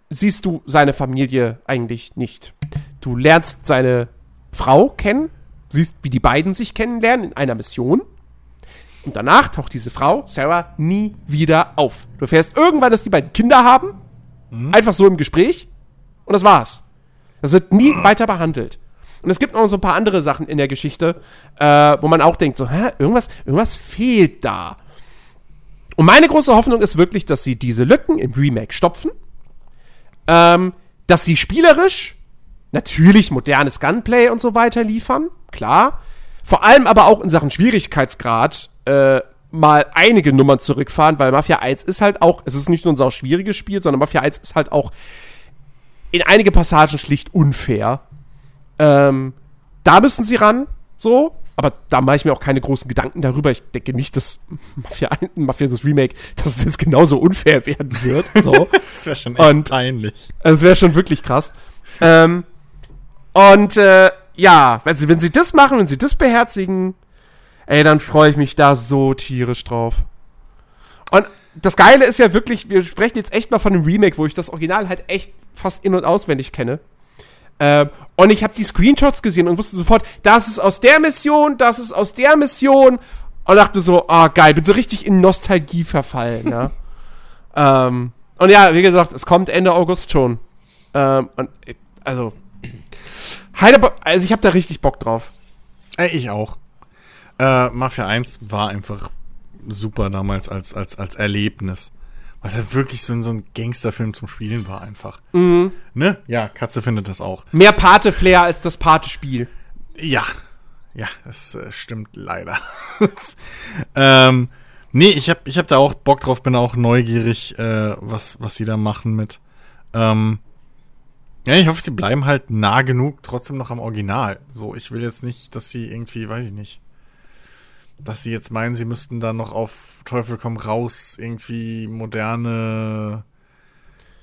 siehst du seine Familie eigentlich nicht. Du lernst seine Frau kennen, siehst, wie die beiden sich kennenlernen in einer Mission. Und danach taucht diese Frau, Sarah, nie wieder auf. Du erfährst irgendwann, dass die beiden Kinder haben. Mhm. Einfach so im Gespräch. Und das war's. Das wird nie weiter behandelt. Und es gibt noch so ein paar andere Sachen in der Geschichte, äh, wo man auch denkt, so, hä, irgendwas, irgendwas fehlt da. Und meine große Hoffnung ist wirklich, dass sie diese Lücken im Remake stopfen. Ähm, dass sie spielerisch natürlich modernes Gunplay und so weiter liefern, klar. Vor allem aber auch in Sachen Schwierigkeitsgrad äh, mal einige Nummern zurückfahren, weil Mafia 1 ist halt auch, es ist nicht nur ein sau schwieriges Spiel, sondern Mafia 1 ist halt auch in einige Passagen schlicht unfair. Ähm, da müssen sie ran, so. Aber da mache ich mir auch keine großen Gedanken darüber. Ich denke nicht, dass Mafia, Mafia das Remake, dass es jetzt genauso unfair werden wird. So. das wäre schon echt und, peinlich. Das wäre schon wirklich krass. ähm, und äh, ja, wenn sie, wenn sie das machen, wenn sie das beherzigen, ey, dann freue ich mich da so tierisch drauf. Und das Geile ist ja wirklich, wir sprechen jetzt echt mal von einem Remake, wo ich das Original halt echt fast in- und auswendig kenne. Ähm, und ich habe die Screenshots gesehen und wusste sofort, das ist aus der Mission, das ist aus der Mission. Und dachte so, ah, oh, geil, bin so richtig in Nostalgie verfallen, ja. ähm, und ja, wie gesagt, es kommt Ende August schon. Ähm, und, also, Heide, also ich habe da richtig Bock drauf. Ich auch. Äh, Mafia 1 war einfach super damals als, als, als Erlebnis. Was halt wirklich so, so ein Gangsterfilm zum Spielen war einfach. Mhm. Ne? Ja, Katze findet das auch. Mehr Pate-Flair als das Pate-Spiel. Ja. Ja, das äh, stimmt leider. ähm, nee, ich hab, ich hab da auch Bock drauf, bin auch neugierig, äh, was, was sie da machen mit. Ähm, ja, ich hoffe, sie bleiben halt nah genug trotzdem noch am Original. So, ich will jetzt nicht, dass sie irgendwie, weiß ich nicht, dass sie jetzt meinen, sie müssten da noch auf Teufel komm raus irgendwie moderne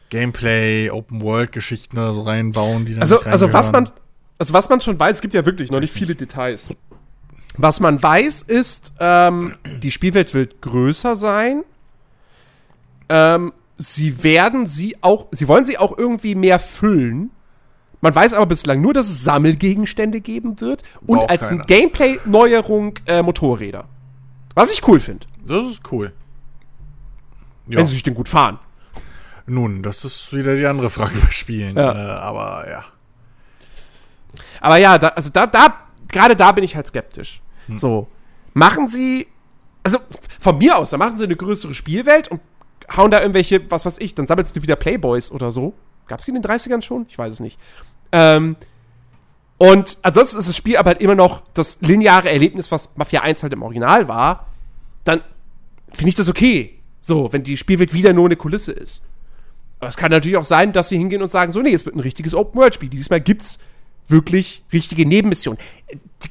Gameplay, Open World Geschichten oder so reinbauen, die dann Also, also was man also was man schon weiß, es gibt ja wirklich noch nicht viele Details. Was man weiß ist, ähm, die Spielwelt wird größer sein. Ähm, sie werden sie auch, sie wollen sie auch irgendwie mehr füllen. Man weiß aber bislang nur, dass es Sammelgegenstände geben wird und als Gameplay-Neuerung äh, Motorräder. Was ich cool finde. Das ist cool. Ja. Wenn sie sich denn gut fahren. Nun, das ist wieder die andere Frage über Spielen. Ja. Äh, aber ja. Aber ja, da, also da, da, gerade da bin ich halt skeptisch. Hm. So, machen sie, also von mir aus, da machen sie eine größere Spielwelt und hauen da irgendwelche, was weiß ich, dann sammelst du wieder Playboys oder so. Gab es die in den 30ern schon? Ich weiß es nicht. Ähm, und ansonsten ist das Spiel aber halt immer noch das lineare Erlebnis, was Mafia 1 halt im Original war. Dann finde ich das okay. So, wenn die Spielwelt wieder nur eine Kulisse ist. Aber es kann natürlich auch sein, dass sie hingehen und sagen, so, nee, es wird ein richtiges Open-World-Spiel. Dieses Mal gibt's wirklich richtige Nebenmissionen.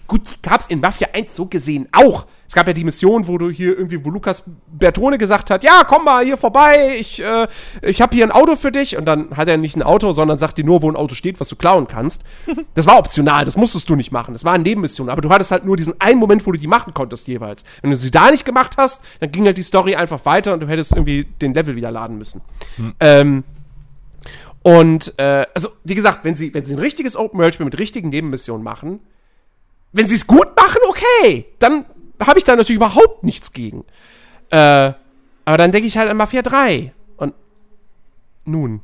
Gut, die gab es in Mafia 1 so gesehen auch. Es gab ja die Mission, wo du hier irgendwie, wo Lukas Bertone gesagt hat, ja, komm mal hier vorbei, ich, äh, ich habe hier ein Auto für dich. Und dann hat er nicht ein Auto, sondern sagt dir nur, wo ein Auto steht, was du klauen kannst. Das war optional, das musstest du nicht machen. Das war eine Nebenmission. Aber du hattest halt nur diesen einen Moment, wo du die machen konntest jeweils. Wenn du sie da nicht gemacht hast, dann ging halt die Story einfach weiter und du hättest irgendwie den Level wieder laden müssen. Hm. Ähm, und äh, also, wie gesagt, wenn sie, wenn sie ein richtiges Open World Spiel mit richtigen Nebenmissionen machen, wenn sie es gut machen, okay, dann habe ich da natürlich überhaupt nichts gegen. Äh, aber dann denke ich halt an Mafia 3. Und nun.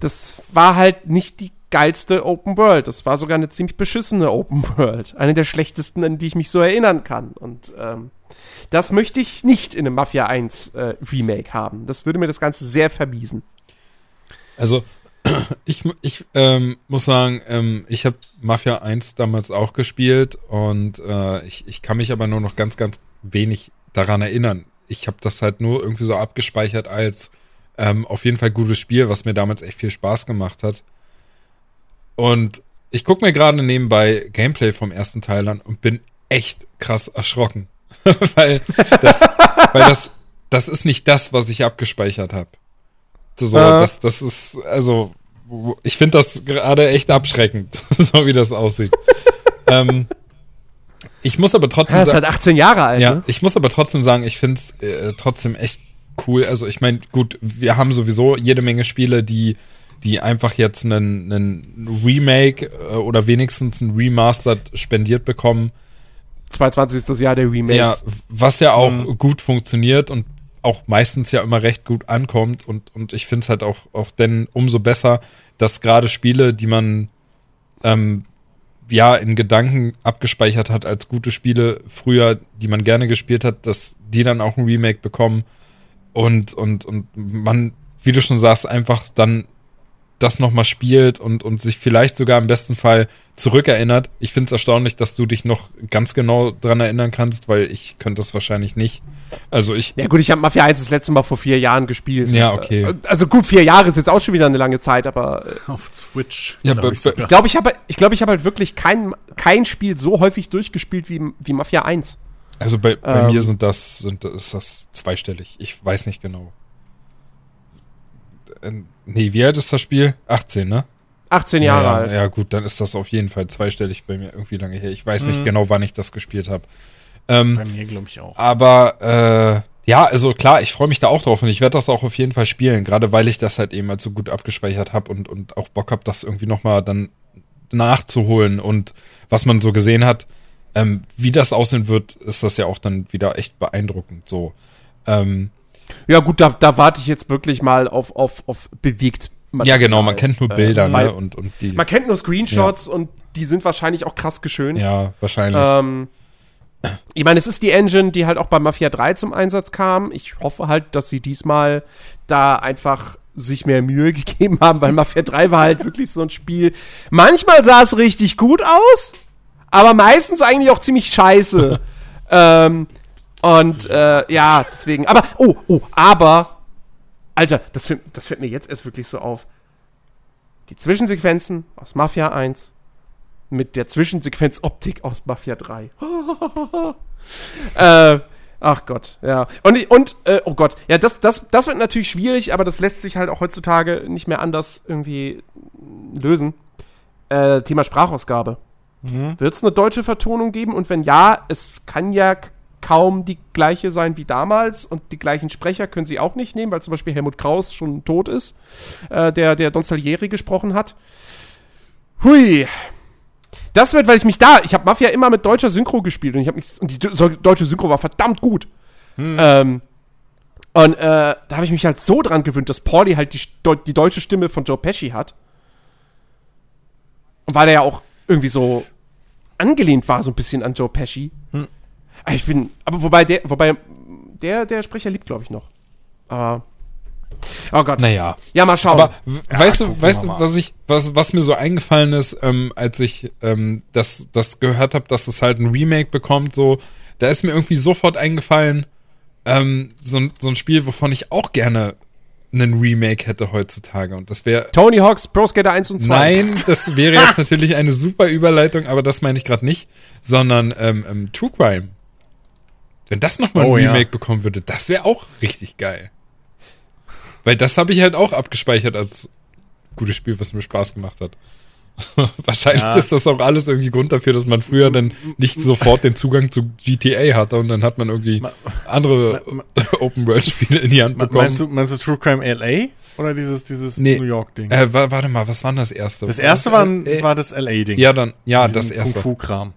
Das war halt nicht die geilste Open World. Das war sogar eine ziemlich beschissene Open World. Eine der schlechtesten, an die ich mich so erinnern kann. Und ähm, das möchte ich nicht in einem Mafia 1 äh, Remake haben. Das würde mir das Ganze sehr verbiesen. Also, ich, ich ähm, muss sagen, ähm, ich habe Mafia 1 damals auch gespielt und äh, ich, ich kann mich aber nur noch ganz, ganz wenig daran erinnern. Ich habe das halt nur irgendwie so abgespeichert als ähm, auf jeden Fall gutes Spiel, was mir damals echt viel Spaß gemacht hat. Und ich gucke mir gerade nebenbei Gameplay vom ersten Teil an und bin echt krass erschrocken. weil das, weil das, das ist nicht das, was ich abgespeichert habe. So, äh. das, das ist, also, ich finde das gerade echt abschreckend, so wie das aussieht. ähm, ich muss aber trotzdem ja, sagen. ist halt 18 Jahre alt. Ja, ne? ich muss aber trotzdem sagen, ich finde es äh, trotzdem echt cool. Also, ich meine, gut, wir haben sowieso jede Menge Spiele, die, die einfach jetzt einen, einen Remake äh, oder wenigstens ein Remastered spendiert bekommen. 2020 ist das Jahr der Remakes. Ja, was ja auch mhm. gut funktioniert und auch meistens ja immer recht gut ankommt und, und ich finde es halt auch, auch denn umso besser, dass gerade Spiele, die man ähm, ja in Gedanken abgespeichert hat als gute Spiele früher, die man gerne gespielt hat, dass die dann auch ein Remake bekommen und, und, und man, wie du schon sagst, einfach dann das nochmal spielt und, und sich vielleicht sogar im besten Fall zurückerinnert. Ich finde es erstaunlich, dass du dich noch ganz genau dran erinnern kannst, weil ich könnte das wahrscheinlich nicht. Also ich. Ja gut, ich habe Mafia 1 das letzte Mal vor vier Jahren gespielt. Ja, okay. Äh, Also gut, vier Jahre ist jetzt auch schon wieder eine lange Zeit, aber äh, Auf Switch. Ja, glaub aber- ich sogar. ich glaube, ich habe ich glaube, ich habe halt wirklich kein, kein Spiel so häufig durchgespielt wie, wie Mafia 1. Also bei, bei Ähm. mir sind das, sind, ist das zweistellig. Ich weiß nicht genau. Äh, Nee, wie alt ist das Spiel? 18, ne? 18 Jahre ja, alt. Ja, gut, dann ist das auf jeden Fall zweistellig bei mir irgendwie lange her. Ich weiß nicht Mhm. genau, wann ich das gespielt habe. Ähm, Bei mir glaube ich auch. aber äh, ja, also klar, ich freue mich da auch drauf und ich werde das auch auf jeden Fall spielen, gerade weil ich das halt eben halt so gut abgespeichert habe und, und auch Bock habe, das irgendwie nochmal dann nachzuholen und was man so gesehen hat, ähm, wie das aussehen wird, ist das ja auch dann wieder echt beeindruckend so. Ähm, Ja, gut, da, da warte ich jetzt wirklich mal auf, auf, auf bewegt. ja, genau, man kennt nur Äh, Bilder, weil- ne? Und, und die. Man kennt nur Screenshots und die sind wahrscheinlich auch krass geschönt. Ja, wahrscheinlich. Ähm, ich meine, es ist die Engine, die halt auch bei Mafia 3 zum Einsatz kam. Ich hoffe halt, dass sie diesmal da einfach sich mehr Mühe gegeben haben, weil Mafia 3 war halt wirklich so ein Spiel. Manchmal sah es richtig gut aus, aber meistens eigentlich auch ziemlich scheiße. ähm, und äh, ja, deswegen. Aber, oh, oh, aber, Alter, das fällt, das fällt mir jetzt erst wirklich so auf. Die Zwischensequenzen aus Mafia 1 mit der Zwischensequenz Optik aus Mafia 3. äh, ach Gott, ja. Und, und äh, oh Gott, ja, das, das, das wird natürlich schwierig, aber das lässt sich halt auch heutzutage nicht mehr anders irgendwie lösen. Äh, Thema Sprachausgabe. Wird es eine deutsche Vertonung geben? Und wenn ja, es kann ja kaum die gleiche sein wie damals und die gleichen Sprecher können sie auch nicht nehmen, weil zum Beispiel Helmut Kraus schon tot ist, äh, der, der Don Salieri gesprochen hat. Hui. Das wird, weil ich mich da, ich habe Mafia immer mit deutscher Synchro gespielt und ich habe mich, und die deutsche Synchro war verdammt gut. Ähm, und äh, da habe ich mich halt so dran gewöhnt, dass Pauli halt die, die deutsche Stimme von Joe Pesci hat. Und weil er ja auch irgendwie so angelehnt war, so ein bisschen an Joe Pesci. Aber Ich bin, aber wobei der, wobei der, der Sprecher liebt, glaube ich, noch. Aber, oh Gott. naja. Ja, mal schauen. Aber w- weißt du, weißt du, was ich, was, was mir so eingefallen ist, ähm, als ich ähm, das, das gehört habe, dass es halt ein Remake bekommt, so, da ist mir irgendwie sofort eingefallen, ähm, so, ein- so ein Spiel, wovon ich auch gerne einen Remake hätte heutzutage. Und das wäre Tony Hawk's Pro Skater 1 und 2. Nein, das wäre jetzt natürlich eine super Überleitung, aber das meine ich gerade nicht, sondern ähm, ähm, True Crime. Wenn das nochmal ein Oh, ja. Remake bekommen würde, das wäre auch richtig geil. Weil das habe ich halt auch abgespeichert als gutes Spiel, was mir Spaß gemacht hat. Wahrscheinlich Ja. ist das auch alles irgendwie Grund dafür, dass man früher dann nicht sofort den Zugang zu GTA hatte und dann hat man irgendwie andere Open-World-Spiele in die Hand Me- bekommen. Meinst du, meinst du True Crime LA? Oder dieses, dieses Nee. New York-Ding? äh, wa- warte mal, was war denn das erste? das erste war, Äh, war das LA-Ding. Ja, dann, ja, das erste. Kung-Fu-Kram.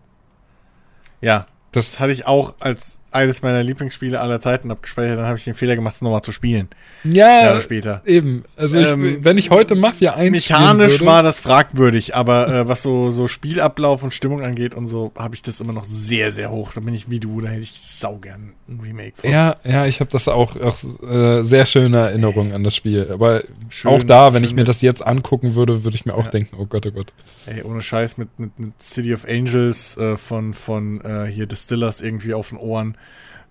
Ja, Das das hatte ich auch als eines meiner Lieblingsspiele aller Zeiten abgespeichert. Dann habe ich den Fehler gemacht, es nochmal zu spielen. Ja, Jahre später. eben. Also ich, Ähm, wenn ich heute Mafia 1 spielen Mechanisch würde, war das fragwürdig, aber äh, was so, so Spielablauf und Stimmung angeht und so, habe ich das immer noch sehr, sehr hoch. Da bin ich wie du, da hätte ich saugern ein Remake von. Ja, ja, ich habe das auch, auch äh, sehr schöne Erinnerungen an das Spiel. Aber Schön- auch da, wenn ich mir das jetzt angucken würde, würde ich mir auch Ja. denken, oh Gott, oh Gott. Ey, ohne Scheiß mit, mit, mit City of Angels äh, von, von äh, hier Distillers irgendwie auf den Ohren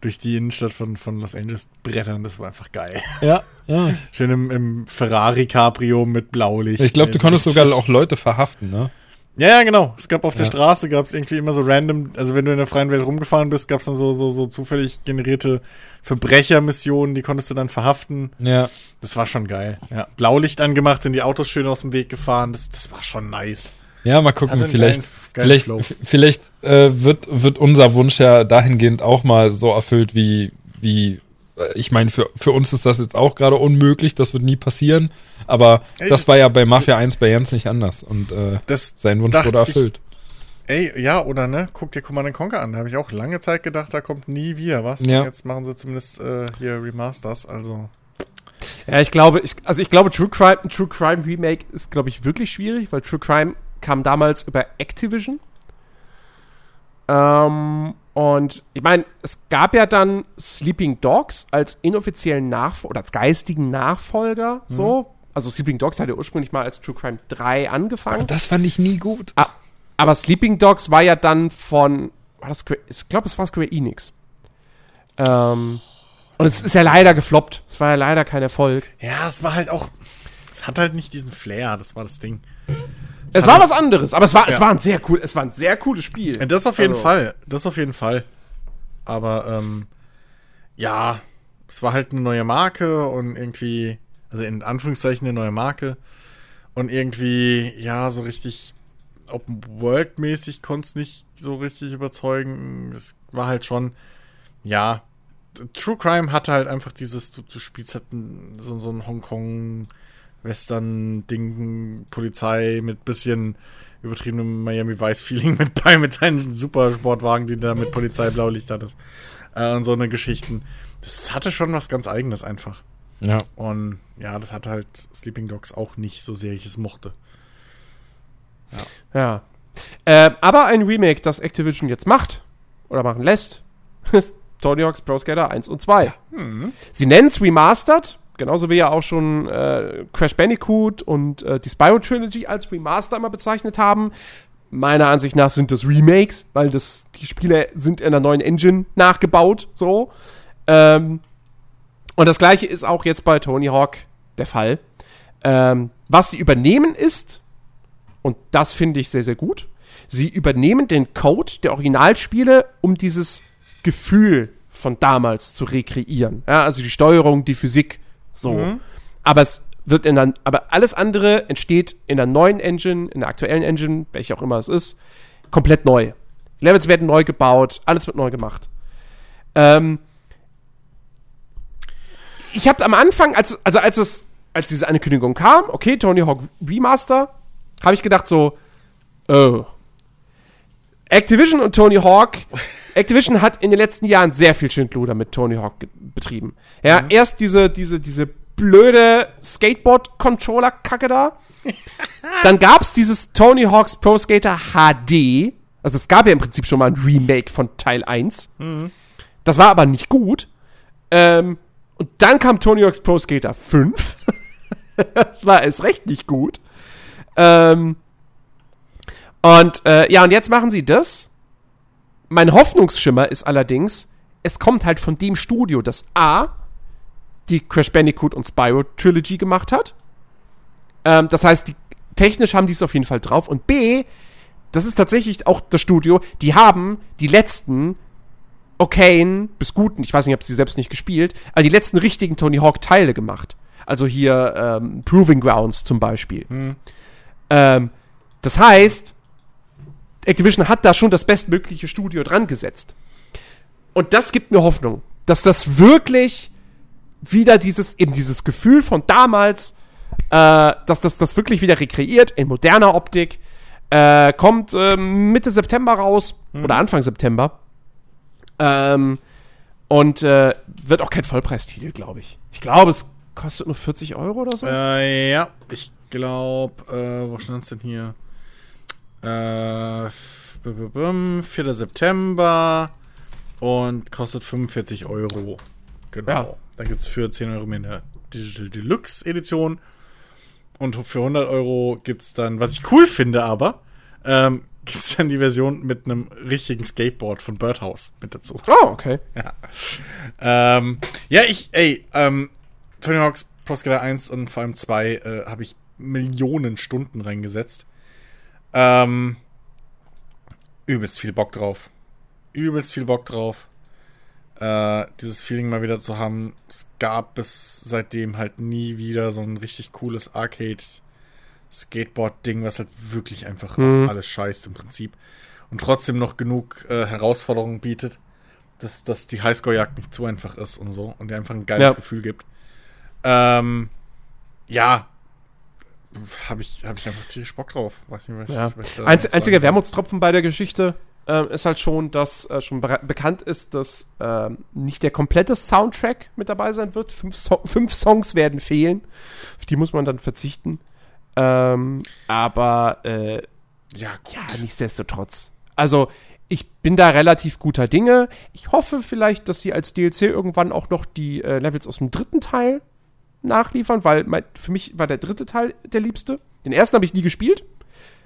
durch die Innenstadt von, von Los Angeles brettern. Das war einfach geil. Ja, ja. Schön im, im Ferrari Cabrio mit Blaulicht. Ich glaube, du Ey, konntest so sogar auch Leute verhaften, ne? Ja, ja, genau. Es gab auf der Ja. Straße gab es irgendwie immer so random, also wenn du in der freien Welt rumgefahren bist, gab es dann so, so, so zufällig generierte Verbrechermissionen, die konntest du dann verhaften. Ja. Das war schon geil. Ja. Blaulicht angemacht, sind die Autos schön aus dem Weg gefahren. Das, das war schon nice. Ja, mal gucken, vielleicht, vielleicht, Flow. vielleicht äh, wird, wird unser Wunsch ja dahingehend auch mal so erfüllt, wie, wie, äh, ich meine, für, für uns ist das jetzt auch gerade unmöglich, das wird nie passieren, aber Ey, das das- war ja bei Mafia 1 bei Jens nicht anders und äh, Das sein Wunsch wurde ich- erfüllt. Ey, ja, oder ne? Guck dir Command Conquer an. Da habe ich auch lange Zeit gedacht, da kommt nie wieder was. Ja. Jetzt machen sie zumindest äh, hier Remasters. Also, Ja, ich glaube, ich, also ich glaube, True Crime, True Crime Remake ist, glaube ich, wirklich schwierig, weil True Crime kam damals über Activision. Ähm, und ich meine, es gab ja dann Sleeping Dogs als inoffiziellen Nachfolger oder als geistigen Nachfolger, so. Also Sleeping Dogs hatte ursprünglich mal als True Crime 3 angefangen. Das fand ich nie gut. Ah, aber Sleeping Dogs war ja dann von, war das ich glaube, es war Square Enix. Ähm, und es ist ja leider gefloppt. Es war ja leider kein Erfolg. Ja, es war halt auch, es hat halt nicht diesen Flair, das war das Ding. Es, war was anderes, aber es war, ja. es war ein sehr cool, es war ein sehr cooles Spiel. Das auf jeden also. Fall, das auf jeden Fall. Aber ähm, ja, es war halt eine neue Marke und irgendwie, also in Anführungszeichen eine neue Marke und irgendwie, ja, so richtig Open World mäßig konnte es nicht so richtig überzeugen. Es war halt schon, ja, True Crime hatte halt einfach dieses, du, du spielst halt so, so ein Hongkong Western-Ding, Polizei mit bisschen übertriebenem Miami Vice-Feeling mit bei, mit deinen Supersportwagen, die da mit Polizei Blaulicht hattest. Äh, und so eine Geschichten. Das hatte schon was ganz Eigenes einfach. Ja. Und ja, das hatte halt Sleeping Dogs auch nicht so sehr ich es mochte. Ja. ja. Äh, aber ein Remake, das Activision jetzt macht oder machen lässt, ist Tony Hawk's Pro Skater 1 und 2. Mhm. Sie nennen es Remastered, genauso wie ja auch schon äh, Crash Bandicoot und äh, die Spyro Trilogy als Remaster immer bezeichnet haben. Meiner Ansicht nach sind das Remakes, weil das, die Spiele sind in einer neuen Engine nachgebaut, so. Ähm, und das gleiche ist auch jetzt bei Tony Hawk der Fall. Ähm, was sie übernehmen ist, und das finde ich sehr, sehr gut, sie übernehmen den Code der Originalspiele, um dieses Gefühl von damals zu rekreieren. Ja, also die Steuerung, die Physik, so. Mhm. Aber es wird in der, aber alles andere entsteht in der neuen Engine, in der aktuellen Engine, welche auch immer es ist, komplett neu. Levels werden neu gebaut, alles wird neu gemacht. Ähm, ich habe am Anfang, als, also als es, als diese Ankündigung kam, okay, Tony Hawk Remaster, habe ich gedacht so, oh. Activision und Tony Hawk. Activision hat in den letzten Jahren sehr viel Schindluder mit Tony Hawk betrieben. Ja, mhm. erst diese, diese, diese blöde Skateboard-Controller-Kacke da. Dann gab es dieses Tony Hawk's Pro Skater HD. Also es gab ja im Prinzip schon mal ein Remake von Teil 1. Mhm. Das war aber nicht gut. Ähm, und dann kam Tony Hawk's Pro Skater 5. das war erst recht nicht gut. Ähm, und äh, ja, und jetzt machen sie das. Mein Hoffnungsschimmer ist allerdings, es kommt halt von dem Studio, das A, die Crash Bandicoot und Spyro Trilogy gemacht hat. Ähm, das heißt, die, technisch haben die es auf jeden Fall drauf. Und B, das ist tatsächlich auch das Studio, die haben die letzten okayen bis guten, ich weiß nicht, ich habe sie selbst nicht gespielt, aber die letzten richtigen Tony Hawk Teile gemacht. Also hier ähm, Proving Grounds zum Beispiel. Hm. Ähm, das heißt, Activision hat da schon das bestmögliche Studio dran gesetzt. Und das gibt mir Hoffnung, dass das wirklich wieder dieses, eben dieses Gefühl von damals, äh, dass das das wirklich wieder rekreiert in moderner Optik. Äh, kommt äh, Mitte September raus mhm. oder Anfang September. Ähm, und äh, wird auch kein Vollpreistitel, glaube ich. Ich glaube, es kostet nur 40 Euro oder so. Äh, ja, ich glaube, äh, wo stand es denn hier? Äh, 4. September und kostet 45 Euro. Genau. Ja. Da gibt es für 10 Euro mehr eine Digital Deluxe Edition. Und für 100 Euro gibt es dann, was ich cool finde aber, ähm, gibt es dann die Version mit einem richtigen Skateboard von Birdhouse mit dazu. Oh, okay. Ja, ähm, ja ich, ey, ähm, Tony Hawk's Pro Skater 1 und vor allem 2 äh, habe ich Millionen Stunden reingesetzt. Ähm, übelst viel Bock drauf. Übelst viel Bock drauf. Äh, dieses Feeling mal wieder zu haben. Es gab bis seitdem halt nie wieder so ein richtig cooles Arcade Skateboard-Ding, was halt wirklich einfach mhm. alles scheißt im Prinzip. Und trotzdem noch genug äh, Herausforderungen bietet, dass, dass die Highscore-Jagd nicht zu einfach ist und so und dir einfach ein geiles ja. Gefühl gibt. Ähm, ja, habe ich, hab ich einfach tierisch Bock drauf. Weiß nicht, was ja. ich, was Einz einziger Wermutstropfen bei der Geschichte äh, ist halt schon, dass äh, schon be bekannt ist, dass äh, nicht der komplette Soundtrack mit dabei sein wird. Fünf, so fünf, Songs werden fehlen. Auf die muss man dann verzichten. Ähm, aber äh, ja, ja, nichtsdestotrotz. Also, ich bin da relativ guter Dinge. Ich hoffe vielleicht, dass sie als DLC irgendwann auch noch die äh, Levels aus dem dritten Teil nachliefern, weil mein, für mich war der dritte Teil der liebste. Den ersten habe ich nie gespielt.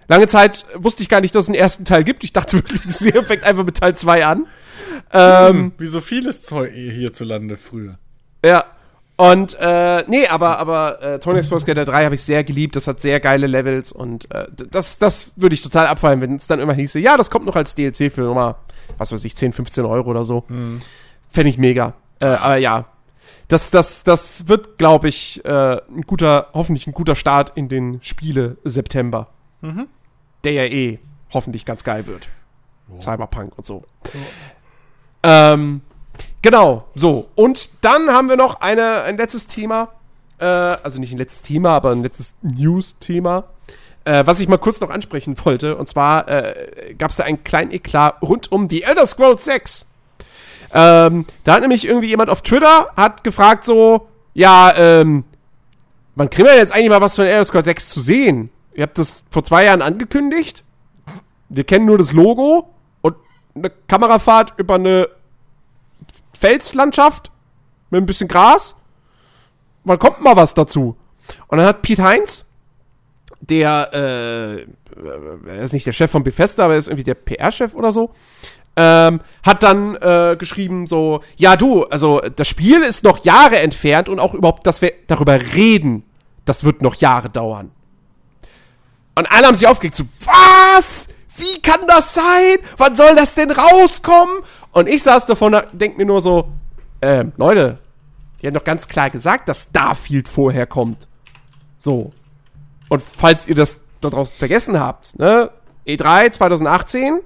Lange Zeit wusste ich gar nicht, dass es einen ersten Teil gibt. Ich dachte wirklich, die Serie fängt einfach mit Teil 2 an. Ähm, hm, wie so vieles Zeug hierzulande früher. Ja. Und, äh, nee, aber, aber äh, Tony Pro Skater 3 habe ich sehr geliebt. Das hat sehr geile Levels und äh, das, das würde ich total abfallen, wenn es dann immer hieße, ja, das kommt noch als DLC für nochmal, was weiß ich, 10, 15 Euro oder so. Mhm. Fände ich mega. Äh, aber ja, das, das, das wird, glaube ich, äh, ein guter, hoffentlich ein guter Start in den Spiele September. Mhm. Der ja eh hoffentlich ganz geil wird. Oh. Cyberpunk und so. Oh. Ähm, genau, so. Und dann haben wir noch eine, ein letztes Thema. Äh, also nicht ein letztes Thema, aber ein letztes News-Thema. Äh, was ich mal kurz noch ansprechen wollte. Und zwar äh, gab es da einen kleinen Eklat rund um die Elder Scrolls 6. Ähm, da hat nämlich irgendwie jemand auf Twitter hat gefragt so, ja, ähm, wann kriegen wir jetzt eigentlich mal was von Elder Scrolls 6 zu sehen? Ihr habt das vor zwei Jahren angekündigt. Wir kennen nur das Logo und eine Kamerafahrt über eine Felslandschaft mit ein bisschen Gras. Wann kommt mal was dazu? Und dann hat Pete Heinz, der, äh, er ist nicht der Chef von Bethesda, aber er ist irgendwie der PR-Chef oder so, ähm, hat dann äh, geschrieben so, ja du, also das Spiel ist noch Jahre entfernt und auch überhaupt, dass wir darüber reden, das wird noch Jahre dauern. Und alle haben sich aufgeregt, so, was? Wie kann das sein? Wann soll das denn rauskommen? Und ich saß davon und denk mir nur so, ähm, Leute, die haben doch ganz klar gesagt, dass Starfield vorher kommt. So. Und falls ihr das da draußen vergessen habt, ne? E3 2018,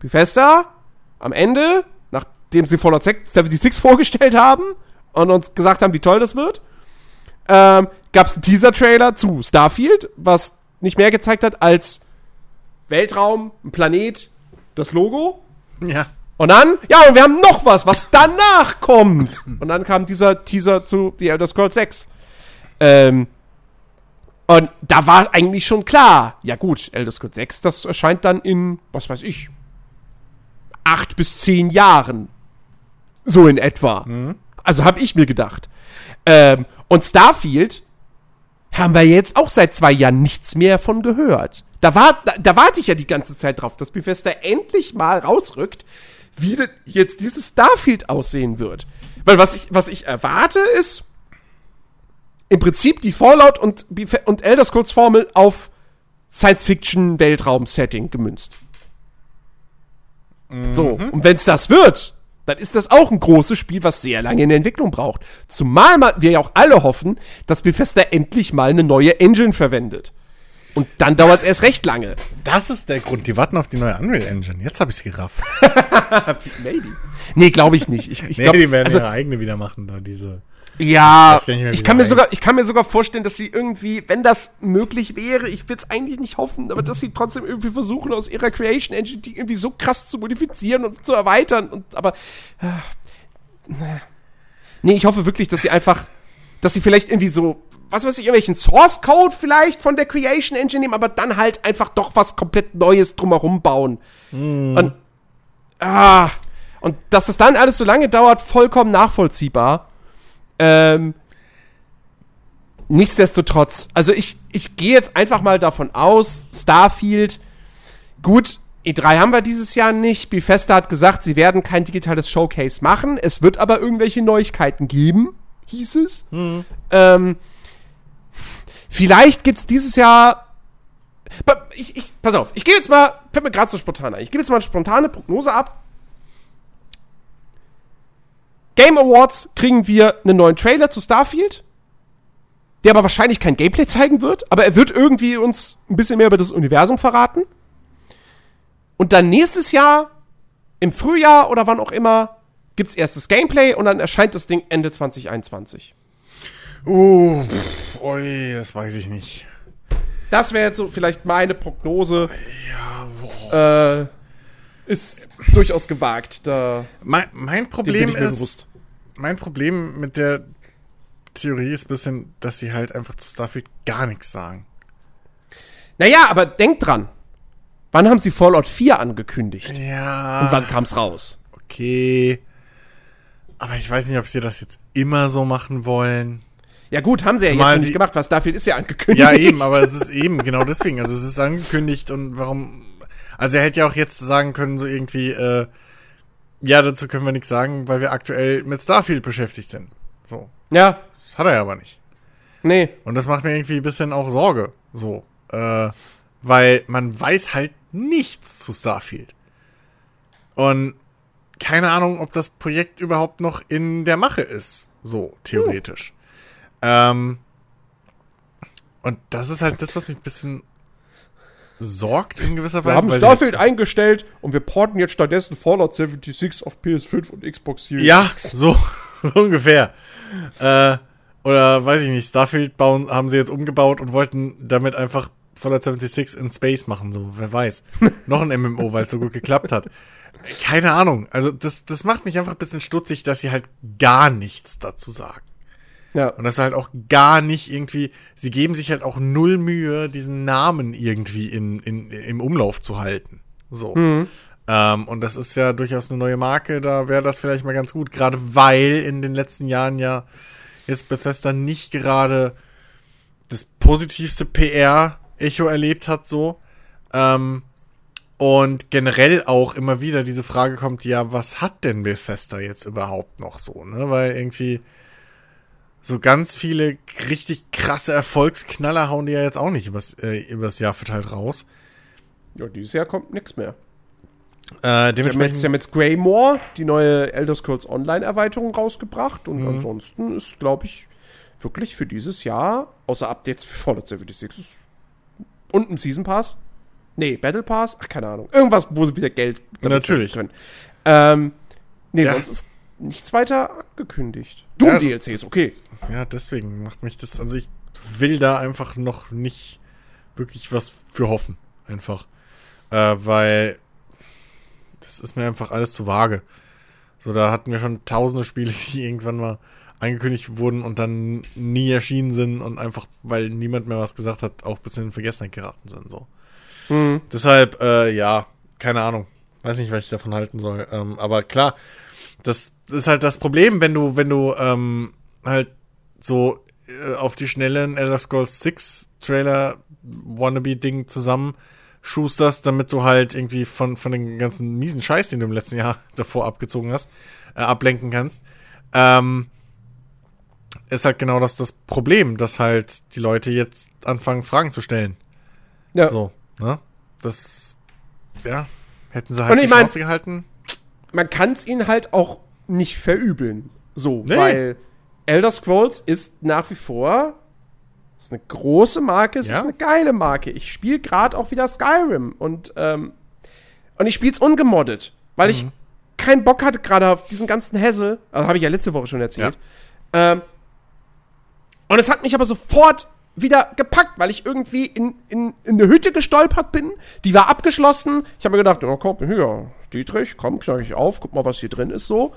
Bethesda, am Ende, nachdem sie Fallout 76 vorgestellt haben und uns gesagt haben, wie toll das wird, ähm, gab es einen Teaser-Trailer zu Starfield, was nicht mehr gezeigt hat als Weltraum, ein Planet, das Logo. Ja. Und dann, ja, und wir haben noch was, was danach kommt. Und dann kam dieser Teaser zu The Elder Scrolls 6. Ähm, und da war eigentlich schon klar, ja gut, Elder Scrolls 6, das erscheint dann in, was weiß ich, acht bis zehn Jahren. So in etwa. Mhm. Also habe ich mir gedacht. Ähm, und Starfield haben wir jetzt auch seit zwei Jahren nichts mehr von gehört. Da, war, da, da warte ich ja die ganze Zeit drauf, dass Bethesda endlich mal rausrückt, wie denn jetzt dieses Starfield aussehen wird. Weil was ich, was ich erwarte ist, im Prinzip die Fallout und, und Elder Scrolls Formel auf Science-Fiction-Weltraum-Setting gemünzt. Mhm. So, und wenn es das wird, dann ist das auch ein großes Spiel, was sehr lange in der Entwicklung braucht. Zumal wir ja auch alle hoffen, dass Bethesda endlich mal eine neue Engine verwendet. Und dann dauert es erst recht lange. Das ist der Grund. Die warten auf die neue Unreal Engine. Jetzt habe ich es gerafft. Maybe. Nee, glaube ich nicht. Ich, ich nee, glaub, die werden also, ihre eigene wieder machen, da diese. Ja, ich, mehr, ich kann mir sogar, ich kann mir sogar vorstellen, dass sie irgendwie, wenn das möglich wäre, ich will es eigentlich nicht hoffen, aber dass sie trotzdem irgendwie versuchen, aus ihrer Creation Engine die irgendwie so krass zu modifizieren und zu erweitern. Und aber äh, nee, ich hoffe wirklich, dass sie einfach, dass sie vielleicht irgendwie so, was weiß ich, irgendwelchen Source Code vielleicht von der Creation Engine nehmen, aber dann halt einfach doch was komplett Neues drumherum bauen. Mm. Und ah, und dass das dann alles so lange dauert, vollkommen nachvollziehbar. Ähm, nichtsdestotrotz, also ich, ich gehe jetzt einfach mal davon aus, Starfield, gut, E3 haben wir dieses Jahr nicht. Bethesda hat gesagt, sie werden kein digitales Showcase machen. Es wird aber irgendwelche Neuigkeiten geben, hieß es. Mhm. Ähm, vielleicht gibt es dieses Jahr. Ich, ich, pass auf, ich gebe jetzt mal, fällt mir gerade so spontan ein, ich gebe jetzt mal eine spontane Prognose ab. Game Awards kriegen wir einen neuen Trailer zu Starfield, der aber wahrscheinlich kein Gameplay zeigen wird, aber er wird irgendwie uns ein bisschen mehr über das Universum verraten. Und dann nächstes Jahr, im Frühjahr oder wann auch immer, gibt es erst das Gameplay und dann erscheint das Ding Ende 2021. Uh, oi, das weiß ich nicht. Das wäre jetzt so vielleicht meine Prognose. Ja, boah. Äh, ist durchaus gewagt. Da mein, mein Problem ist, mein Problem mit der Theorie ist ein bisschen, dass sie halt einfach zu Starfield gar nichts sagen. Naja, aber denk dran. Wann haben sie Fallout 4 angekündigt? Ja. Und wann kam's raus? Okay. Aber ich weiß nicht, ob sie das jetzt immer so machen wollen. Ja gut, haben sie ja Zumal jetzt schon sie- nicht gemacht, was Starfield ist ja angekündigt. Ja, eben, aber es ist eben genau deswegen. Also es ist angekündigt und warum. Also er hätte ja auch jetzt sagen können, so irgendwie, äh, ja, dazu können wir nichts sagen, weil wir aktuell mit Starfield beschäftigt sind. So. Ja, Das hat er ja aber nicht. nee. Und das macht mir irgendwie ein bisschen auch Sorge. So. Äh, weil man weiß halt nichts zu Starfield. Und keine Ahnung, ob das Projekt überhaupt noch in der Mache ist. So, theoretisch. Ähm, und das ist halt das, was mich ein bisschen sorgt in gewisser Wir Weise. haben weil sie Starfield eingestellt und wir porten jetzt stattdessen Fallout 76 auf PS5 und Xbox Series Ja, so, so ungefähr. Äh, oder weiß ich nicht, Starfield bauen, haben sie jetzt umgebaut und wollten damit einfach Fallout 76 in Space machen, so, wer weiß. Noch ein MMO, weil es so gut geklappt hat. Keine Ahnung. Also, das, das macht mich einfach ein bisschen stutzig, dass sie halt gar nichts dazu sagen. Ja. Und dass halt auch gar nicht irgendwie, sie geben sich halt auch null Mühe, diesen Namen irgendwie in, in, im Umlauf zu halten. So. Ähm, und das ist ja durchaus eine neue Marke, da wäre das vielleicht mal ganz gut, gerade weil in den letzten Jahren ja jetzt Bethesda nicht gerade das positivste PR-Echo erlebt hat, so. Ähm, und generell auch immer wieder diese Frage kommt, ja, was hat denn Bethesda jetzt überhaupt noch so, ne? Weil irgendwie so ganz viele richtig krasse Erfolgsknaller hauen die ja jetzt auch nicht übers, äh, übers Jahr verteilt raus. ja, dieses Jahr kommt nichts mehr. Äh, Wir haben jetzt, dementsprechend, ja mit Greymore die neue Elder Scrolls Online-Erweiterung rausgebracht und Mhm. ansonsten ist, glaube ich, wirklich für dieses Jahr, außer Updates für Fallout 76 ist- und ein Season Pass. Nee, Battle Pass? Ach, keine Ahnung. Irgendwas, wo sie wieder Geld Natürlich. können. Ähm, nee, Ja. sonst ist nichts weiter angekündigt. Doom Ja, DLC ist okay. Ja, deswegen macht mich das, also ich will da einfach noch nicht wirklich was für hoffen. Einfach. Äh, weil das ist mir einfach alles zu vage. So, da hatten wir schon tausende Spiele, die irgendwann mal angekündigt wurden und dann nie erschienen sind und einfach, weil niemand mehr was gesagt hat, auch bisschen in Vergessenheit geraten sind. So. Mhm. Deshalb, äh, ja, keine Ahnung. Weiß nicht, was ich davon halten soll. Ähm, aber klar, das ist halt das Problem, wenn du, wenn du ähm, halt so äh, auf die schnellen Elder Scrolls 6 Trailer Wannabe-Ding zusammen schusterst, damit du halt irgendwie von, von den ganzen miesen Scheiß, den du im letzten Jahr davor abgezogen hast, äh, ablenken kannst. Ähm, ist halt genau das, das Problem, dass halt die Leute jetzt anfangen, Fragen zu stellen. Ja. So, ne? Das, ja, hätten sie Und halt ich die mein- Chance gehalten. man kann es ihnen halt auch nicht verübeln. So, Nee. weil Elder Scrolls ist nach wie vor ist eine große Marke, es Ja. ist eine geile Marke. Ich spiele gerade auch wieder Skyrim und ähm, und ich spiele es ungemoddet, weil ich keinen Bock hatte gerade auf diesen ganzen Hassel. Also habe ich ja letzte Woche schon erzählt. Ähm, und es hat mich aber sofort wieder gepackt, weil ich irgendwie in, in, in eine Hütte gestolpert bin. Die war abgeschlossen. Ich habe mir gedacht, oh, komm, hier, Dietrich, komm, knack ich auf, guck mal, was hier drin ist so.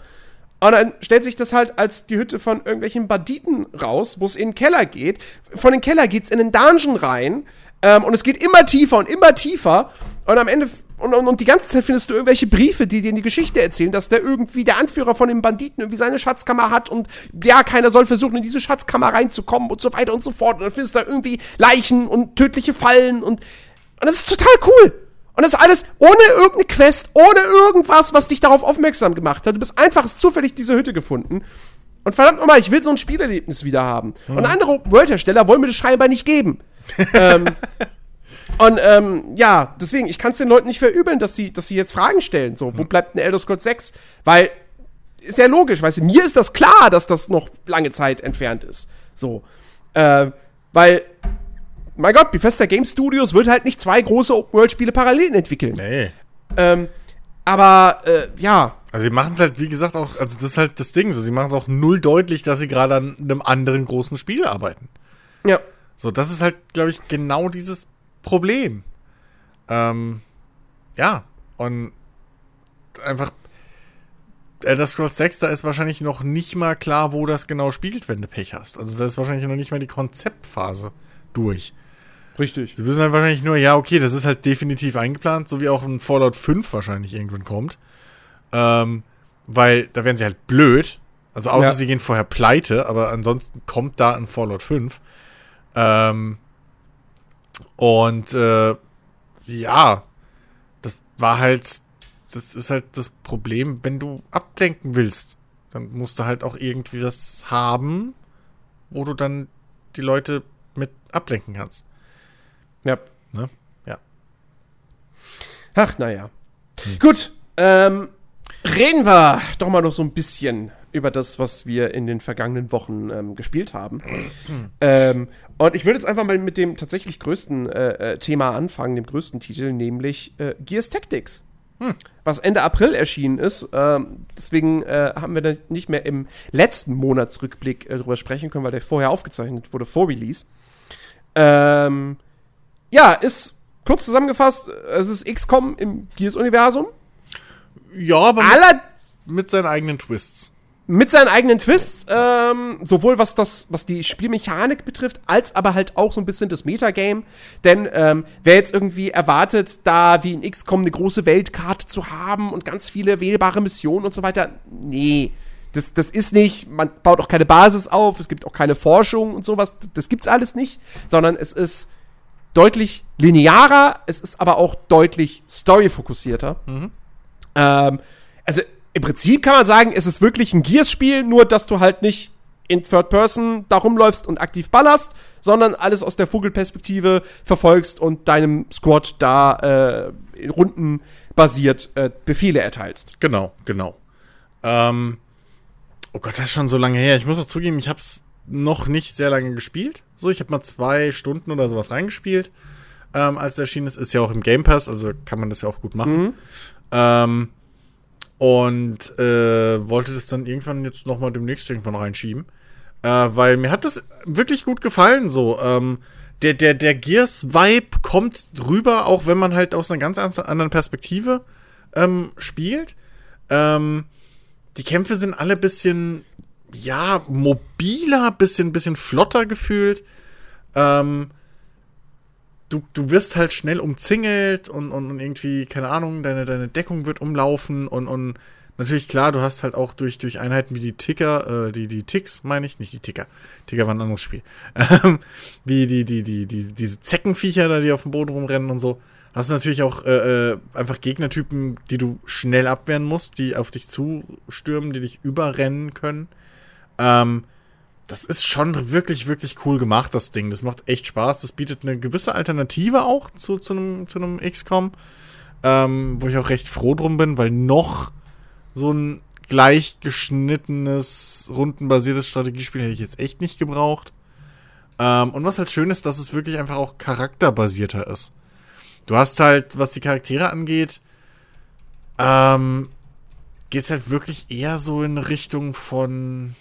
Und dann stellt sich das halt als die Hütte von irgendwelchen Banditen raus, wo es in den Keller geht. Von den Keller geht's in den Dungeon rein. Ähm, und es geht immer tiefer und immer tiefer. Und am Ende. Und, und, und die ganze Zeit findest du irgendwelche Briefe, die dir in die Geschichte erzählen, dass der irgendwie der Anführer von den Banditen irgendwie seine Schatzkammer hat und ja, keiner soll versuchen, in diese Schatzkammer reinzukommen und so weiter und so fort. Und dann findest du da irgendwie Leichen und tödliche Fallen und. Und das ist total cool. Und das alles ohne irgendeine Quest, ohne irgendwas, was dich darauf aufmerksam gemacht hat. Du bist einfach zufällig diese Hütte gefunden. Und verdammt nochmal, ich will so ein Spielerlebnis wieder haben. Und andere World-Hersteller wollen mir das scheinbar nicht geben. ähm, und ähm, ja, deswegen, ich kann es den Leuten nicht verübeln, dass sie, dass sie jetzt Fragen stellen. So, wo bleibt denn Elder Scrolls 6? Weil, ist ja logisch, weißt du, mir ist das klar, dass das noch lange Zeit entfernt ist. So. Äh, weil, mein Gott, Bethesda Game Studios wird halt nicht zwei große Open-World-Spiele parallel entwickeln. Nee. Ähm, aber, äh, ja, Also sie machen es halt, wie gesagt, auch, also das ist halt das Ding so, sie machen es auch null deutlich, dass sie gerade an einem anderen großen Spiel arbeiten. ja. So, das ist halt, glaube ich, genau dieses Problem. Ähm, ja, und einfach Elder Scrolls 6, da ist wahrscheinlich noch nicht mal klar, wo das genau spielt, wenn du Pech hast. Also da ist wahrscheinlich noch nicht mal die Konzeptphase durch. Richtig. Sie wissen halt wahrscheinlich nur, ja, okay, das ist halt definitiv eingeplant, so wie auch ein Fallout 5 wahrscheinlich irgendwann kommt. Ähm, weil da wären sie halt blöd, Also außer Ja. sie gehen vorher pleite, aber ansonsten kommt da ein Fallout 5. Ähm, und äh, ja, das war halt, das ist halt das Problem, wenn du ablenken willst, dann musst du halt auch irgendwie was haben, wo du dann die Leute mit ablenken kannst. Ja. Ne? Ja. Ach, naja. Gut, ähm, reden wir doch mal noch so ein bisschen über das, was wir in den vergangenen Wochen ähm, gespielt haben. ähm, und ich würde jetzt einfach mal mit dem tatsächlich größten äh, äh, Thema anfangen, dem größten Titel, nämlich äh, Gears Tactics. Was Ende April erschienen ist. Ähm, deswegen äh, haben wir da nicht mehr im letzten Monatsrückblick äh, drüber sprechen können, weil der vorher aufgezeichnet wurde vor Release. Ähm, ja, ist kurz zusammengefasst, es ist XCOM im Gears-Universum. Ja, aber mit, Aller mit seinen eigenen Twists. mit seinen eigenen Twists, ähm, sowohl was das, was die Spielmechanik betrifft, als aber halt auch so ein bisschen das Metagame. Denn ähm, wer jetzt irgendwie erwartet, da wie in XCOM eine große Weltkarte zu haben und ganz viele wählbare Missionen und so weiter, nee. Das, das ist nicht, man baut auch keine Basis auf, es gibt auch keine Forschung und sowas, das gibt's alles nicht, sondern es ist deutlich linearer, es ist aber auch deutlich storyfokussierter. Ähm, also im Prinzip kann man sagen, es ist wirklich ein Gears-Spiel, nur dass du halt nicht in Third Person da rumläufst und aktiv ballerst, sondern alles aus der Vogelperspektive verfolgst und deinem Squad da äh, in Runden basiert äh, Befehle erteilst. Genau, genau. Ähm, oh Gott, das ist schon so lange her. Ich muss auch zugeben, ich habe es noch nicht sehr lange gespielt. So, ich habe mal zwei Stunden oder sowas reingespielt, ähm, als es erschienen ist. Ist ja auch im Game Pass, also kann man das ja auch gut machen. Ähm, und äh, wollte das dann irgendwann jetzt noch mal demnächst irgendwann reinschieben. Äh, weil mir hat das wirklich gut gefallen, so. Ähm, der, der, der Gears-Vibe kommt rüber, auch wenn man halt aus einer ganz anderen Perspektive ähm, spielt. Ähm, die Kämpfe sind alle bisschen, ja, mobiler, bisschen, bisschen flotter gefühlt. Ähm, du, du wirst halt schnell umzingelt und, und, und irgendwie, keine Ahnung, deine, deine Deckung wird umlaufen und, und natürlich klar, du hast halt auch durch, durch Einheiten wie die Ticker, äh, die, die Ticks, meine ich, nicht die Ticker. Ticker waren ein anderes Spiel. Ähm, wie die, die, die, die, diese Zeckenviecher da, die auf dem Boden rumrennen und so. Hast du natürlich auch äh, äh, einfach Gegnertypen, die du schnell abwehren musst, die auf dich zustürmen, die dich überrennen können. Ähm, das ist schon wirklich, wirklich cool gemacht, das Ding. Das macht echt Spaß. Das bietet eine gewisse Alternative auch zu, zu einem, zu einem XCOM, ähm, wo ich auch recht froh drum bin, weil noch so ein gleichgeschnittenes, rundenbasiertes Strategiespiel hätte ich jetzt echt nicht gebraucht. Ähm, und was halt schön ist, dass es wirklich einfach auch charakterbasierter ist. Du hast halt, was die Charaktere angeht, ähm, geht's halt wirklich eher so in Richtung von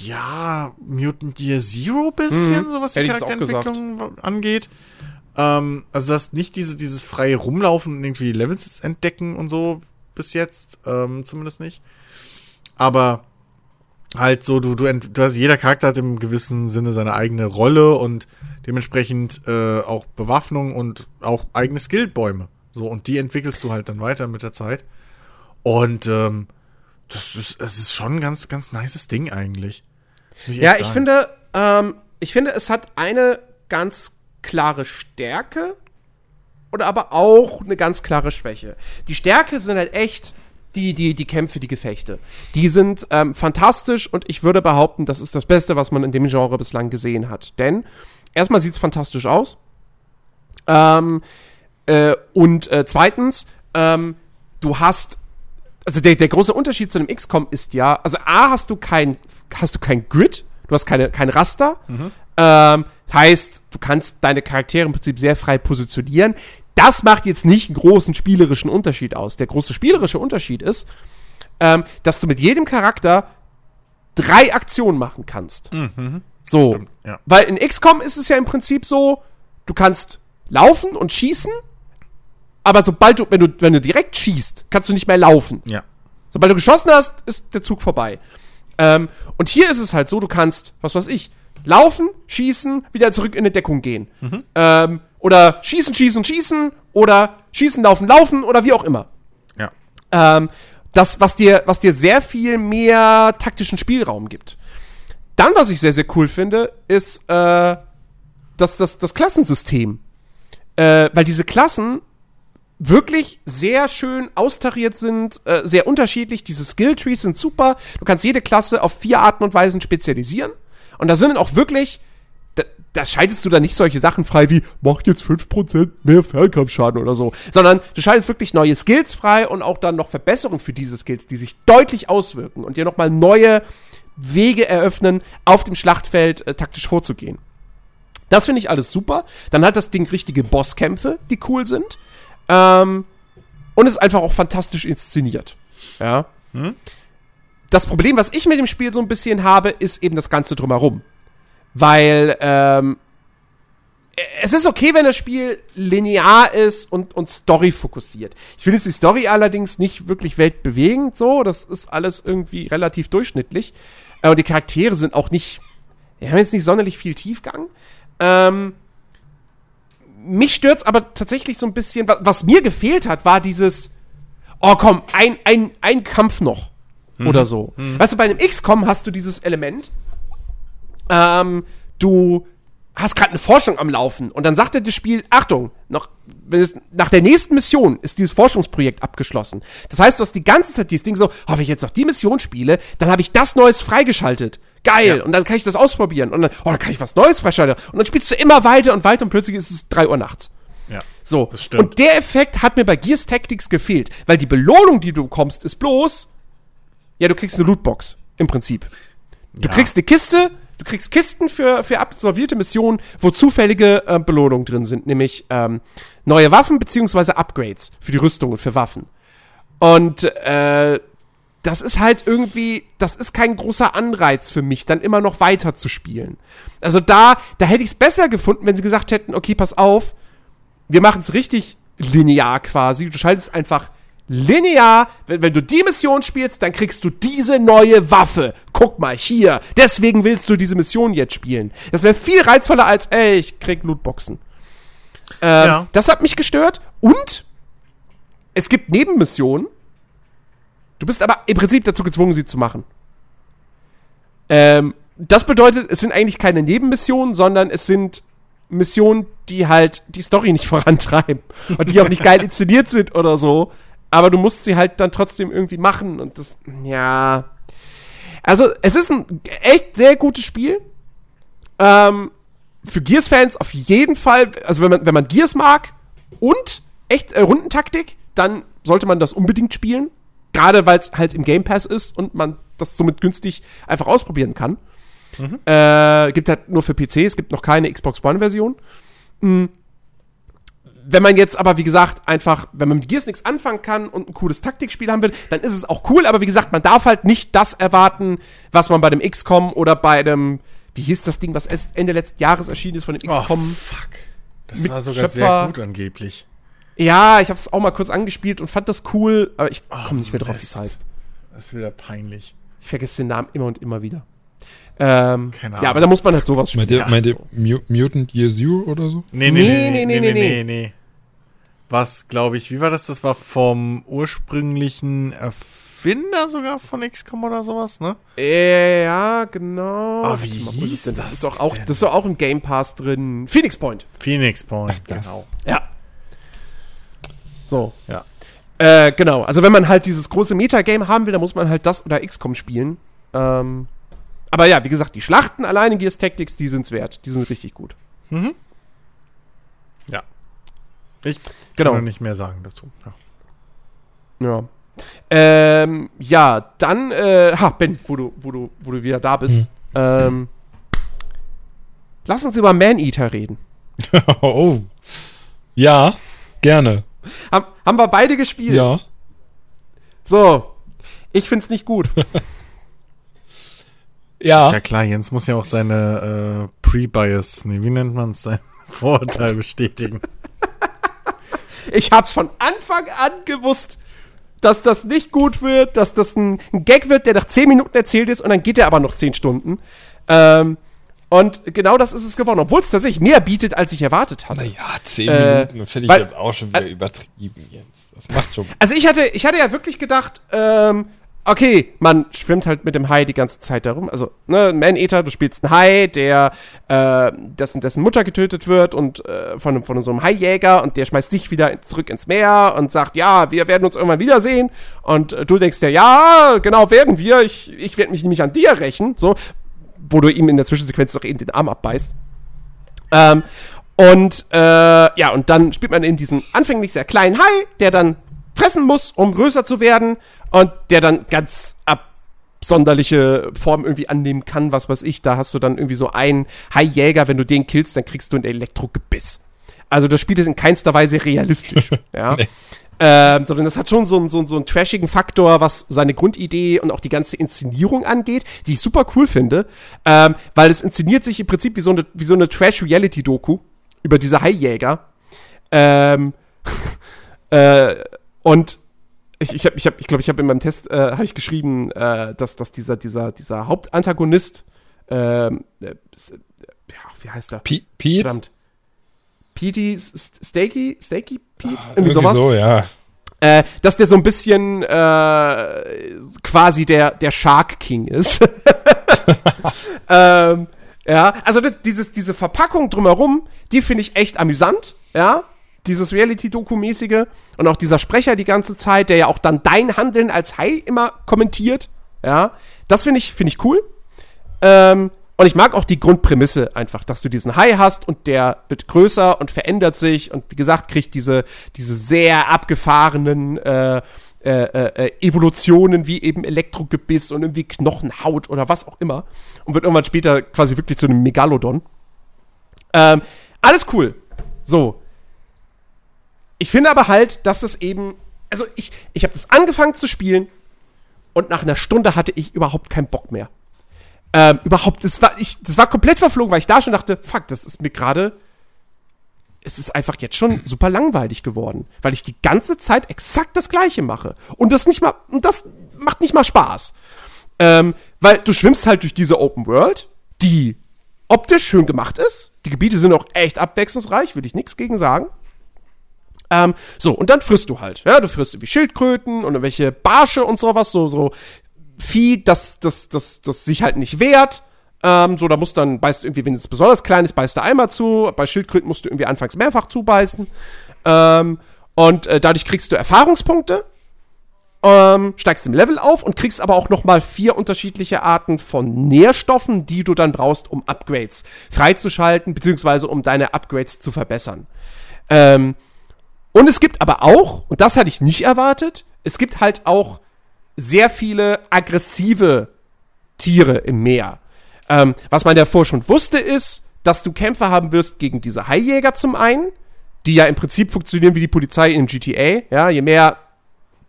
ja, Mutant Year Zero bisschen, Mhm. so was die Hätte Charakterentwicklung angeht. Ähm, also du hast nicht diese, dieses freie Rumlaufen und irgendwie Levels entdecken und so bis jetzt, ähm, zumindest nicht. Aber halt so, du, du, du hast, jeder Charakter hat im gewissen Sinne seine eigene Rolle und dementsprechend äh, auch Bewaffnung und auch eigene Skillbäume. So, und die entwickelst du halt dann weiter mit der Zeit. Und ähm, das ist, es ist schon ein ganz, ganz nices Ding eigentlich. Muss Ja, ich sagen. finde, ähm, ich finde, es hat eine ganz klare Stärke oder aber auch eine ganz klare Schwäche. Die Stärke sind halt echt die, die, die Kämpfe, die Gefechte. Die sind ähm, fantastisch und ich würde behaupten, das ist das Beste, was man in dem Genre bislang gesehen hat. Denn erstmal sieht es fantastisch aus. Ähm, äh, und äh, zweitens, ähm, du hast also der, der große Unterschied zu einem XCOM ist ja, also A, hast du kein, hast du kein Grid, du hast keine, kein Raster. Ähm, heißt, du kannst deine Charaktere im Prinzip sehr frei positionieren. Das macht jetzt nicht einen großen spielerischen Unterschied aus. Der große spielerische Unterschied ist, ähm, dass du mit jedem Charakter drei Aktionen machen kannst. So. Stimmt, ja. Weil in XCOM ist es ja im Prinzip so, du kannst laufen und schießen, aber sobald du, wenn du, wenn du direkt schießt, kannst du nicht mehr laufen. Ja. Sobald du geschossen hast, ist der Zug vorbei. Ähm, und hier ist es halt so, du kannst, was weiß ich, laufen, schießen, wieder zurück in die Deckung gehen. Ähm, oder schießen, schießen, schießen oder schießen, laufen, laufen oder wie auch immer. Ja. Ähm, das, was dir, was dir sehr viel mehr taktischen Spielraum gibt. Dann, was ich sehr, sehr cool finde, ist äh, das, das, das Klassensystem. Äh, weil diese Klassen wirklich sehr schön austariert sind, äh, sehr unterschiedlich. Diese Skill-Trees sind super. Du kannst jede Klasse auf vier Arten und Weisen spezialisieren. Und da sind auch wirklich, da, da schaltest du dann nicht solche Sachen frei wie, macht jetzt 5% mehr Fernkampfschaden oder so, sondern du schaltest wirklich neue Skills frei und auch dann noch Verbesserungen für diese Skills, die sich deutlich auswirken und dir nochmal neue Wege eröffnen, auf dem Schlachtfeld äh, taktisch vorzugehen. Das finde ich alles super. Dann hat das Ding richtige Bosskämpfe, die cool sind. Ähm, und ist einfach auch fantastisch inszeniert. Ja. Hm? Das Problem, was ich mit dem Spiel so ein bisschen habe, ist eben das Ganze drumherum. Weil, ähm, es ist okay, wenn das Spiel linear ist und, und Story fokussiert. Ich finde die Story allerdings nicht wirklich weltbewegend so. Das ist alles irgendwie relativ durchschnittlich. Äh, und die Charaktere sind auch nicht, die haben jetzt nicht sonderlich viel Tiefgang. Ähm, mich stört's aber tatsächlich so ein bisschen, was, was, mir gefehlt hat, war dieses, oh komm, ein, ein, ein Kampf noch. Mhm. Oder so. Mhm. Weißt du, bei einem XCOM hast du dieses Element, ähm, du hast gerade eine Forschung am Laufen und dann sagt dir das Spiel, Achtung, noch, nach der nächsten Mission ist dieses Forschungsprojekt abgeschlossen. Das heißt, du hast die ganze Zeit dieses Ding so, oh, wenn ich jetzt noch die Mission spiele, dann habe ich das Neues freigeschaltet. Geil. Ja. Und dann kann ich das ausprobieren. Und dann, oh, dann kann ich was Neues freischalten. Und dann spielst du immer weiter und weiter und plötzlich ist es drei Uhr nachts. Ja. So. Das stimmt. Und der Effekt hat mir bei Gears Tactics gefehlt. Weil die Belohnung, die du bekommst, ist bloß, ja, du kriegst eine Lootbox. Im Prinzip. Du ja. kriegst eine Kiste, du kriegst Kisten für, für absolvierte Missionen, wo zufällige äh, Belohnungen drin sind, nämlich ähm, neue Waffen beziehungsweise Upgrades für die Rüstung und für Waffen. Und äh, das ist halt irgendwie, das ist kein großer Anreiz für mich, dann immer noch weiter zu spielen. Also da, da hätte ich es besser gefunden, wenn sie gesagt hätten, okay, pass auf, wir machen es richtig linear quasi. Du schaltest einfach linear, wenn, wenn, du die Mission spielst, dann kriegst du diese neue Waffe. Guck mal, hier. Deswegen willst du diese Mission jetzt spielen. Das wäre viel reizvoller als, ey, ich krieg Lootboxen. Ähm, ja. Das hat mich gestört. Und es gibt Nebenmissionen, Du bist aber im Prinzip dazu gezwungen, sie zu machen. Ähm, das bedeutet, es sind eigentlich keine Nebenmissionen, sondern es sind Missionen, die halt die Story nicht vorantreiben und die auch nicht geil inszeniert sind oder so. Aber du musst sie halt dann trotzdem irgendwie machen und das, ja. Also, es ist ein echt sehr gutes Spiel. Ähm, für Gears-Fans auf jeden Fall, also wenn man, wenn man Gears mag und echt äh, Rundentaktik, dann sollte man das unbedingt spielen. Gerade weil es halt im Game Pass ist und man das somit günstig einfach ausprobieren kann. Mhm. Äh, gibt halt nur für PC, es gibt noch keine Xbox One-Version. Mhm. Wenn man jetzt aber, wie gesagt, einfach, wenn man mit Gears nichts anfangen kann und ein cooles Taktikspiel haben will, dann ist es auch cool, aber wie gesagt, man darf halt nicht das erwarten, was man bei dem XCOM oder bei dem, wie hieß das Ding, was Ende letzten Jahres erschienen ist von dem XCOM. Oh, fuck. Das war sogar Schöpfer. sehr gut angeblich. Ja, ich habe es auch mal kurz angespielt und fand das cool, aber ich komme nicht mehr drauf, wie es heißt. Das ist wieder peinlich. Ich vergesse den Namen immer und immer wieder. Ähm, Keine Ahnung. Ja, aber da muss man halt sowas spielen. Meint ihr, meint ihr Mutant Year Zero oder so? Nee, nee, nee, nee, nee, nee, nee. nee, Was, glaube ich, wie war das? Das war vom ursprünglichen Erfinder sogar von XCOM oder sowas, ne? Äh, ja, genau. Oh, wie mal, hieß das? Das ist, doch auch, das ist doch auch im Game Pass drin. Phoenix Point. Phoenix Point, Ach, genau. Ja, so. Ja. Äh, genau. Also wenn man halt dieses große Metagame haben will, dann muss man halt das oder XCOM spielen. Ähm, aber ja, wie gesagt, die Schlachten alleine Gears Tactics, die sind's wert. Die sind richtig gut. Mhm. Ja. Ich genau. kann nicht mehr sagen dazu. Ja. Ja. Ähm, ja, dann, äh, ha, Ben, wo du, wo du, wo du wieder da bist. Mhm. Ähm, lass uns über Man-Eater reden. oh. Ja, gerne. Haben, haben wir beide gespielt? Ja. So. Ich find's nicht gut. ja. Ist ja klar, Jens muss ja auch seine äh, Pre-Bias, nee, wie nennt man es, sein Vorurteil bestätigen. ich hab's von Anfang an gewusst, dass das nicht gut wird, dass das ein, ein, Gag wird, der nach 10 Minuten erzählt ist und dann geht er aber noch 10 Stunden. Ähm, Und genau das ist es geworden, obwohl es tatsächlich mehr bietet, als ich erwartet hatte. Naja, zehn äh, Minuten finde ich weil, jetzt auch schon wieder äh, übertrieben, Jens. Das macht schon. Also ich hatte, ich hatte ja wirklich gedacht, ähm, okay, man schwimmt halt mit dem Hai die ganze Zeit darum. Also, ne, Man-Eater, du spielst einen Hai, der, äh, dessen, dessen Mutter getötet wird und äh, von, von so einem Haijäger und der schmeißt dich wieder zurück ins Meer und sagt, ja, wir werden uns irgendwann wiedersehen. Und äh, du denkst dir, ja, genau, werden wir. Ich, ich werde mich nämlich an dir rächen. So, wo du ihm in der Zwischensequenz doch eben den Arm abbeißt. Ähm, und äh, ja, und dann spielt man eben diesen anfänglich sehr kleinen Hai, der dann fressen muss, um größer zu werden und der dann ganz absonderliche Formen irgendwie annehmen kann, was weiß ich. Da hast du dann irgendwie so einen Haijäger, wenn du den killst, dann kriegst du ein Elektrogebiss. Also das Spiel ist in keinster Weise realistisch. ja. Nee. Ähm, sondern das hat schon so einen, so, so einen trashigen Faktor, was seine Grundidee und auch die ganze Inszenierung angeht, die ich super cool finde, ähm, weil es inszeniert sich im Prinzip wie so eine, wie so eine Trash-Reality-Doku über diese Haijäger. Ähm, äh, und ich, ich habe, ich, hab, ich glaube, ich habe in meinem Test äh, habe ich geschrieben, äh, dass, dass dieser, dieser, dieser Hauptantagonist, ähm, äh, ja, wie heißt der? Pete? Verdammt. Petey Stakey, Stakey Pete? Ah, irgendwie, sowas. so, ja. Äh, dass der so ein bisschen äh, quasi der, der Shark King ist. ähm, ja, also das, dieses, diese Verpackung drumherum, die finde ich echt amüsant, ja. Dieses Reality-Doku-mäßige und auch dieser Sprecher die ganze Zeit, der ja auch dann dein Handeln als Hai immer kommentiert, ja. Das finde ich, finde ich cool. Ähm, und ich mag auch die Grundprämisse einfach, dass du diesen Hai hast und der wird größer und verändert sich und wie gesagt, kriegt diese, diese sehr abgefahrenen äh, äh, äh, Evolutionen wie eben Elektrogebiss und irgendwie Knochenhaut oder was auch immer und wird irgendwann später quasi wirklich zu einem Megalodon. Ähm, alles cool. So. Ich finde aber halt, dass das eben, also ich, ich habe das angefangen zu spielen und nach einer Stunde hatte ich überhaupt keinen Bock mehr. Ähm, überhaupt, das war, ich, das war komplett verflogen, weil ich da schon dachte, fuck, das ist mir gerade, es ist einfach jetzt schon super langweilig geworden, weil ich die ganze Zeit exakt das Gleiche mache. Und das nicht mal, das macht nicht mal Spaß. Ähm, weil du schwimmst halt durch diese Open World, die optisch schön gemacht ist. Die Gebiete sind auch echt abwechslungsreich, will ich nichts gegen sagen. Ähm, so, und dann frisst du halt. Ja, du frisst irgendwie Schildkröten und irgendwelche Barsche und sowas, so, so Vieh, das, das, das, das sich halt nicht wehrt. Ähm, so, da musst du dann, beißt irgendwie, wenn es besonders klein ist, beißt du einmal zu. Bei Schildkröten musst du irgendwie anfangs mehrfach zubeißen. Ähm, und äh, dadurch kriegst du Erfahrungspunkte, ähm, steigst im Level auf und kriegst aber auch noch mal vier unterschiedliche Arten von Nährstoffen, die du dann brauchst, um Upgrades freizuschalten, beziehungsweise um deine Upgrades zu verbessern. Ähm, und es gibt aber auch, und das hatte ich nicht erwartet, es gibt halt auch sehr viele aggressive Tiere im Meer. Ähm, was man davor schon wusste, ist, dass du Kämpfe haben wirst gegen diese Haijäger zum einen, die ja im Prinzip funktionieren wie die Polizei in GTA. Ja, je mehr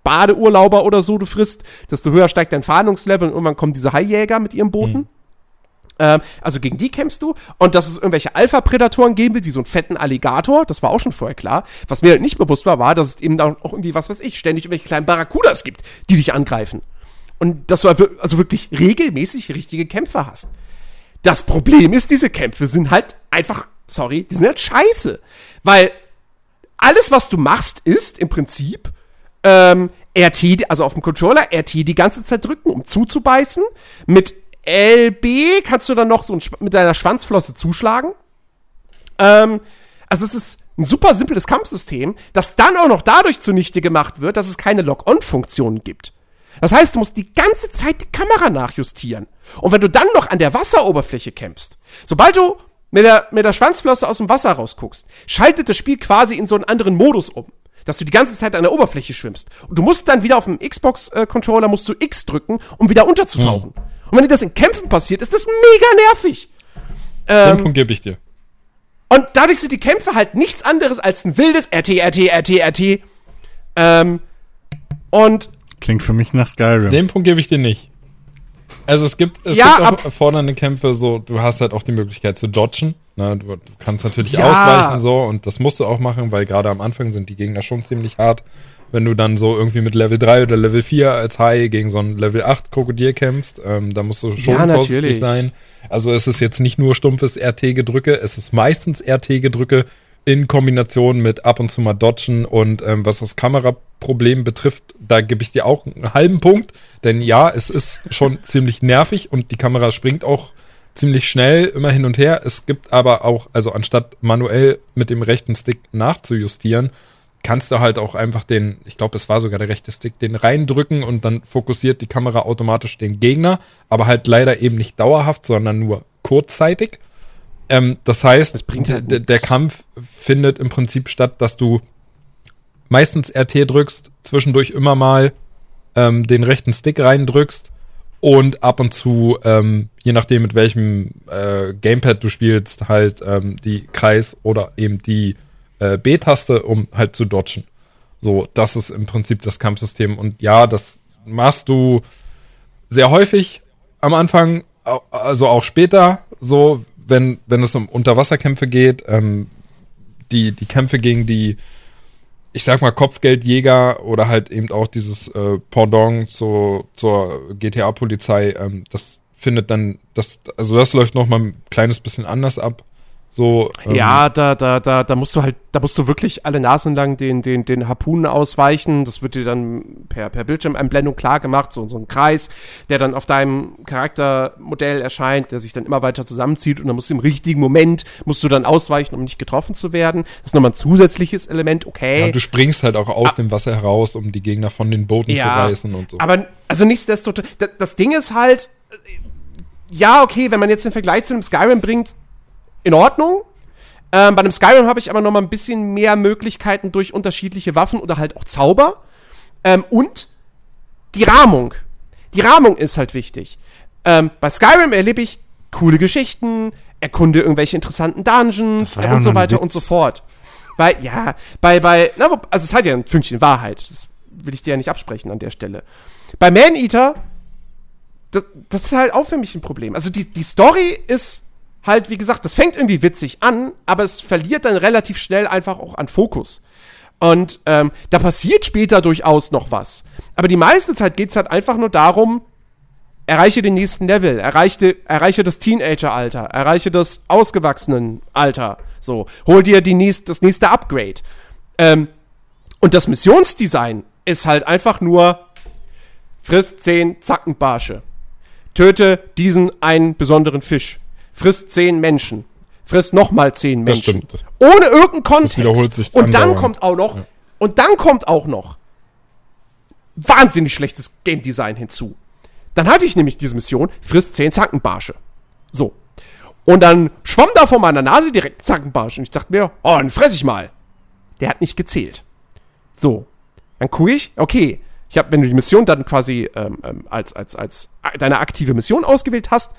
Badeurlauber oder so du frisst, desto höher steigt dein Fahndungslevel und irgendwann kommen diese Haijäger mit ihren Booten. Mhm. Ähm, also gegen die kämpfst du. Und dass es irgendwelche Alpha-Prädatoren geben wird, wie so einen fetten Alligator, das war auch schon vorher klar. Was mir halt nicht bewusst war, war, dass es eben auch irgendwie, was weiß ich, ständig irgendwelche kleinen Barracudas gibt, die dich angreifen. Und dass du also wirklich regelmäßig richtige Kämpfe hast. Das Problem ist, diese Kämpfe sind halt einfach, sorry, die sind halt scheiße. Weil alles, was du machst, ist im Prinzip ähm, RT, also auf dem Controller, RT die ganze Zeit drücken, um zuzubeißen. Mit LB kannst du dann noch so mit deiner Schwanzflosse zuschlagen. Ähm, also es ist ein super simples Kampfsystem, das dann auch noch dadurch zunichte gemacht wird, dass es keine Lock-on-Funktionen gibt. Das heißt, du musst die ganze Zeit die Kamera nachjustieren. Und wenn du dann noch an der Wasseroberfläche kämpfst, sobald du mit der, mit der Schwanzflosse aus dem Wasser rausguckst, schaltet das Spiel quasi in so einen anderen Modus um. Dass du die ganze Zeit an der Oberfläche schwimmst. Und du musst dann wieder auf dem Xbox-Controller musst du X drücken, um wieder unterzutauchen. Mhm. Und wenn dir das in Kämpfen passiert, ist das mega nervig. Ähm, Den Punkt gebe ich dir. Und dadurch sind die Kämpfe halt nichts anderes als ein wildes RT, RT, RT, RT. Ähm, und. Klingt für mich nach Skyrim. Den Punkt gebe ich dir nicht. Also es gibt, es ja, gibt auch erfordernde Kämpfe, so, du hast halt auch die Möglichkeit zu dodgen. Ne? Du, du kannst natürlich ja. ausweichen so und das musst du auch machen, weil gerade am Anfang sind die Gegner schon ziemlich hart. Wenn du dann so irgendwie mit Level 3 oder Level 4 als High gegen so ein Level 8 Krokodil kämpfst, ähm, da musst du schon Ja, vorsichtig sein. Also es ist jetzt nicht nur stumpfes RT-Gedrücke, es ist meistens RT-Gedrücke in Kombination mit ab und zu mal Dodgen und ähm, was das Kameraproblem betrifft, da gebe ich dir auch einen halben Punkt, denn ja, es ist schon ziemlich nervig und die Kamera springt auch ziemlich schnell immer hin und her. Es gibt aber auch, also anstatt manuell mit dem rechten Stick nachzujustieren, kannst du halt auch einfach den, ich glaube, es war sogar der rechte Stick, den reindrücken und dann fokussiert die Kamera automatisch den Gegner, aber halt leider eben nicht dauerhaft, sondern nur kurzzeitig. Ähm, das heißt, Das bringt halt der, der. Kampf findet im Prinzip statt, dass du meistens RT drückst, zwischendurch immer mal ähm, den rechten Stick reindrückst und ab und zu, ähm, je nachdem mit welchem äh, Gamepad du spielst, halt ähm, die Kreis oder eben die äh, B-Taste, um halt zu dodgen. So, das ist im Prinzip das Kampfsystem. Und ja, das machst du sehr häufig am Anfang, also auch später, so, wenn, wenn es um Unterwasserkämpfe geht, ähm, die, die Kämpfe gegen die, ich sag mal, Kopfgeldjäger oder halt eben auch dieses äh, Pendant zu, zur GTA-Polizei, ähm, das findet dann, das, also das läuft noch mal ein kleines bisschen anders ab. So, ähm, Ja, da, da, da, da musst du halt, da musst du wirklich alle Nasen lang den, den, den Harpunen ausweichen. Das wird dir dann per, per Bildschirmeinblendung klar gemacht, so, so ein Kreis, der dann auf deinem Charaktermodell erscheint, der sich dann immer weiter zusammenzieht und dann musst du im richtigen Moment, musst du dann ausweichen, um nicht getroffen zu werden. Das ist nochmal ein zusätzliches Element, okay. Ja, du springst halt auch aus dem Wasser heraus, um die Gegner von den Booten zu reißen und so. Aber, also nichtsdestotrotz, das, das Ding ist halt, äh, ja, okay, wenn man jetzt den Vergleich zu einem Skyrim bringt, in Ordnung. Ähm, bei einem Skyrim habe ich aber noch mal ein bisschen mehr Möglichkeiten durch unterschiedliche Waffen oder halt auch Zauber. Ähm, und die Rahmung. Die Rahmung ist halt wichtig. Ähm, bei Skyrim erlebe ich coole Geschichten, erkunde irgendwelche interessanten Dungeons ja und so weiter und Witz. so fort. Bei, ja, bei, bei, na, also es hat ja ein Fünkchen Wahrheit. Das will ich dir ja nicht absprechen an der Stelle. Bei Man-Eater, das, das ist halt auch für mich ein Problem. Also die, die Story ist halt, wie gesagt, das fängt irgendwie witzig an, aber es verliert dann relativ schnell einfach auch an Fokus. Und ähm, da passiert später durchaus noch was. Aber die meiste Zeit geht es halt einfach nur darum, erreiche den nächsten Level, erreiche, erreiche das Teenager-Alter, erreiche das Ausgewachsenen-Alter. So, hol dir die nächst, das nächste Upgrade. Ähm, und das Missionsdesign ist halt einfach nur friss 10 Zackenbarsche. Töte diesen einen besonderen Fisch. Friss 10 Menschen. Friss nochmal 10 Das Menschen. stimmt. Ohne irgendeinen Kontext. wiederholt sich und dann kommt auch noch, und dann kommt auch noch wahnsinnig schlechtes Game Design hinzu. Dann hatte ich nämlich diese Mission, frisst 10 Zackenbarsche. So. Und dann schwamm da vor meiner Nase direkt ein Zackenbarsch. Und ich dachte mir, oh, dann fress ich mal. Der hat nicht gezählt. So. Dann gucke ich, okay, ich habe, wenn du die Mission dann quasi ähm, ähm, als, als, als deine aktive Mission ausgewählt hast,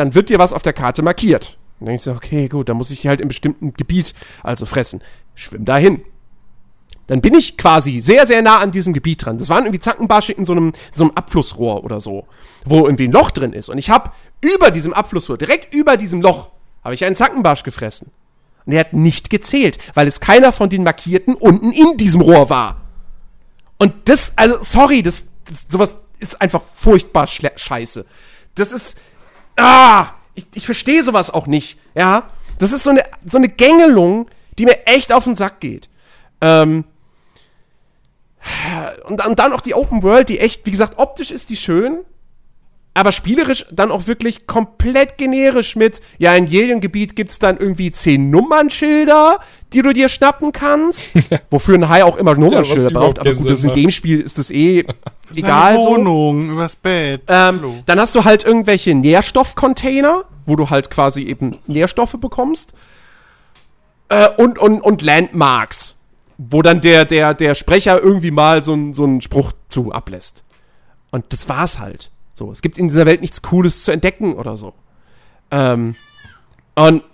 dann wird dir was auf der Karte markiert. Dann denkst du, okay, gut, dann muss ich die halt im bestimmten Gebiet also fressen. Schwimm dahin. Dann bin ich quasi sehr, sehr nah an diesem Gebiet dran. Das waren irgendwie Zackenbarsche in so einem, so einem Abflussrohr oder so, wo irgendwie ein Loch drin ist. Und ich habe über diesem Abflussrohr, direkt über diesem Loch, habe ich einen Zackenbarsch gefressen. Und er hat nicht gezählt, weil es keiner von den Markierten unten in diesem Rohr war. Und das, also, sorry, das, das sowas ist einfach furchtbar scheiße. Das ist, ah, ich, ich verstehe sowas auch nicht, ja. Das ist so eine, so eine Gängelung, die mir echt auf den Sack geht. Ähm, und, dann auch die Open World, die echt, wie gesagt, optisch ist die schön, aber spielerisch dann auch wirklich komplett generisch mit, ja, in jedem Gebiet gibt's dann irgendwie zehn Nummernschilder, die du dir schnappen kannst. Wofür ein Hai auch immer Nummernschilder überhaupt braucht. Aber gut, das in dem Spiel ist das eh egal. So. Wohnung, übers Bett. Ähm, dann hast du halt irgendwelche Nährstoffcontainer, wo du halt quasi eben Nährstoffe bekommst. Äh, und, und, und Landmarks, wo dann der, der, der Sprecher irgendwie mal so, so einen Spruch zu ablässt. Und das war's halt. So, es gibt in dieser Welt nichts Cooles zu entdecken oder so. Ähm, und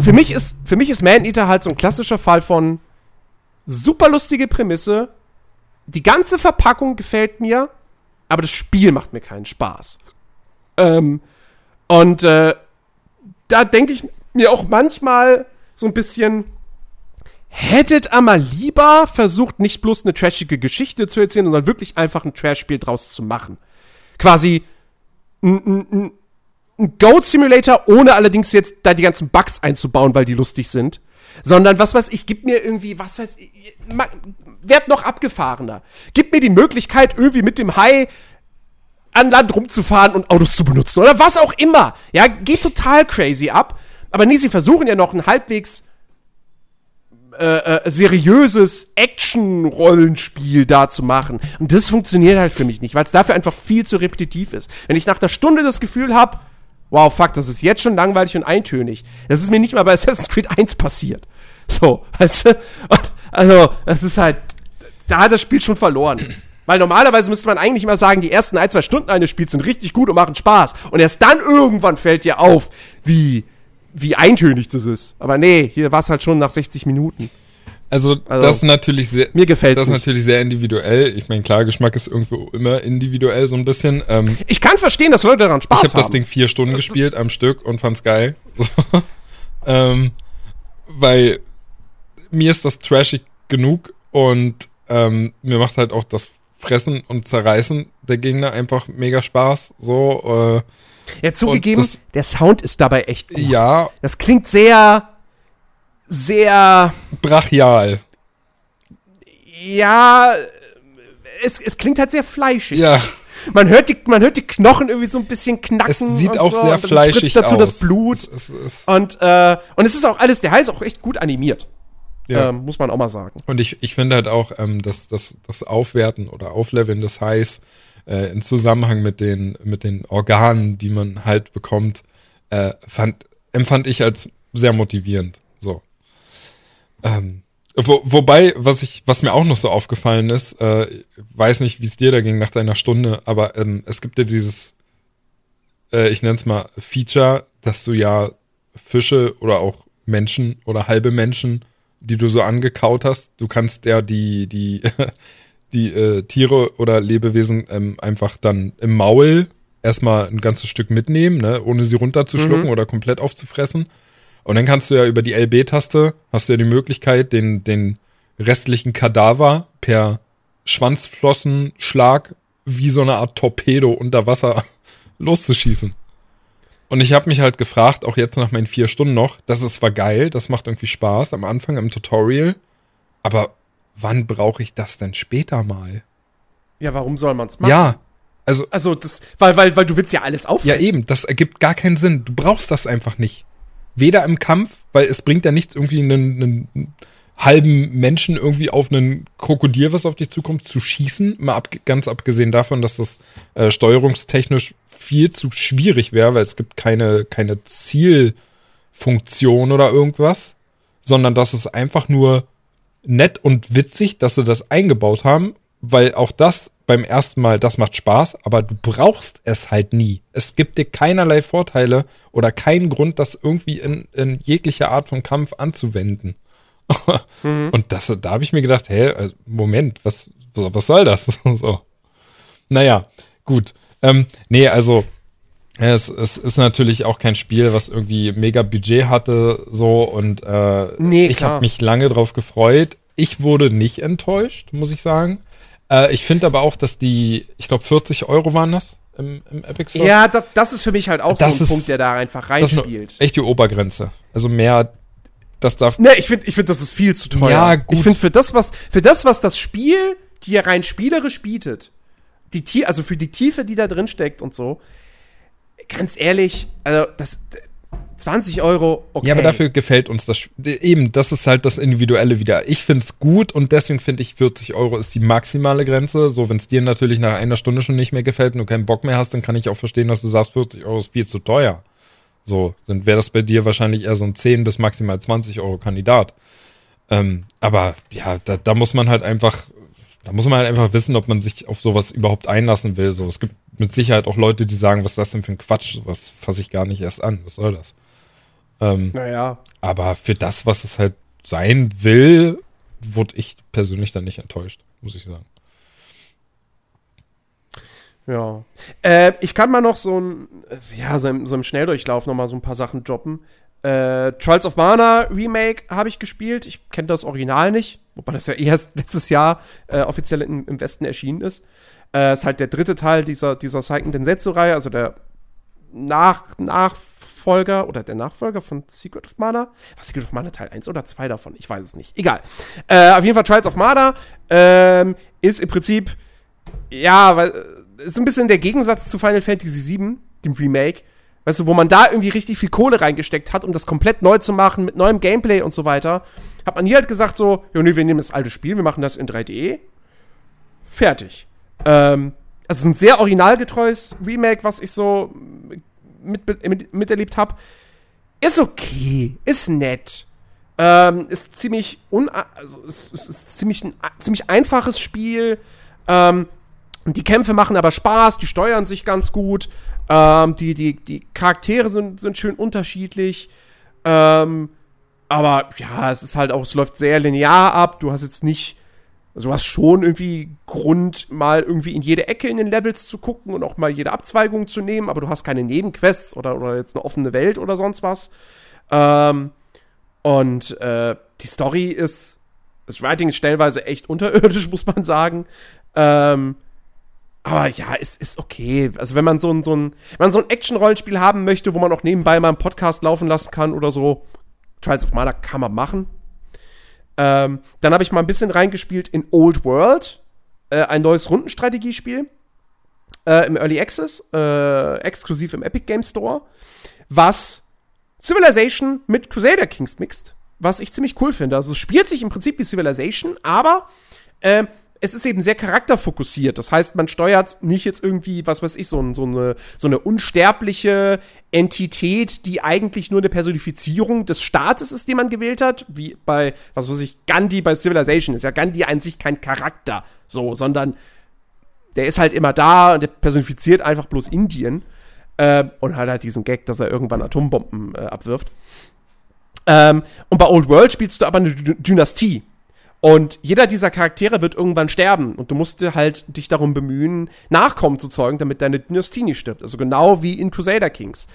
für mich ist, für mich ist Man-Eater halt so ein klassischer Fall von super lustige Prämisse. Die ganze Verpackung gefällt mir, aber das Spiel macht mir keinen Spaß. Ähm, und äh, da denke ich mir auch manchmal so ein bisschen, hättet ihr mal lieber versucht, nicht bloß eine trashige Geschichte zu erzählen, sondern wirklich einfach ein Trash-Spiel draus zu machen. Quasi ein, ein, Goat Simulator, ohne allerdings jetzt da die ganzen Bugs einzubauen, weil die lustig sind. Sondern was weiß ich, gib mir irgendwie, was weiß ich, werd noch abgefahrener. Gib mir die Möglichkeit, irgendwie mit dem Hai an Land rumzufahren und Autos zu benutzen oder was auch immer. Ja, geht total crazy ab. Aber nee, sie versuchen ja noch ein halbwegs äh, äh, seriöses Action-Rollenspiel da zu machen. Und das funktioniert halt für mich nicht, weil es dafür einfach viel zu repetitiv ist. Wenn ich nach einer Stunde das Gefühl habe, wow, fuck, das ist jetzt schon langweilig und eintönig. Das ist mir nicht mal bei Assassin's Creed 1 passiert. So, weißt du? Also, das ist halt, da hat das Spiel schon verloren. Weil normalerweise müsste man eigentlich immer sagen, die ersten ein, zwei Stunden eines Spiels sind richtig gut und machen Spaß. Und erst dann irgendwann fällt dir auf, wie, wie eintönig das ist. Aber nee, hier war es halt schon nach 60 Minuten. Also, also, das ist natürlich sehr. Mir gefällt Das ist natürlich sehr individuell. Ich meine, klar, Geschmack ist irgendwo immer individuell so ein bisschen. Ähm, ich kann verstehen, dass Leute daran Spaß ich hab haben. Ich habe das Ding vier Stunden gespielt am Stück und fand's geil. ähm, weil mir ist das trashig genug und ähm, mir macht halt auch das Fressen und Zerreißen der Gegner einfach mega Spaß. So, äh, ja, zugegeben, das, der Sound ist dabei echt gut. Ja. Das klingt sehr, sehr. Brachial. Ja, es, es klingt halt sehr fleischig. Ja. Man hört, die, man hört die Knochen irgendwie so ein bisschen knacken. Es sieht auch so, sehr fleischig dazu aus. das Blut. Es, es, es und, äh, und es ist auch alles, der Hai ist auch echt gut animiert. Ja. Ähm, muss man auch mal sagen. Und ich, ich finde halt auch, ähm, dass das, das Aufwerten oder Aufleveln des Highs äh, in Zusammenhang mit den, mit den Organen, die man halt bekommt, äh, fand, empfand ich als sehr motivierend. So. Ähm, wo, wobei, was ich, was mir auch noch so aufgefallen ist, äh, weiß nicht, wie es dir da ging nach deiner Stunde, aber ähm, es gibt ja dieses, äh, ich nenne es mal Feature, dass du ja Fische oder auch Menschen oder halbe Menschen die du so angekaut hast. Du kannst ja die, die, die äh, Tiere oder Lebewesen ähm, einfach dann im Maul erstmal ein ganzes Stück mitnehmen, ne, ohne sie runterzuschlucken mhm. oder komplett aufzufressen. Und dann kannst du ja über die LB-Taste, hast du ja die Möglichkeit, den, den restlichen Kadaver per Schwanzflossenschlag wie so eine Art Torpedo unter Wasser loszuschießen. Und ich habe mich halt gefragt, auch jetzt nach meinen vier Stunden noch, das ist zwar geil, das macht irgendwie Spaß am Anfang im Tutorial, aber wann brauche ich das denn später mal? Ja, warum soll man es machen? Ja, also, also das, weil, weil, weil du willst ja alles aufnehmen. Ja, eben, das ergibt gar keinen Sinn. Du brauchst das einfach nicht. Weder im Kampf, weil es bringt ja nichts, irgendwie einen, einen halben Menschen irgendwie auf einen Krokodil, was auf dich zukommt, zu schießen. Mal ab, ganz abgesehen davon, dass das äh, steuerungstechnisch viel zu schwierig wäre, weil es gibt keine, keine Zielfunktion oder irgendwas, sondern das ist einfach nur nett und witzig, dass sie das eingebaut haben, weil auch das beim ersten Mal, das macht Spaß, aber du brauchst es halt nie. Es gibt dir keinerlei Vorteile oder keinen Grund, das irgendwie in, in jeglicher Art von Kampf anzuwenden. mhm. Und das, da habe ich mir gedacht, hä, äh, Moment, was, was soll das? so. Naja, gut. Ähm, nee, also es, es ist natürlich auch kein Spiel, was irgendwie mega Budget hatte, so und äh, nee, ich habe mich lange drauf gefreut. Ich wurde nicht enttäuscht, muss ich sagen. Äh, ich finde aber auch, dass die, ich glaube 40 Euro waren das im, im Epic Store. Ja, das, das ist für mich halt auch das so ein ist, Punkt, der da einfach reinspielt. echt die Obergrenze. Also mehr, das darf. Ne, ich finde, ich finde, das ist viel zu teuer. Ja, gut. Ich finde, für das, was, für das, was das Spiel dir rein spielerisch bietet, die also für die Tiefe, die da drin steckt und so, ganz ehrlich, also das 20 Euro, okay. Ja, aber dafür gefällt uns das. Eben, das ist halt das Individuelle wieder. Ich finde es gut und deswegen finde ich 40 Euro ist die maximale Grenze. So, wenn es dir natürlich nach einer Stunde schon nicht mehr gefällt und du keinen Bock mehr hast, dann kann ich auch verstehen, dass du sagst, 40 Euro ist viel zu teuer. So, dann wäre das bei dir wahrscheinlich eher so ein 10 bis maximal 20 Euro Kandidat. Ähm, aber ja, da, da muss man halt einfach da muss man halt einfach wissen, ob man sich auf sowas überhaupt einlassen will. So, es gibt mit Sicherheit auch Leute, die sagen, was ist das denn für ein Quatsch? Was fasse ich gar nicht erst an? Was soll das? Ähm, naja. Aber für das, was es halt sein will, wurde ich persönlich dann nicht enttäuscht, muss ich sagen. Ja. Äh, ich kann mal noch so ein, ja, so im, so im Schnelldurchlauf noch mal so ein paar Sachen droppen. Äh, Trials of Mana Remake habe ich gespielt. Ich kenne das Original nicht, wobei das ja erst letztes Jahr äh, offiziell im, im, Westen erschienen ist. Äh, ist halt der dritte Teil dieser, dieser Seiken Densetsu-Reihe, also der Nach Nachfolger oder der Nachfolger von Secret of Mana. Was Secret of Mana Teil 1 oder 2 davon? Ich weiß es nicht. Egal. Äh, auf jeden Fall Trials of Mana ähm, ist im Prinzip, ja, weil, ist ein bisschen der Gegensatz zu Final Fantasy VII, dem Remake Weißt du, wo man da irgendwie richtig viel Kohle reingesteckt hat, um das komplett neu zu machen, mit neuem Gameplay und so weiter, hat man hier halt gesagt so, ja, nee, wir nehmen das alte Spiel, wir machen das in 3D. Fertig. Ähm, also es ist ein sehr originalgetreues Remake, was ich so mit, mit, miterlebt habe. Ist okay, ist nett. Ähm, ist ziemlich un also ist, ist, ist ziemlich ein ziemlich einfaches Spiel. Ähm, die Kämpfe machen aber Spaß, die steuern sich ganz gut. Ähm, die, die, die Charaktere sind, sind schön unterschiedlich. Ähm, aber ja, es ist halt auch, es läuft sehr linear ab. Du hast jetzt nicht, also du hast schon irgendwie Grund, mal irgendwie in jede Ecke in den Levels zu gucken und auch mal jede Abzweigung zu nehmen, aber du hast keine Nebenquests oder, oder jetzt eine offene Welt oder sonst was. Ähm, und äh, die Story ist, das Writing ist stellenweise echt unterirdisch, muss man sagen. Ähm, aber ja, es ist okay. Also wenn man so ein, so ein, wenn man so ein Action-Rollenspiel haben möchte, wo man auch nebenbei mal einen Podcast laufen lassen kann oder so, Trials of Mana kann man machen. Ähm, dann habe ich mal ein bisschen reingespielt in Old World, äh, ein neues Rundenstrategiespiel äh, im Early Access, äh, exklusiv im Epic Game Store, was Civilization mit Crusader Kings mixt, was ich ziemlich cool finde. Also es spielt sich im Prinzip wie Civilization, aber äh, es ist eben sehr charakterfokussiert. Das heißt, man steuert nicht jetzt irgendwie, was weiß ich, so, so, eine, so eine unsterbliche Entität, die eigentlich nur eine Personifizierung des Staates ist, den man gewählt hat, wie bei, was weiß ich, Gandhi bei Civilization. Ist ja Gandhi an sich kein Charakter, so, sondern der ist halt immer da und der personifiziert einfach bloß Indien äh, und hat halt diesen Gag, dass er irgendwann Atombomben äh, abwirft. Ähm, und bei Old World spielst du aber eine D Dynastie. Und jeder dieser Charaktere wird irgendwann sterben und du musst halt dich darum bemühen, Nachkommen zu zeugen, damit deine Dynastie nicht stirbt. Also genau wie in Crusader Kings.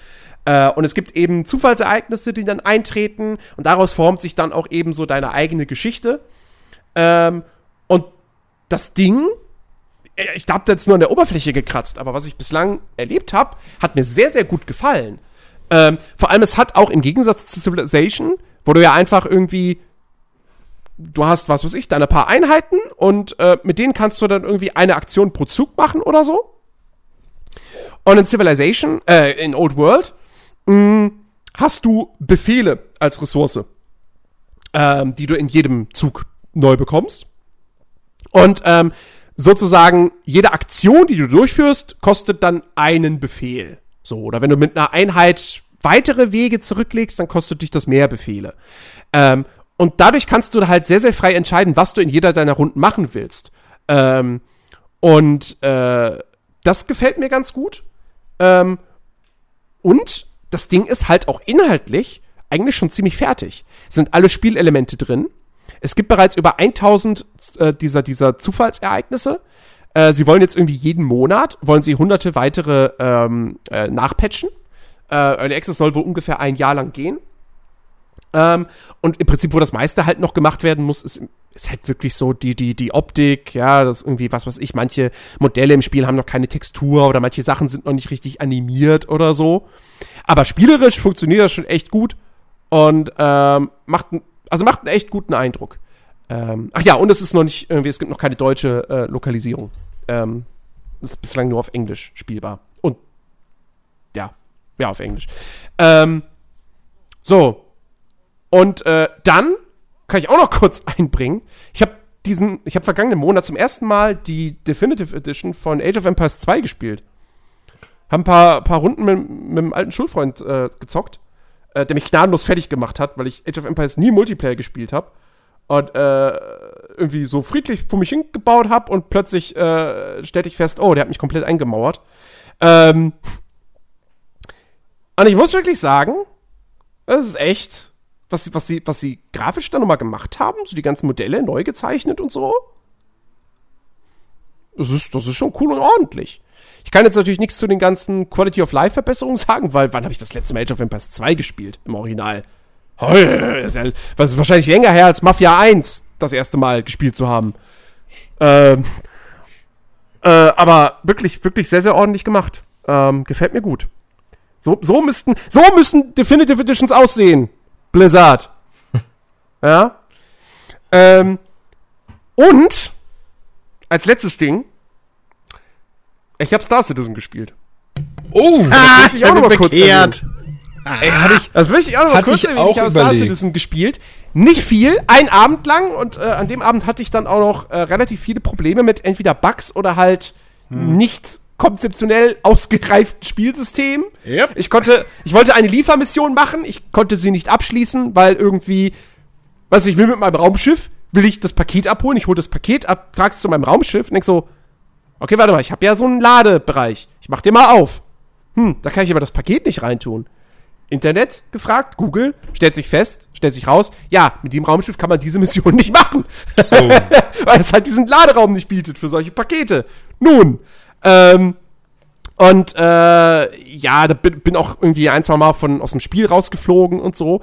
Äh, und es gibt eben Zufallsereignisse, die dann eintreten und daraus formt sich dann auch eben so deine eigene Geschichte. Ähm, und das Ding, äh, ich habe jetzt nur an der Oberfläche gekratzt, aber was ich bislang erlebt habe, hat mir sehr, sehr gut gefallen. Ähm, vor allem, es hat auch im Gegensatz zu Civilization, wo du ja einfach irgendwie du hast, was weiß ich, deine paar Einheiten und äh, mit denen kannst du dann irgendwie eine Aktion pro Zug machen oder so. Und in Civilization, äh, in Old World, mh, mm, hast du Befehle als Ressource, ähm, die du in jedem Zug neu bekommst. Und ähm, sozusagen jede Aktion, die du durchführst, kostet dann einen Befehl. So, oder wenn du mit einer Einheit weitere Wege zurücklegst, dann kostet dich das mehr Befehle. Ähm, und dadurch kannst du halt sehr, sehr frei entscheiden, was du in jeder deiner Runden machen willst. Ähm, und äh, das gefällt mir ganz gut. Ähm, und das Ding ist halt auch inhaltlich eigentlich schon ziemlich fertig. Sind alle Spielelemente drin. Es gibt bereits über 1000 äh, dieser, dieser Zufallsereignisse. Äh, sie wollen jetzt irgendwie jeden Monat, wollen sie hunderte weitere ähm, äh, nachpatchen. Äh, Early Access soll wohl ungefähr ein Jahr lang gehen. Ähm, und im Prinzip, wo das meiste halt noch gemacht werden muss, ist, ist halt wirklich so die, die, die Optik, ja, das irgendwie, was weiß ich, manche Modelle im Spiel haben noch keine Textur oder manche Sachen sind noch nicht richtig animiert oder so. Aber spielerisch funktioniert das schon echt gut und ähm, macht, also macht einen echt guten Eindruck. Ähm, ach ja, und es ist noch nicht, irgendwie, es gibt noch keine deutsche äh, Lokalisierung. Ähm, ist bislang nur auf Englisch spielbar. Und ja, ja, auf Englisch. Ähm, so, und äh, dann kann ich auch noch kurz einbringen. Ich habe diesen, ich habe vergangenen Monat zum ersten Mal die Definitive Edition von Age of Empires 2 gespielt. Haben ein paar, paar Runden mit, mit einem alten Schulfreund äh, gezockt, äh, der mich gnadenlos fertig gemacht hat, weil ich Age of Empires nie Multiplayer gespielt habe. Und äh, irgendwie so friedlich vor mich hingebaut habe und plötzlich äh, stellte ich fest, oh, der hat mich komplett eingemauert. Ähm, und ich muss wirklich sagen, das ist echt was, was, sie, was sie grafisch da nochmal gemacht haben, so die ganzen Modelle neu gezeichnet und so. Das ist, das ist schon cool und ordentlich. Ich kann jetzt natürlich nichts zu den ganzen Quality of Life Verbesserungen sagen, weil wann habe ich das letzte Mal Age of Empires 2 gespielt im Original? Was ist wahrscheinlich länger her als Mafia 1 das erste Mal gespielt zu haben. Ähm, äh, aber wirklich, wirklich sehr, sehr ordentlich gemacht. Ähm, gefällt mir gut. So, so müssten, so müssen Definitive Editions aussehen. Blizzard. ja. Ähm, und als letztes Ding, ich habe Star Citizen gespielt. Oh, ah, das ich auch noch mal kurz. Ey, hatte ich, das möchte ich auch noch mal kurz erwähnen. Ich habe Star Citizen gespielt. Nicht viel, ein Abend lang und äh, an dem Abend hatte ich dann auch noch äh, relativ viele Probleme mit entweder Bugs oder halt hm. nicht konzeptionell ausgereiften Spielsystem. Yep. Ich konnte, ich wollte eine Liefermission machen, ich konnte sie nicht abschließen, weil irgendwie, was ich will mit meinem Raumschiff, will ich das Paket abholen, ich hole das Paket ab, trage es zu meinem Raumschiff und denk so, okay, warte mal, ich habe ja so einen Ladebereich, ich mach den mal auf. Hm, da kann ich aber das Paket nicht reintun. Internet gefragt, Google, stellt sich fest, stellt sich raus, ja, mit dem Raumschiff kann man diese Mission nicht machen. Oh. Weil es halt diesen Laderaum nicht bietet für solche Pakete. Nun, ähm, und äh, ja, da bin, bin auch irgendwie ein, zwei Mal von, aus dem Spiel rausgeflogen und so.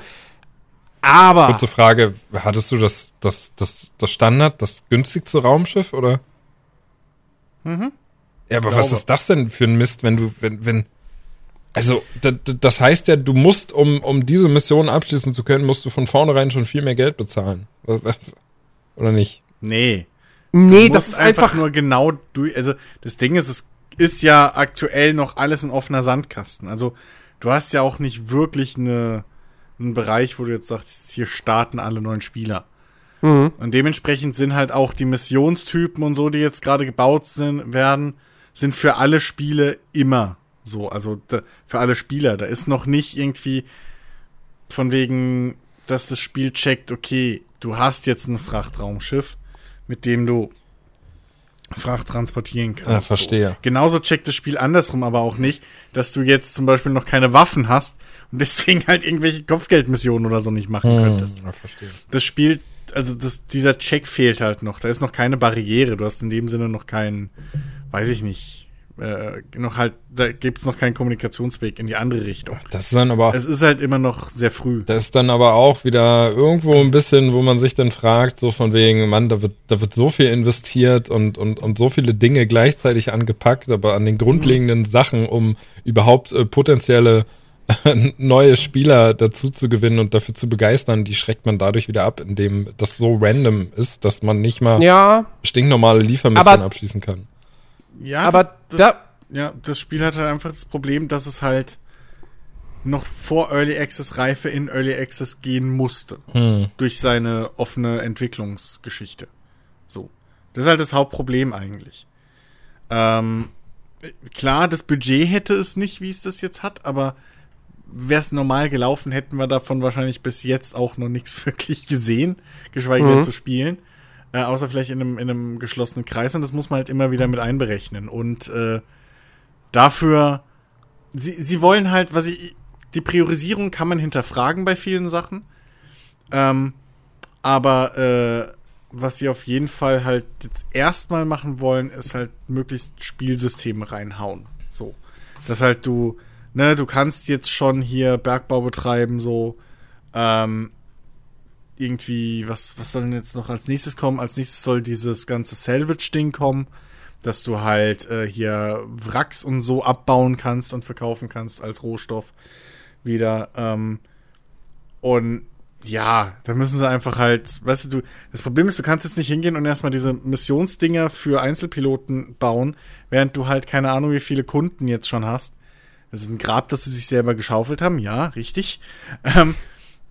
Aber. Kurze Frage, hattest du das, das, das, das Standard, das günstigste Raumschiff, oder? Mhm. Ja, aber was ist das denn für ein Mist, wenn du, wenn, wenn. Also, das heißt ja, du musst, um, um diese Mission abschließen zu können, musst du von vornherein schon viel mehr Geld bezahlen. Oder nicht? Nee. Nee, das ist einfach, einfach nur genau durch. Also, das Ding ist, es ist ja aktuell noch alles ein offener Sandkasten. Also, du hast ja auch nicht wirklich eine, einen Bereich, wo du jetzt sagst, hier starten alle neuen Spieler. Mhm. Und dementsprechend sind halt auch die Missionstypen und so, die jetzt gerade gebaut sind, werden, sind für alle Spiele immer so. Also da, für alle Spieler. Da ist noch nicht irgendwie von wegen, dass das Spiel checkt, okay, du hast jetzt ein Frachtraumschiff, mit dem du Fracht transportieren kannst. Ja, verstehe. So. Genauso checkt das Spiel andersrum aber auch nicht, dass du jetzt zum Beispiel noch keine Waffen hast und deswegen halt irgendwelche Kopfgeldmissionen oder so nicht machen hm, könntest. Ja, verstehe. Das Spiel also das, dieser Check fehlt halt noch. Da ist noch keine Barriere. Du hast in dem Sinne noch keinen, weiß ich nicht, äh, noch halt, da gibt es noch keinen Kommunikationsweg in die andere Richtung. Das ist dann aber. Es ist halt immer noch sehr früh. Das ist dann aber auch wieder irgendwo ein bisschen, wo man sich dann fragt, so von wegen, Mann, da wird, da wird so viel investiert und, und, und so viele Dinge gleichzeitig angepackt, aber an den grundlegenden mhm. Sachen, um überhaupt äh, potenzielle neue Spieler dazu zu gewinnen und dafür zu begeistern, die schreckt man dadurch wieder ab, indem das so random ist, dass man nicht mal ja, stinknormale Liefermissionen abschließen kann. Ja, aber das, das, ja, das Spiel hat halt einfach das Problem, dass es halt noch vor Early Access Reife in Early Access gehen musste. Hm. Durch seine offene Entwicklungsgeschichte. So. Das ist halt das Hauptproblem eigentlich. Ähm, klar, das Budget hätte es nicht, wie es das jetzt hat, aber wäre es normal gelaufen, hätten wir davon wahrscheinlich bis jetzt auch noch nichts wirklich gesehen, geschweige denn mhm. zu spielen. Äh, außer vielleicht in einem, in einem geschlossenen Kreis und das muss man halt immer wieder mit einberechnen. Und äh, dafür, sie, sie wollen halt, was ich, die Priorisierung kann man hinterfragen bei vielen Sachen. Ähm, aber äh, was sie auf jeden Fall halt jetzt erstmal machen wollen, ist halt möglichst Spielsysteme reinhauen. So. Dass halt du ne, du kannst jetzt schon hier Bergbau betreiben, so, ähm, irgendwie, was, was soll denn jetzt noch als nächstes kommen? Als nächstes soll dieses ganze Salvage-Ding kommen, dass du halt äh, hier Wracks und so abbauen kannst und verkaufen kannst als Rohstoff wieder. Ähm, und ja, da müssen sie einfach halt, weißt du, du, das Problem ist, du kannst jetzt nicht hingehen und erstmal diese Missionsdinger für Einzelpiloten bauen, während du halt keine Ahnung, wie viele Kunden jetzt schon hast das ist ein Grab, das sie sich selber geschaufelt haben, ja, richtig. Ähm,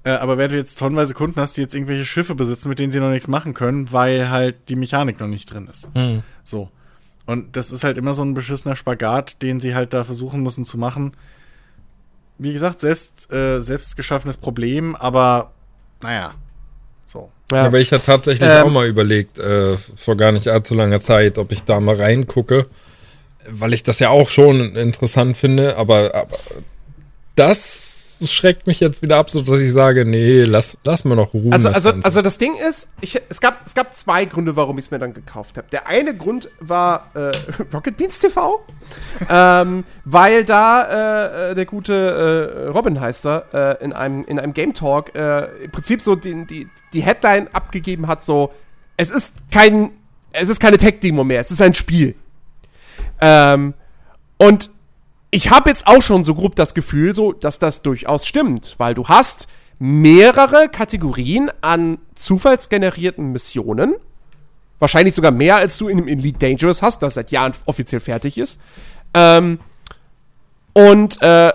äh, aber wenn du jetzt tonnenweise Kunden hast, die jetzt irgendwelche Schiffe besitzen, mit denen sie noch nichts machen können, weil halt die Mechanik noch nicht drin ist. Mhm. So. Und das ist halt immer so ein beschissener Spagat, den sie halt da versuchen müssen zu machen. Wie gesagt, selbst, äh, selbst geschaffenes Problem, aber naja, so. Ja. Aber ich hatte tatsächlich ähm, auch mal überlegt, äh, vor gar nicht allzu langer Zeit, ob ich da mal reingucke weil ich das ja auch schon interessant finde, aber, aber das das schreckt mich jetzt wieder ab, so dass ich sage, nee, lass, lass mal noch ruhen. Also, das also, also das Ding ist, ich, es, gab, es gab zwei Gründe, warum ich es mir dann gekauft habe. Der eine Grund war äh, Rocket Beans TV, ähm, weil da äh, der gute äh, Robin heißt er, äh, in, einem, in einem Game Talk äh, im Prinzip so die, die, die Headline abgegeben hat, so, es ist kein, es ist keine Tech-Demo mehr, es ist ein Spiel. Ähm, und ich habe jetzt auch schon so grob das Gefühl, so, dass das durchaus stimmt, weil du hast mehrere Kategorien an zufallsgenerierten Missionen. Wahrscheinlich sogar mehr, als du in dem Elite Dangerous hast, das seit Jahren offiziell fertig ist. Ähm, und äh,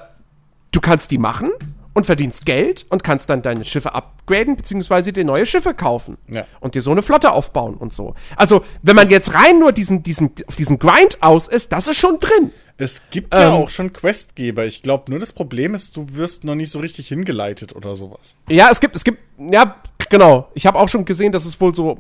du kannst die machen und verdienst Geld und kannst dann deine Schiffe upgraden, beziehungsweise dir neue Schiffe kaufen. Ja. Und dir so eine Flotte aufbauen und so. Also, wenn man das jetzt rein nur diesen, diesen, auf diesen Grind aus ist, das ist schon drin. Es gibt ja ähm, auch schon Questgeber. Ich glaube, nur das Problem ist, du wirst noch nicht so richtig hingeleitet oder sowas. Ja, es gibt, es gibt, ja, genau. Ich habe auch schon gesehen, dass es wohl so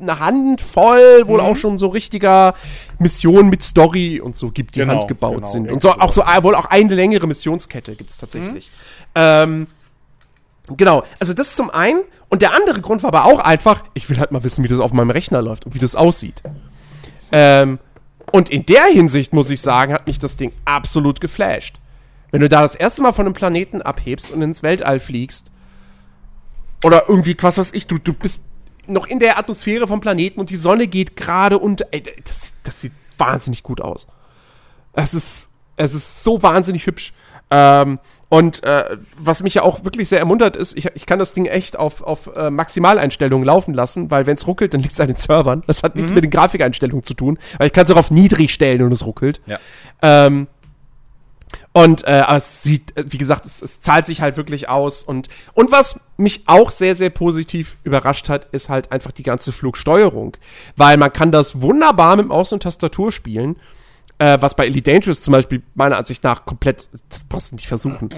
eine Handvoll, wohl mhm. auch schon so richtiger Missionen mit Story und so gibt, die genau, handgebaut genau, sind. Und so auch so wohl auch eine längere Missionskette gibt es tatsächlich. Mhm. Ähm, genau, also das zum einen. Und der andere Grund war aber auch einfach, ich will halt mal wissen, wie das auf meinem Rechner läuft und wie das aussieht. Ähm, und in der Hinsicht, muss ich sagen, hat mich das Ding absolut geflasht. Wenn du da das erste Mal von einem Planeten abhebst und ins Weltall fliegst, oder irgendwie, was weiß ich, du, du bist noch in der Atmosphäre vom Planeten und die Sonne geht gerade unter. Ey, das, das sieht wahnsinnig gut aus. Es ist, es ist so wahnsinnig hübsch. Ähm, und äh, was mich ja auch wirklich sehr ermuntert ist, ich, ich kann das Ding echt auf, auf äh, Maximaleinstellungen laufen lassen, weil wenn es ruckelt, dann liegt es an den Servern. Das hat nichts mhm. mit den Grafikeinstellungen zu tun, weil ich kann es auch auf niedrig stellen und es ruckelt. Ja. Ähm, und äh, aber es sieht, äh, wie gesagt, es, es zahlt sich halt wirklich aus. Und, und was mich auch sehr, sehr positiv überrascht hat, ist halt einfach die ganze Flugsteuerung. Weil man kann das wunderbar mit Maus und Tastatur spielen. Äh, was bei Elite Dangerous zum Beispiel meiner Ansicht nach komplett, das brauchst du nicht versuchen.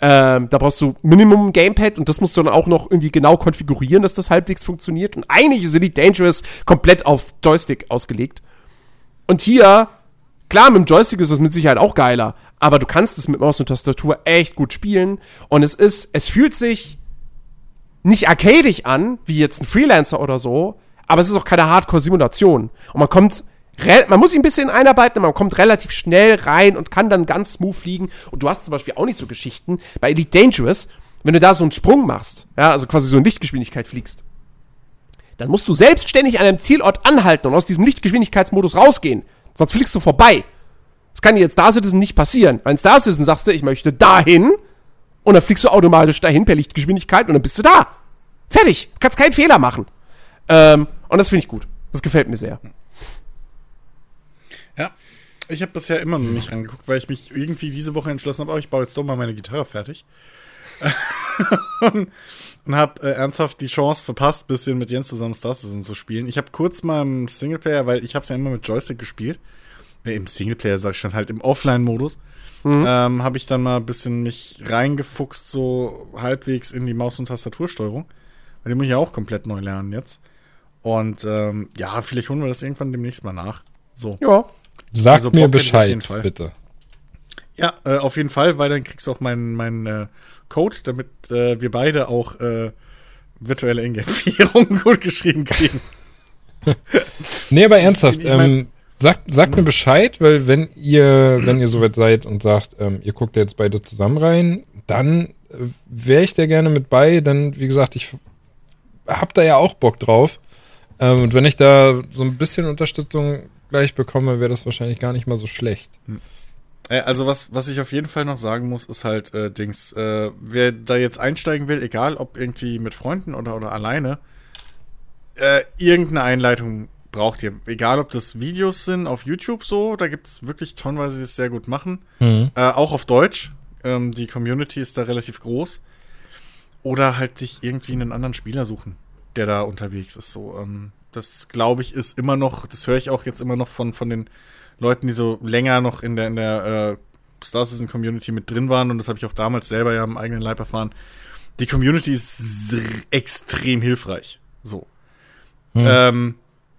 Ähm, da brauchst du Minimum Gamepad und das musst du dann auch noch irgendwie genau konfigurieren, dass das halbwegs funktioniert. Und eigentlich ist Elite Dangerous komplett auf Joystick ausgelegt. Und hier, klar, mit dem Joystick ist das mit Sicherheit auch geiler, aber du kannst es mit Maus und Tastatur echt gut spielen. Und es ist, es fühlt sich nicht arcadig an, wie jetzt ein Freelancer oder so, aber es ist auch keine Hardcore-Simulation. Und man kommt man muss sich ein bisschen einarbeiten, man kommt relativ schnell rein und kann dann ganz smooth fliegen. Und du hast zum Beispiel auch nicht so Geschichten bei Elite Dangerous, wenn du da so einen Sprung machst, ja, also quasi so in Lichtgeschwindigkeit fliegst, dann musst du selbstständig an einem Zielort anhalten und aus diesem Lichtgeschwindigkeitsmodus rausgehen. Sonst fliegst du vorbei. Das kann dir jetzt Star Citizen nicht passieren. Bei Star Citizen sagst du, ich möchte dahin und dann fliegst du automatisch dahin per Lichtgeschwindigkeit und dann bist du da. Fertig. Du kannst keinen Fehler machen. Ähm, und das finde ich gut. Das gefällt mir sehr. Ja, ich habe bisher immer noch nicht rangeguckt, weil ich mich irgendwie diese Woche entschlossen habe, oh, ich baue jetzt doch mal meine Gitarre fertig. und und habe äh, ernsthaft die Chance verpasst, bisschen mit Jens zusammen Star Citizen zu spielen. Ich habe kurz mal im Singleplayer, weil ich habe es ja immer mit Joystick gespielt. Äh, Im Singleplayer sag ich schon, halt im Offline-Modus. Mhm. Ähm, habe ich dann mal ein bisschen mich reingefuchst, so halbwegs in die Maus- und Tastatursteuerung. Weil die muss ich ja auch komplett neu lernen jetzt. Und ähm, ja, vielleicht holen wir das irgendwann demnächst mal nach. So. Ja. Sag also, mir Bescheid, bitte. Ja, äh, auf jeden Fall, weil dann kriegst du auch meinen mein, äh, Code, damit äh, wir beide auch äh, virtuelle Ingame-Währungen gut geschrieben kriegen. nee, aber ernsthaft, ähm, sagt, sagt mir Bescheid, weil wenn ihr, wenn ihr soweit seid und sagt, ähm, ihr guckt jetzt beide zusammen rein, dann äh, wäre ich da gerne mit bei, denn wie gesagt, ich hab da ja auch Bock drauf. Ähm, und wenn ich da so ein bisschen Unterstützung gleich bekomme, wäre das wahrscheinlich gar nicht mal so schlecht. Hm. Äh, also was, was ich auf jeden Fall noch sagen muss, ist halt, äh, Dings, äh, wer da jetzt einsteigen will, egal ob irgendwie mit Freunden oder, oder alleine, äh, irgendeine Einleitung braucht ihr. Egal ob das Videos sind auf YouTube so, da gibt es wirklich tonnenweise, die es sehr gut machen. Mhm. Äh, auch auf Deutsch. Ähm, die Community ist da relativ groß. Oder halt sich irgendwie einen anderen Spieler suchen, der da unterwegs ist. So, ähm, das glaube ich ist immer noch, das höre ich auch jetzt immer noch von, von den Leuten, die so länger noch in der, in der äh, Star Citizen Community mit drin waren. Und das habe ich auch damals selber ja am eigenen Leib erfahren. Die Community ist extrem hilfreich. So. Hm. Ähm,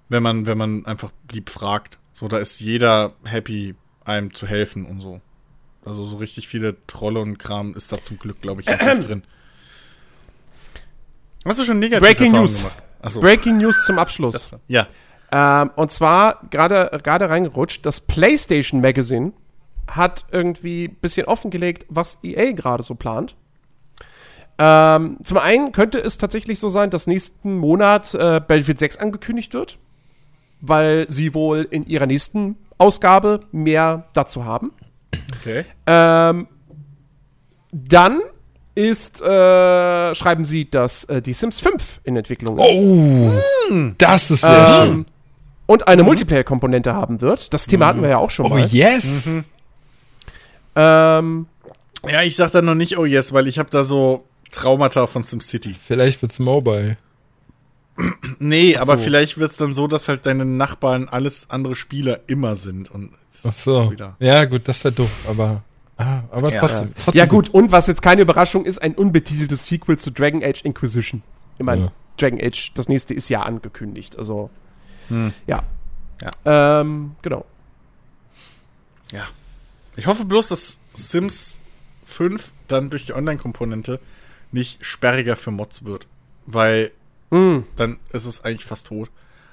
wenn man, wenn man einfach lieb fragt. So, da ist jeder happy, einem zu helfen und so. Also so richtig viele Trolle und Kram ist da zum Glück, glaube ich, nicht drin. Hast du schon negative Breaking Erfahrungen News. gemacht? Achso. Breaking News zum Abschluss. Ja. Ähm, und zwar gerade gerade reingerutscht, das PlayStation Magazine hat irgendwie ein bisschen offengelegt, was EA gerade so plant. Ähm, zum einen könnte es tatsächlich so sein, dass nächsten Monat äh, Battlefield 6 angekündigt wird, weil sie wohl in ihrer nächsten Ausgabe mehr dazu haben. Okay. Ähm, dann ist, äh, schreiben sie, dass äh, die Sims 5 in Entwicklung ist. Oh, das ist sehr Ähm, schön. und eine Multiplayer-Komponente haben wird. Das Thema hatten wir ja auch schon Oh, mal. yes. Ähm, Ja, ich sag da noch nicht oh yes, weil ich habe da so Traumata von SimCity. Vielleicht wird's Mobile. Nee, Ach aber so. vielleicht wird's dann so, dass halt deine Nachbarn alles andere Spieler immer sind. Und es Ach ist so. wieder. Ja, gut, das wäre doof, aber, ah, aber Ja. trotzdem, trotzdem. ja gut, und was jetzt keine Überraschung ist, ein unbetiteltes Sequel zu Dragon Age Inquisition. Ich meine, Ja. Dragon Age, das nächste ist ja angekündigt. Also, Hm. ja. Ja. Ähm, genau. Ja. Ich hoffe bloß, dass Sims 5 dann durch die Online-Komponente nicht sperriger für Mods wird. Weil Mm. dann ist es eigentlich fast tot.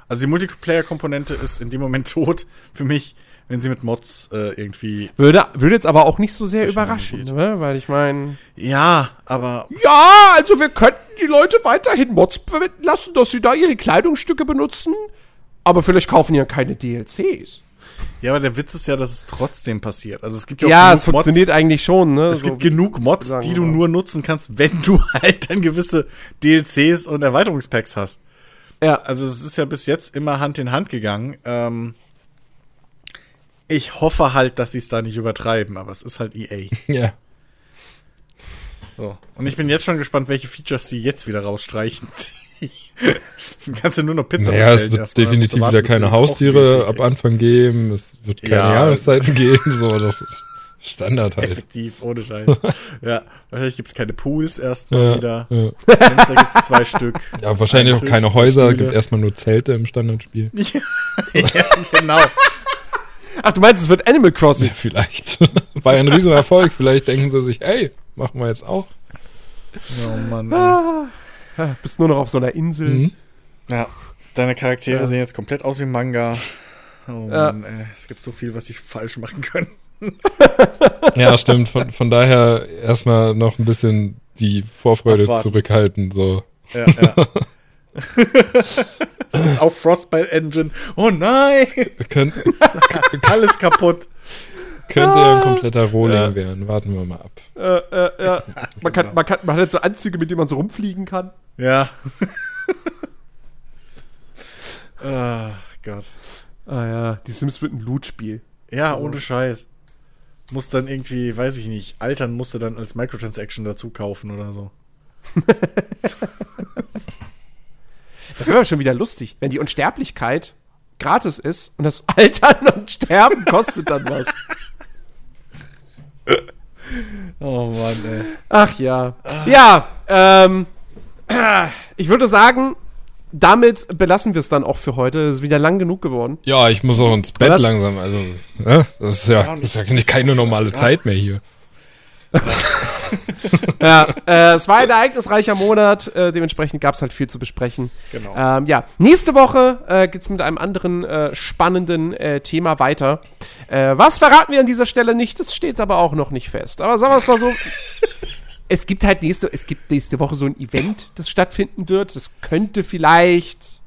Also die Multiplayer-Komponente ist in dem Moment tot für mich, wenn sie mit Mods äh, irgendwie. Würde, würde jetzt aber auch nicht so sehr überraschen, ne? weil ich meine. Ja, aber Ja, also wir könnten die Leute weiterhin Mods verwenden lassen, dass sie da ihre Kleidungsstücke benutzen. Aber vielleicht kaufen die ja keine DLCs. ja, aber der Witz ist ja, dass es trotzdem passiert. Also es gibt ja, Ja, es funktioniert eigentlich schon, ne? Es So gibt genug Mods, sagen, die du nur nutzen kannst, wenn du halt dann gewisse DLCs und Erweiterungspacks hast. Ja. Also es ist ja bis jetzt immer Hand in Hand gegangen. Ähm, ich hoffe halt, dass sie es da nicht übertreiben, aber es ist halt EA. Ja. So. Und ich bin jetzt schon gespannt, welche Features sie jetzt wieder rausstreichen. Kannst du nur noch Pizza Naja, es bestellen wird erstmal, dann musst definitiv warten, wieder keine Haustiere ab. Anfang geben. Es wird keine Ja. Jahreszeiten geben. So, das ist Standard halt. Effektiv, ohne Scheiß. ja, wahrscheinlich gibt es keine Pools erstmal Ja, wieder. ja. Fenster gibt es zwei Stück. ja, wahrscheinlich Ein auch keine Häuser. Stühle. Gibt erstmal nur Zelte im Standardspiel. ja, ja, genau. Ach, du meinst, es wird Animal Crossing? Ja, vielleicht. War ja ein Riesenerfolg. Vielleicht denken sie sich, hey, machen wir jetzt auch. Oh Mann. ey. Ah, bist nur noch auf so einer Insel. Mhm. Ja, deine Charaktere Ja. sehen jetzt komplett aus wie Manga. Oh Ja. Mann, ey. Es gibt so viel, was sie falsch machen können. Ja, stimmt. Von, von daher erstmal noch ein bisschen die Vorfreude Abwarten. zurückhalten. So. Ja, ja. Auch Frostbite Engine. Oh nein! Könnt, Alles kaputt. könnte ja ein kompletter Rohling Ja. werden. Warten wir mal ab. Äh, äh, ja. Man, kann, man, kann, man hat jetzt so Anzüge, mit denen man so rumfliegen kann. Ja. Ach Gott. Ah ja, die Sims wird ein Loot-Spiel. Ja, ohne Scheiß. Muss dann irgendwie, weiß ich nicht, altern musste dann als Microtransaction dazu kaufen oder so. Das wäre aber schon wieder lustig, wenn die Unsterblichkeit gratis ist und das Altern und Sterben kostet dann was. Oh Mann, ey. Ach ja. Ja, ähm, äh, ich würde sagen, damit belassen wir es dann auch für heute. Es ist wieder lang genug geworden. Ja, ich muss auch ins Bett langsam. Also, ne? das ist ja, das ist ja keine normale. Zeit mehr hier. Ja, äh, es war ein ereignisreicher Monat, äh, dementsprechend gab es halt viel zu besprechen. Genau. Ähm, ja, nächste Woche äh, geht es mit einem anderen äh, spannenden äh, Thema weiter. Äh, was verraten wir an dieser Stelle nicht, das steht aber auch noch nicht fest. Aber sagen wir es mal so. es gibt halt nächste, es gibt nächste Woche so ein Event, das stattfinden wird. Das könnte vielleicht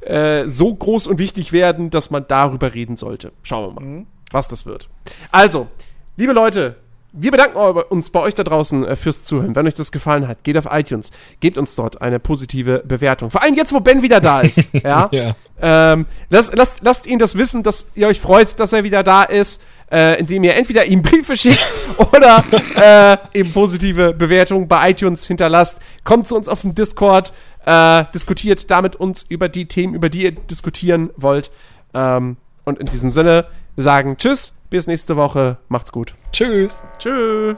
äh, so groß und wichtig werden, dass man darüber reden sollte. Schauen wir mal, was das wird. Also, liebe Leute, wir bedanken uns bei euch da draußen äh, fürs Zuhören. Wenn euch das gefallen hat, geht auf iTunes, gebt uns dort eine positive Bewertung. Vor allem jetzt, wo Ben wieder da ist. ja. Ja. Ähm, lasst, lasst, lasst ihn das wissen, dass ihr euch freut, dass er wieder da ist, äh, indem ihr entweder ihm Briefe schickt oder äh, eben positive Bewertungen bei iTunes hinterlasst. Kommt zu uns auf den Discord, äh, diskutiert da mit uns über die Themen, über die ihr diskutieren wollt. Ähm, und in diesem Sinne, wir sagen Tschüss, bis nächste Woche. Macht's gut. Tschüss. Tschüss.